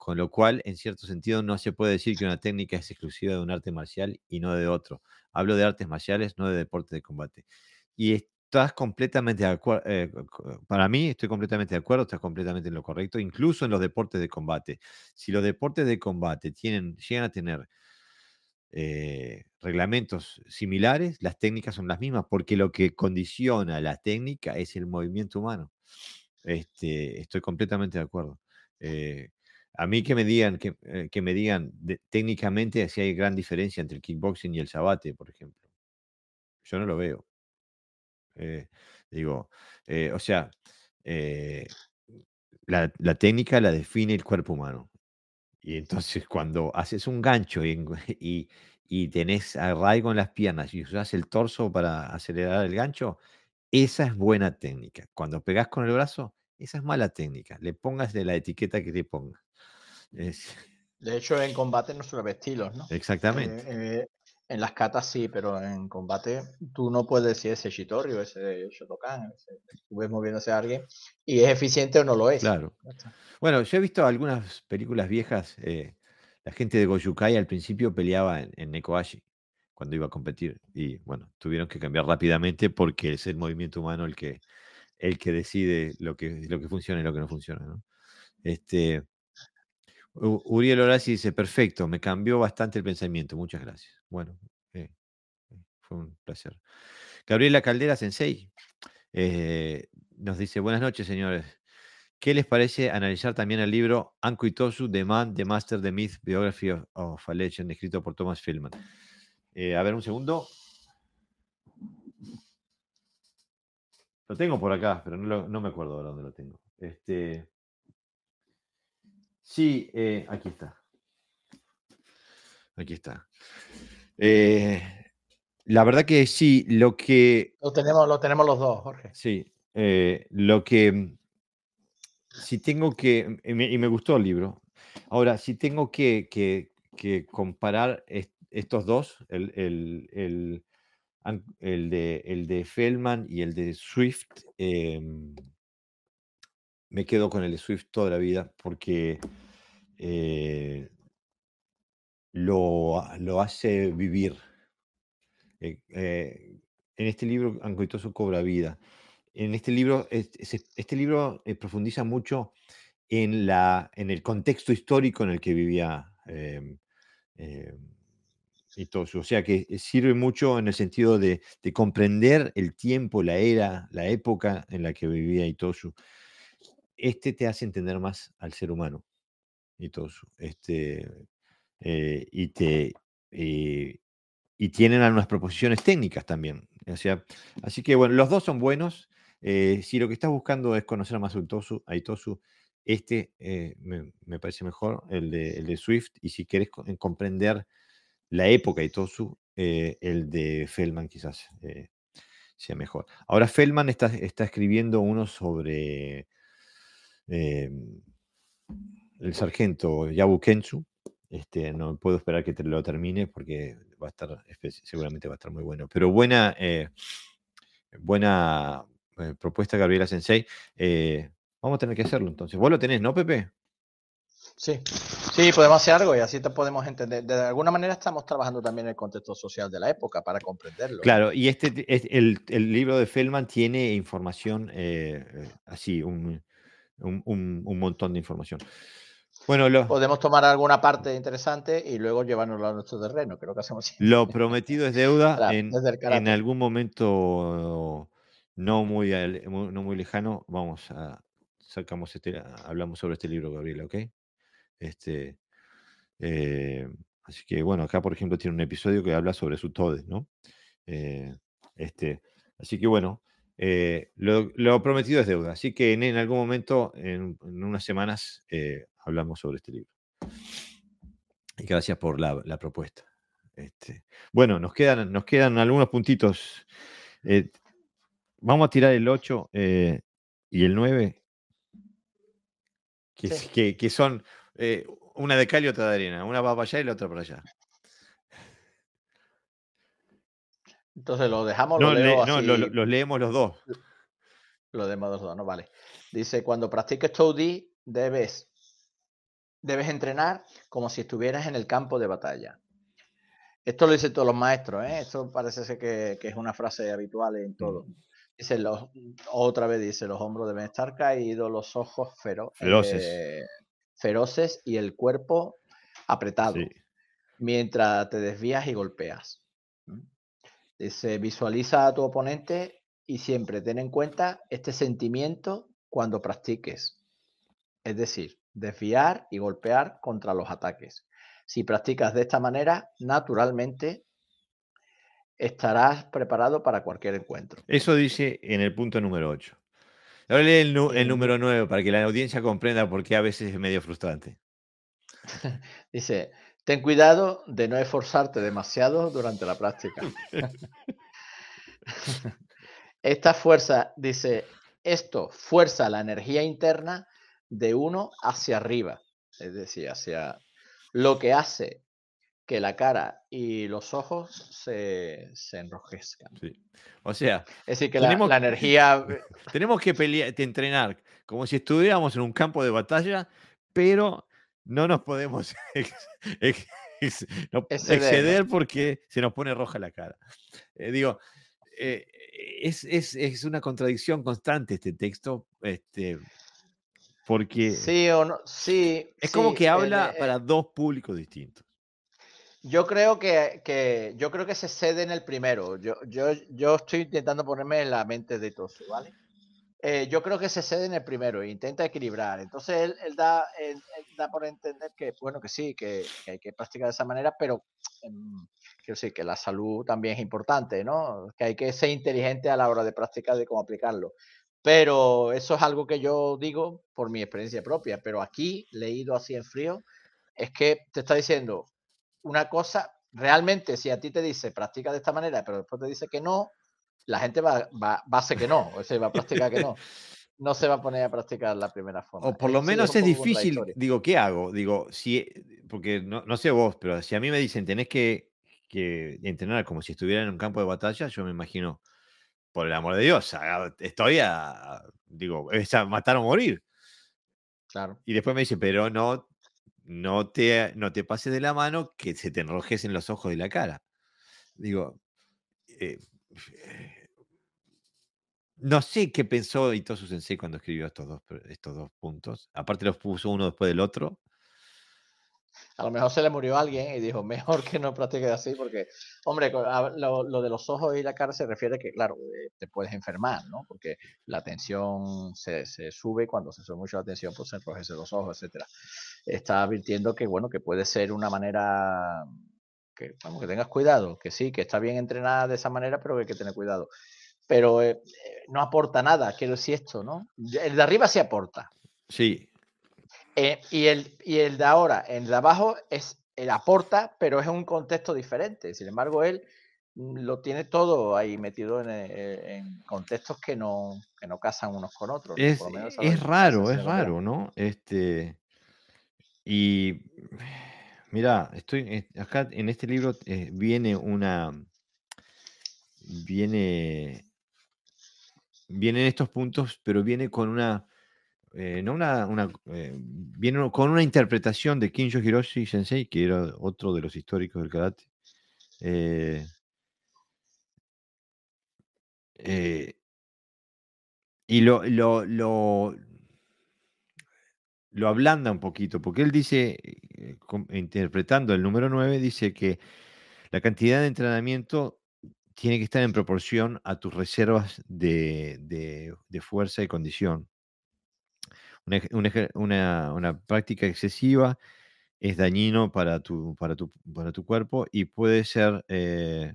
Con lo cual, en cierto sentido, no se puede decir que una técnica es exclusiva de un arte marcial y no de otro. Hablo de artes marciales, no de deporte de combate. Y estás completamente de acuerdo, eh, para mí estoy completamente de acuerdo, estás completamente en lo correcto, incluso en los deportes de combate. Si los deportes de combate tienen, llegan a tener eh, reglamentos similares, las técnicas son las mismas, porque lo que condiciona la técnica es el movimiento humano. Este, estoy completamente de acuerdo. Eh, a mí que me digan, que, eh, que me digan técnicamente si hay gran diferencia entre el kickboxing y el sabate, por ejemplo. Yo no lo veo. Eh, digo, eh, o sea, la, la, técnica la define el cuerpo humano. Y entonces cuando haces un gancho y, y, y tenés arraigo en las piernas y usas el torso para acelerar el gancho, esa es buena técnica. Cuando pegas con el brazo, esa es mala técnica. Le pongas de la etiqueta que te pongas. De hecho, en combate no suele estilos, ¿no? Exactamente. Eh, eh, en las catas sí, pero en combate tú no puedes decir ese Shitorio, ese Shotokan, ese, tú ves moviéndose a alguien y es eficiente o no lo es. Claro. Bueno, yo he visto algunas películas viejas. Eh, la gente de Gojukai al principio peleaba en, en Nekoashi cuando iba a competir y bueno, tuvieron que cambiar rápidamente porque es el movimiento humano el que, el que decide lo que, lo que funciona y lo que no funciona. Este, Uriel Horaci dice, perfecto, me cambió bastante el pensamiento, muchas gracias. Bueno, eh, eh, fue un placer. Gabriela Caldera Sensei eh, nos dice, buenas noches, señores. ¿Qué les parece analizar también el libro Anko Itosu, The Man, The Master, The Myth, Biography of, a Legend, escrito por Thomas Philman? a ver, un segundo. Lo tengo por acá, pero no, no me acuerdo de dónde lo tengo. Este, Sí, eh, aquí está. Aquí está. Eh, la verdad que sí, lo que... Lo tenemos, lo tenemos los dos, Jorge. Sí, eh, lo que... Si tengo que... Y me, gustó el libro. Ahora, si tengo que, comparar estos dos, el, el, de, el de Feldman y el de Swift, em, me quedo con el de Swift toda la vida porque eh, lo, hace vivir. Eh, eh, en este libro, Ancoitoso cobra vida. En este libro, este, libro profundiza mucho en, la, en el contexto histórico en el que vivía em, em, Itosu. O sea que sirve mucho en el sentido de, de, comprender el tiempo, la era, la época en la que vivía Itosu este te hace entender más al ser humano y todo eso. Este, eh, y, te, eh, y tienen algunas proposiciones técnicas también. O sea, así que bueno, los dos son buenos. Eh, si lo que estás buscando es conocer más a Itosu, a Itosu este me, parece mejor, el de, el de, Swift. Y si quieres comprender la época de Itosu, el de Feldman quizás sea mejor. Ahora Feldman está, está escribiendo uno sobre Em, el sargento Yabu Kensu. Este, no puedo esperar que te lo termine porque va a estar, seguramente va a estar muy bueno. Pero buena, eh, buena eh, propuesta, Gabriela Sensei. Eh, vamos a tener que hacerlo entonces. Vos lo tenés, ¿no, Pepe? Sí, sí, podemos hacer algo y así te podemos entender. De alguna manera estamos trabajando también en el contexto social de la época para comprenderlo. Claro, y este, el, el libro de Feldman tiene información así, un, un, montón de información. Bueno, podemos tomar alguna parte interesante y luego llevárnoslo a nuestro terreno, creo que hacemos. Lo prometido es deuda. en, algún momento no muy, no muy lejano, vamos a sacamos este, hablamos sobre este libro, Gabriela, ¿ok? Este, eh, así que bueno, acá por ejemplo tiene un episodio que habla sobre su todes, ¿no? Eh, este, así que bueno, eh, lo, prometido es deuda, así que en, algún momento, en, unas semanas, hablamos sobre este libro. Y gracias por la, propuesta. Este, bueno, nos quedan, nos quedan algunos puntitos. Vamos a tirar el 8 y el 9, que, que, son una de cal y otra de arena. Una va para allá y la otra para allá. Entonces lo dejamos. No, lo los leemos los dos. Lo leemos los dos, no vale. Dice, cuando practiques Toadie, debes, debes entrenar como si estuvieras en el campo de batalla. Esto lo dicen todos los maestros, ¿eh? Esto parece ser que, es una frase habitual en todo. Mm. Dice, los, otra vez dice, los hombros deben estar caídos, los ojos feroces. Eh, feroces y el cuerpo apretado, mientras te desvías y golpeas. Se visualiza a tu oponente y siempre ten en cuenta este sentimiento cuando practiques. Es decir, desviar y golpear contra los ataques. Si practicas de esta manera, naturalmente estarás preparado para cualquier encuentro. Eso dice en el punto número 8. Ahora lee el, el número 9 para que la audiencia comprenda por qué a veces es medio frustrante. dice, Ten cuidado de no esforzarte demasiado durante la práctica. Esta fuerza, dice, esto fuerza la energía interna de uno hacia arriba, es decir, hacia lo que hace que la cara y los ojos se, enrojezcan. O sea, es decir, que la, energía... Tenemos que pelear, entrenar como si estuviéramos en un campo de batalla, pero no nos podemos exceder porque se nos pone roja la cara. Eh, digo, eh, es, una contradicción constante este texto, este, porque... Sí o no, sí. Es como que habla para dos públicos distintos. Yo creo que, yo creo que se cede en el primero. Yo, yo, yo estoy intentando ponerme en la mente de todos, ¿vale? Eh, yo creo que se cede en el primero intenta equilibrar. Entonces él, da, da, por entender que, bueno, que sí, que, hay que practicar de esa manera, pero em, quiero decir que la salud también es importante, ¿no? Que hay que ser inteligente a la hora de practicar de cómo aplicarlo. Pero eso es algo que yo digo por mi experiencia propia. Pero aquí, leído así en frío, es que te está diciendo una cosa, realmente si a ti te dice practica de esta manera, pero después te dice que no, la gente va, va, va a hacer que no, o sea, va a practicar que no. no se va a poner a practicar la primera forma. O por lo menos es difícil, digo, ¿qué hago? Digo, si, porque no, no, sé vos, pero si a mí me dicen tenés que, que, entrenar como si estuviera en un campo de batalla, yo me imagino, por el amor de Dios, estoy a, digo, es a matar o morir. Claro. Y después me dice, pero no, no te, no te pases de la mano que se te enrojecen los ojos y la cara. Digo, eh, no sé qué pensó Itosu Sensei cuando escribió estos dos, estos dos puntos. Aparte los puso uno después del otro. A lo mejor se le murió alguien y dijo, mejor que no practiques así, porque, hombre, lo, de los ojos y la cara se refiere que, claro, eh, te puedes enfermar, ¿no? Porque la tensión se, sube, cuando se sube mucho la tensión, pues se enrojecen los ojos, etcétera. Está advirtiendo que, bueno, que puede ser una manera que, vamos, que tengas cuidado, que sí, que está bien entrenada de esa manera, pero que hay que tener cuidado pero eh, no aporta nada, quiero decir esto, ¿no? El de arriba sí aporta. Sí. Eh, y, el, y el de ahora, el de abajo, es, el aporta, pero es un contexto diferente. Sin embargo, él lo tiene todo ahí metido en, eh, contextos que no, que no casan unos con otros. Es, es raro, es raro, ¿no? Este, y mira, estoy acá en este libro viene una viene vienen estos puntos, pero viene con una, eh, no una, eh, viene con una interpretación de Kinjo Hiroshi Sensei, que era otro de los históricos del karate. Eh, y lo, lo, lo, lo, ablanda un poquito, porque él dice, interpretando el número 9, dice que la cantidad de entrenamiento tiene que estar en proporción a tus reservas de, fuerza y condición. Una, práctica excesiva es dañino para tu, para tu, para tu cuerpo y puede ser eh,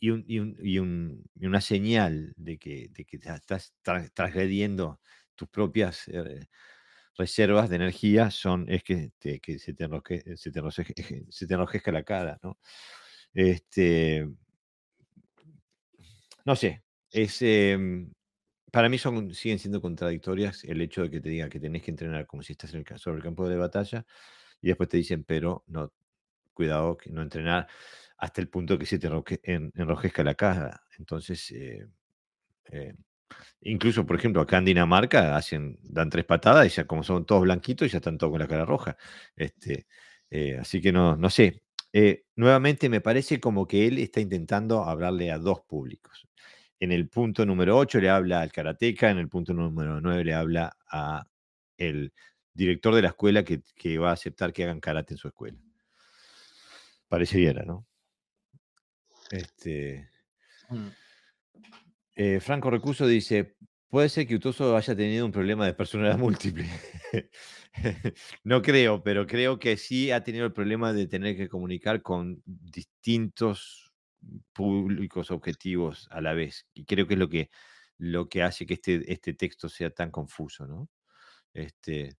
y, una señal de que, estás transgrediendo tus propias eh, reservas de energía son, es que, se, te se, te se te enrojezca la cara, ¿no? Este, no sé, es, em, para mí son, siguen siendo contradictorias el hecho de que te digan que tenés que entrenar como si estás en el, sobre el campo de batalla y después te dicen, pero no, cuidado, que no entrenar hasta el punto que se te enrojezca la cara. Entonces, eh, eh, incluso, por ejemplo, acá en Dinamarca hacen, dan tres patadas y ya como son todos blanquitos, ya están todos con la cara roja. Este, eh, así que no, no sé. nuevamente me parece como que él está intentando hablarle a dos públicos. En el punto número 8 le habla al karateca, en el punto número 9 le habla a el director de la escuela que, va a aceptar que hagan karate en su escuela. Pareciera, ¿no? Este, mm. Eh, Franco Recuso dice, puede ser que Utoso haya tenido un problema de personalidad múltiple. no creo, pero creo que sí ha tenido el problema de tener que comunicar con distintos públicos objetivos a la vez. Y creo que es lo que, lo que hace que este, este texto sea tan confuso, ¿no? Este,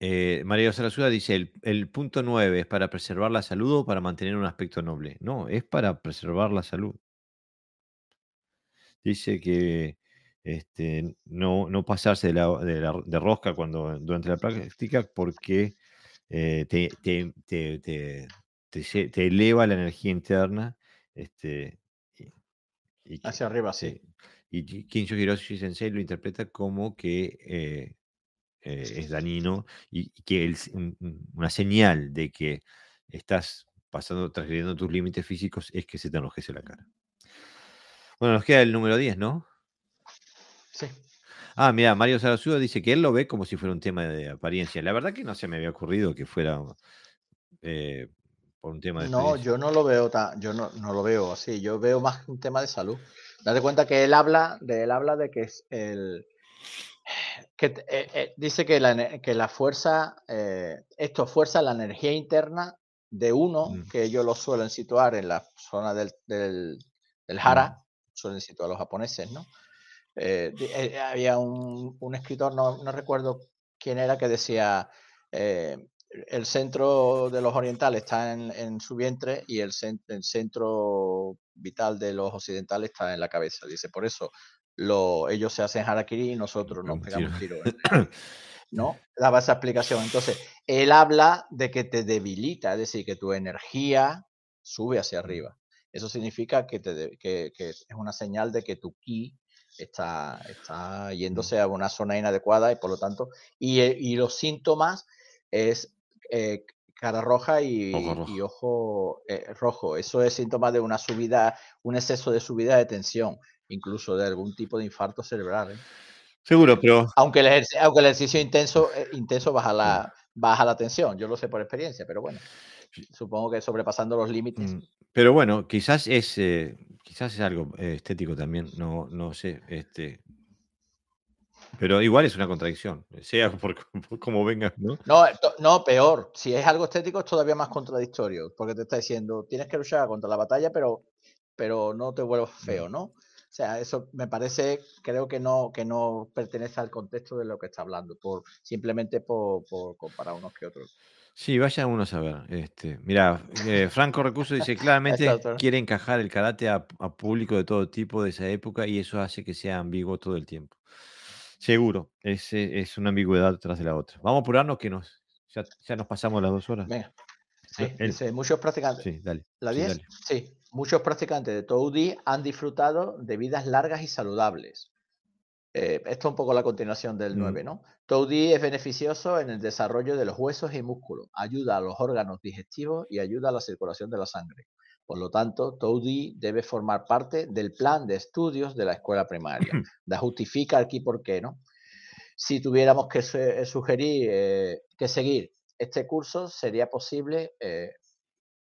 eh, María Sarasuda dice, el, el, punto 9 es para preservar la salud o para mantener un aspecto noble. No, es para preservar la salud. Dice que este, no, no pasarse de, la, de, rosca cuando, durante la práctica porque eh, te, te, te, eleva la energía interna. Este, y, Hacia arriba, sí. Y Kinjo Hiroshi Sensei lo interpreta como que eh, eh, es dañino y, que una señal de que estás pasando, transgrediendo tus límites físicos, es que se te enrojece la cara. Bueno, nos queda el número 10, ¿no? Sí. Ah, mira, Mario Sarasuda dice que él lo ve como si fuera un tema de apariencia. La verdad que no se me había ocurrido que fuera eh, por un tema de No, yo no lo veo tan, yo no, no, lo veo así, yo veo más un tema de salud. Date cuenta que él habla de él habla de que es el que eh, eh, dice que la, que la fuerza esto fuerza la energía interna de uno mm. que ellos lo suelen situar en la zona del, del, Hara, mm. Suelen situar los japoneses, ¿no? había un, un escritor, no, no, recuerdo quién era, que decía el centro de los orientales está en, su vientre y el, centro vital de los occidentales está en la cabeza. Dice, por eso lo, ellos se hacen harakiri y nosotros nos pegamos un tiro. ¿No? Daba esa explicación. Entonces, él habla de que te debilita, es decir, que tu energía sube hacia arriba. Eso significa que, te que, es una señal de que tu ki está, está yéndose a una zona inadecuada y por lo tanto, y, y los síntomas es eh, cara roja y ojo, eh, rojo. Eso es síntoma de una subida, un exceso de subida de tensión, incluso de algún tipo de infarto cerebral. ¿eh? Seguro, pero... Aunque el, ejercicio, aunque el ejercicio intenso, eh, intenso baja, la, baja la tensión, yo lo sé por experiencia, pero bueno, supongo que sobrepasando los límites. Mm, pero bueno, quizás es, quizás es algo estético también, no, no sé, este, pero igual es una contradicción, sea por, como venga, ¿no? ¿no? No, peor. Si es algo estético es todavía más contradictorio, porque te está diciendo, tienes que luchar contra la batalla, pero, pero no te vuelvas feo, ¿no? O sea, eso me parece, creo que no, que no pertenece al contexto de lo que está hablando, por, simplemente por, comparar unos que otros. Sí, vaya uno a saber. Este, mira, eh, Franco Recurso dice claramente quiere encajar el karate a, público de todo tipo de esa época y eso hace que sea ambiguo todo el tiempo. Seguro, es, es una ambigüedad tras de la otra. Vamos a apurarnos que nos, ya, nos pasamos las dos horas. Venga. Sí, muchos practicantes. Sí, dale. ¿La 10? Sí, Muchos practicantes de Toudi han disfrutado de vidas largas y saludables. Eh, esto es un poco la continuación del 9, mm. ¿no? Toudi es beneficioso en el desarrollo de los huesos y músculos, ayuda a los órganos digestivos y ayuda a la circulación de la sangre. Por lo tanto, Toudi debe formar parte del plan de estudios de la escuela primaria. Da justifica aquí por qué, ¿no? Si tuviéramos que sugerir eh, que seguir este curso, sería posible, eh,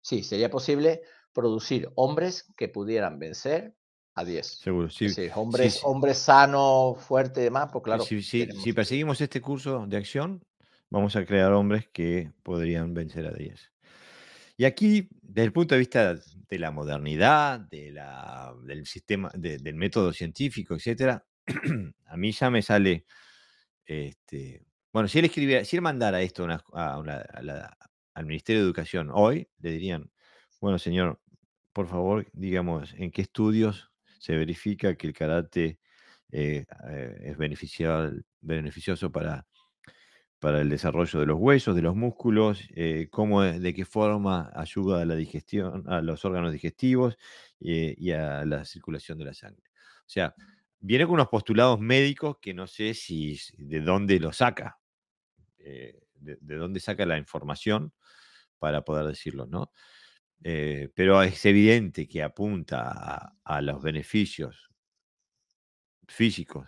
sí, sería posible producir hombres que pudieran vencer a 10. Seguro, sí. hombres, hombres sanos, fuertes y demás, pues claro. Si perseguimos este curso de acción, vamos a crear hombres que podrían vencer a 10. Y aquí, desde el punto de vista de la modernidad, de la, del sistema, del método científico, etcétera, a mí ya me sale, este, bueno, si él escribiera, si él mandara esto al Ministerio de Educación hoy, le dirían, bueno, señor, por favor, digamos, ¿en qué estudios se verifica que el karate eh, eh, es beneficioso para para el desarrollo de los huesos, de los músculos, eh, cómo, de qué forma ayuda a la digestión, a los órganos digestivos y a la circulación de la sangre. O sea, viene con unos postulados médicos que no sé si de dónde lo saca, eh, de, dónde saca la información para poder decirlo, ¿no? Pero es evidente que apunta a, los beneficios físicos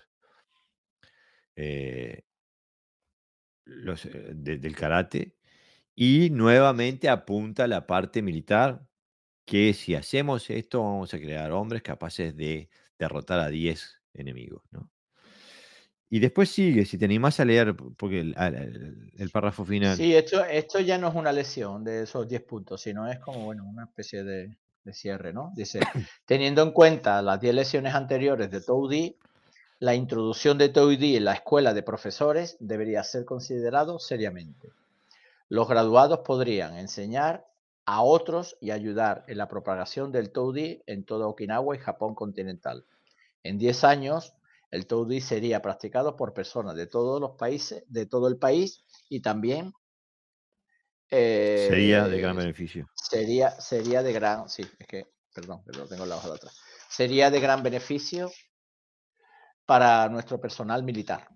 los, eh, del karate y nuevamente apunta a la parte militar, que si hacemos esto vamos a crear hombres capaces de derrotar a 10 enemigos. Y después sigue, si te animás a leer, porque el, párrafo final... Sí, esto, esto ya no es una lesión de esos 10 puntos, sino es como bueno, una especie de, de cierre, ¿no? Dice, teniendo en cuenta las 10 lesiones anteriores de Toudi, la introducción de TOED en la escuela de profesores debería ser considerado seriamente. Los graduados podrían enseñar a otros y ayudar en la propagación del TOED en toda Okinawa y Japón continental. En 10 años, el TOED sería practicado por personas de todos los países, de todo el país y también sería de gran eh, beneficio. Sería, sería de gran, sí, es que, perdón, pero tengo la hoja de atrás. Sería de gran beneficio para nuestro personal militar.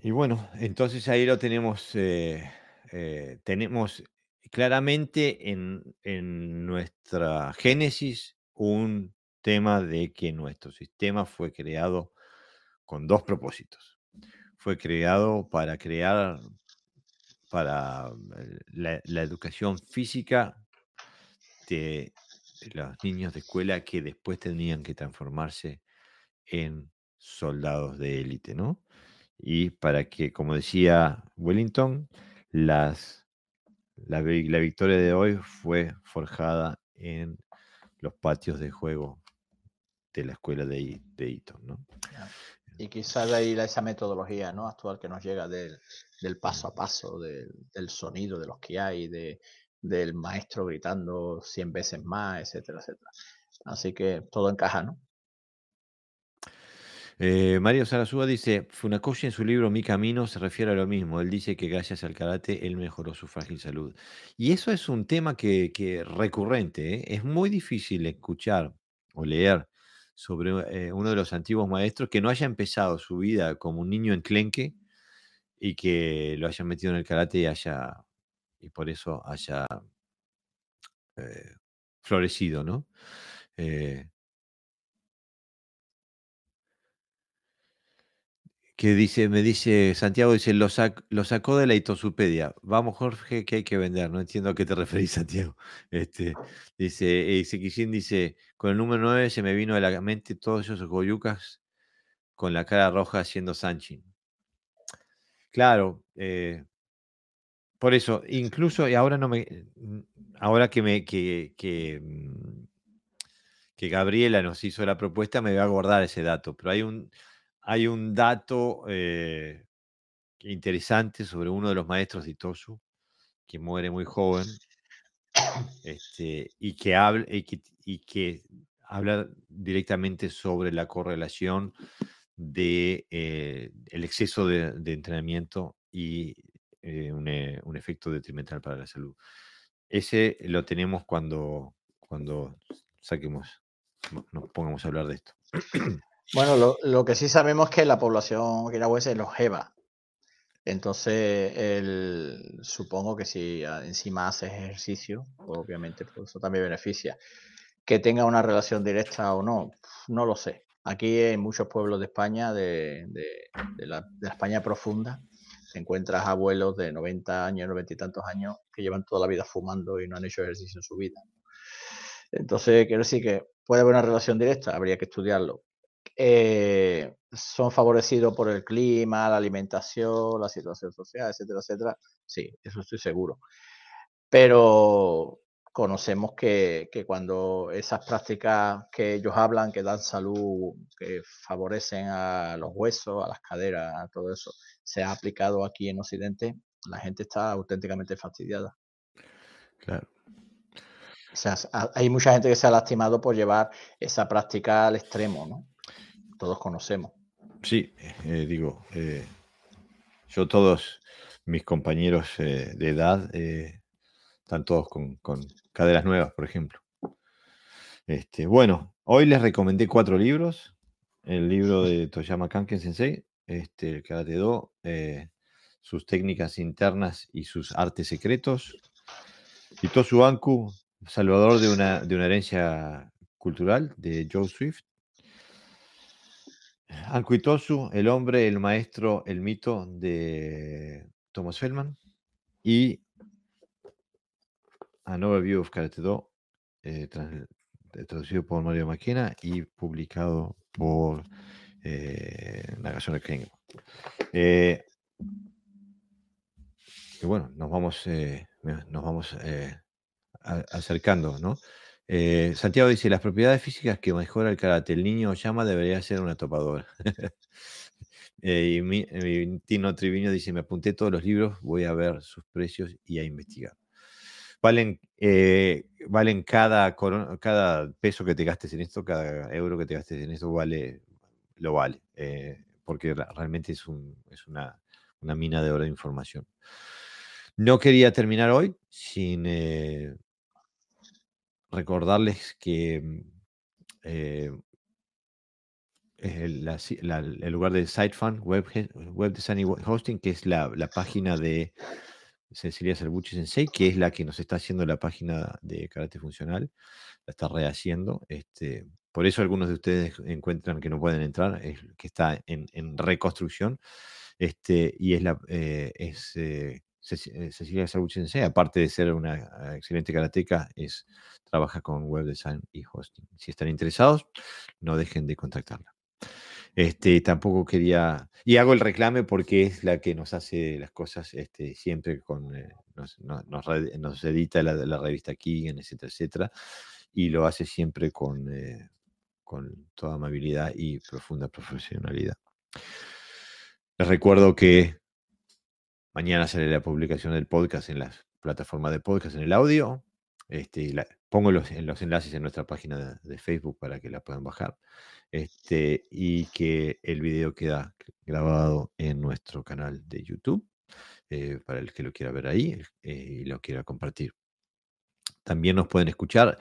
Y bueno, entonces ahí lo tenemos, eh, eh, tenemos claramente en, en, nuestra génesis un tema de que nuestro sistema fue creado con dos propósitos. Fue creado para crear para la, la educación física de los niños de escuela que después tenían que transformarse en soldados de élite, ¿no? Y para que, como decía Wellington, las, la, victoria de hoy fue forjada en los patios de juego de la escuela de, de Eton, ¿no? Y quizás de ahí esa metodología ¿no? actual que nos llega del, paso a paso, del, del, sonido de los que hay, de, del maestro gritando 100 veces más, etcétera, etcétera. Así que todo encaja, ¿no? Eh, Mario Sarasúa dice, Funakoshi en su libro Mi Camino se refiere a lo mismo. Él dice que gracias al karate él mejoró su frágil salud. Y eso es un tema que, que recurrente. ¿eh? Es muy difícil escuchar o leer sobre eh, uno de los antiguos maestros que no haya empezado su vida como un niño enclenque y que lo hayan metido en el karate y haya y por eso haya eh, florecido, ¿no? Eh, que dice, me dice, Santiago dice, lo, sacó de la itosupedia. Vamos, Jorge, que hay que vender. No entiendo a qué te referís, Santiago. Este, dice, Sekishin dice, con el número 9 se me vino a la mente todos esos goyucas con la cara roja haciendo Sanchin. Claro, eh, por eso, incluso, y ahora no me, ahora que me, que, que, mm, que Gabriela nos hizo la propuesta, me voy a guardar ese dato, pero hay un, hay un dato eh, interesante sobre uno de los maestros de Itosu, que muere muy joven, este, y, que habla, directamente sobre la correlación de eh, exceso de, entrenamiento y eh, un, un, efecto detrimental para la salud. Ese lo tenemos cuando, cuando saquemos, nos pongamos a hablar de esto. Bueno, lo, que sí sabemos es que la población okinawense es longeva. Entonces, supongo que si encima haces ejercicio, obviamente pues eso también beneficia. Que tenga una relación directa o no, no lo sé. Aquí en muchos pueblos de España, de, la, España profunda, te encuentras abuelos de 90 años, 90 y tantos años que llevan toda la vida fumando y no han hecho ejercicio en su vida. Entonces, quiero decir que puede haber una relación directa, habría que estudiarlo. Eh, son favorecidos por el clima, la alimentación, la situación social, etcétera, etcétera. Sí, eso estoy seguro. Pero conocemos que, cuando esas prácticas que ellos hablan, que dan salud, que favorecen a los huesos, a las caderas, a todo eso, se ha aplicado aquí en Occidente, la gente está auténticamente fastidiada. Claro. O sea, hay mucha gente que se ha lastimado por llevar esa práctica al extremo, ¿no? Todos conocemos. Sí, eh, digo, eh, yo todos mis compañeros eh, de edad están todos con, caderas nuevas, por ejemplo. Este, bueno, hoy les recomendé cuatro libros. El libro de Toyama Kanken Sensei, este, el Karate Do, sus técnicas internas y sus artes secretos. Y Tosu Anku, salvador de una, de una herencia cultural, de Joe Swift. Ankuitosu, el hombre, el maestro, el mito de Thomas Feldman y An Overview of Karate Do, eh, eh, traducido por Mario Maquena y publicado por eh, Nagasone Kengo. Eh, y bueno, nos vamos, nos vamos acercando, ¿no? Eh, Santiago dice, las propiedades físicas que mejora el karate, el niño llama debería ser una topadora. Eh, y mi, Tino Triviño dice, me apunté todos los libros, voy a ver sus precios y a investigar. Valen, eh, valen cada, cada peso que te gastes en esto, cada euro que te gastes en esto, vale, lo vale, porque realmente es, es una, una, mina de oro de información. No quería terminar hoy sin recordarles que mm, eh, el, lugar de SiteFund, Web, Web Design Hosting, que es la, página de Cecilia Cerbucci Sensei, que es la que nos está haciendo la página de Karate Funcional, la está rehaciendo. Este, por eso algunos de ustedes encuentran que no pueden entrar, que está en, reconstrucción. Este, y es la eh, eh, Cecilia Cerbucci aparte de ser una excelente karateca, es trabaja con web design y hosting. Si están interesados, no dejen de contactarla. Este, tampoco quería, y hago el reclame porque es la que nos hace las cosas este, siempre con, eh, nos, edita la, revista Keegan, etcétera, etcétera, y lo hace siempre con, eh, con toda amabilidad y profunda profesionalidad. Les recuerdo que mañana sale la publicación del podcast en las plataformas de podcast en el audio. Este, pongo los, en los enlaces en nuestra página de, Facebook para que la puedan bajar. Este, y que el video queda grabado en nuestro canal de YouTube, eh, para el que lo quiera ver ahí eh, y lo quiera compartir. También nos pueden escuchar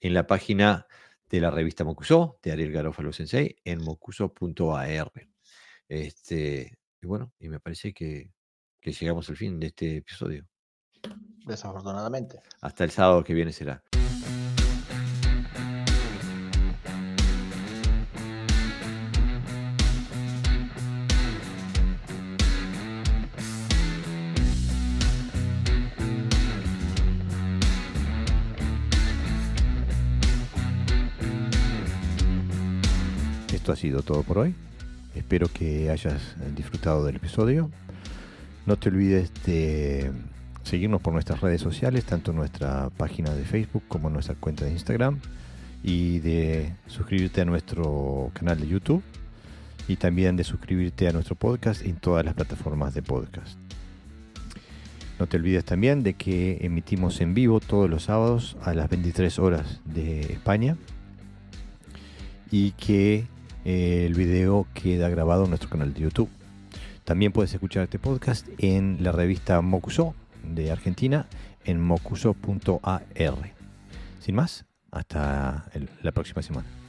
en la página de la revista Mocuso, de Ariel Garófalo Sensei, en mocuso.ar. Este, y bueno, y me parece que, que llegamos al fin de este episodio. Desafortunadamente. Hasta el sábado que viene será. Esto ha sido todo por hoy. Espero que hayas disfrutado del episodio. No te olvides de seguirnos por nuestras redes sociales, tanto nuestra página de Facebook como nuestra cuenta de Instagram, y de suscribirte a nuestro canal de YouTube y también de suscribirte a nuestro podcast en todas las plataformas de podcast. No te olvides también de que emitimos en vivo todos los sábados a las 23 horas de España y que eh, el video queda grabado en nuestro canal de YouTube. También puedes escuchar este podcast en la revista Mocuso de Argentina en mocuso.ar. Sin más, hasta la próxima semana.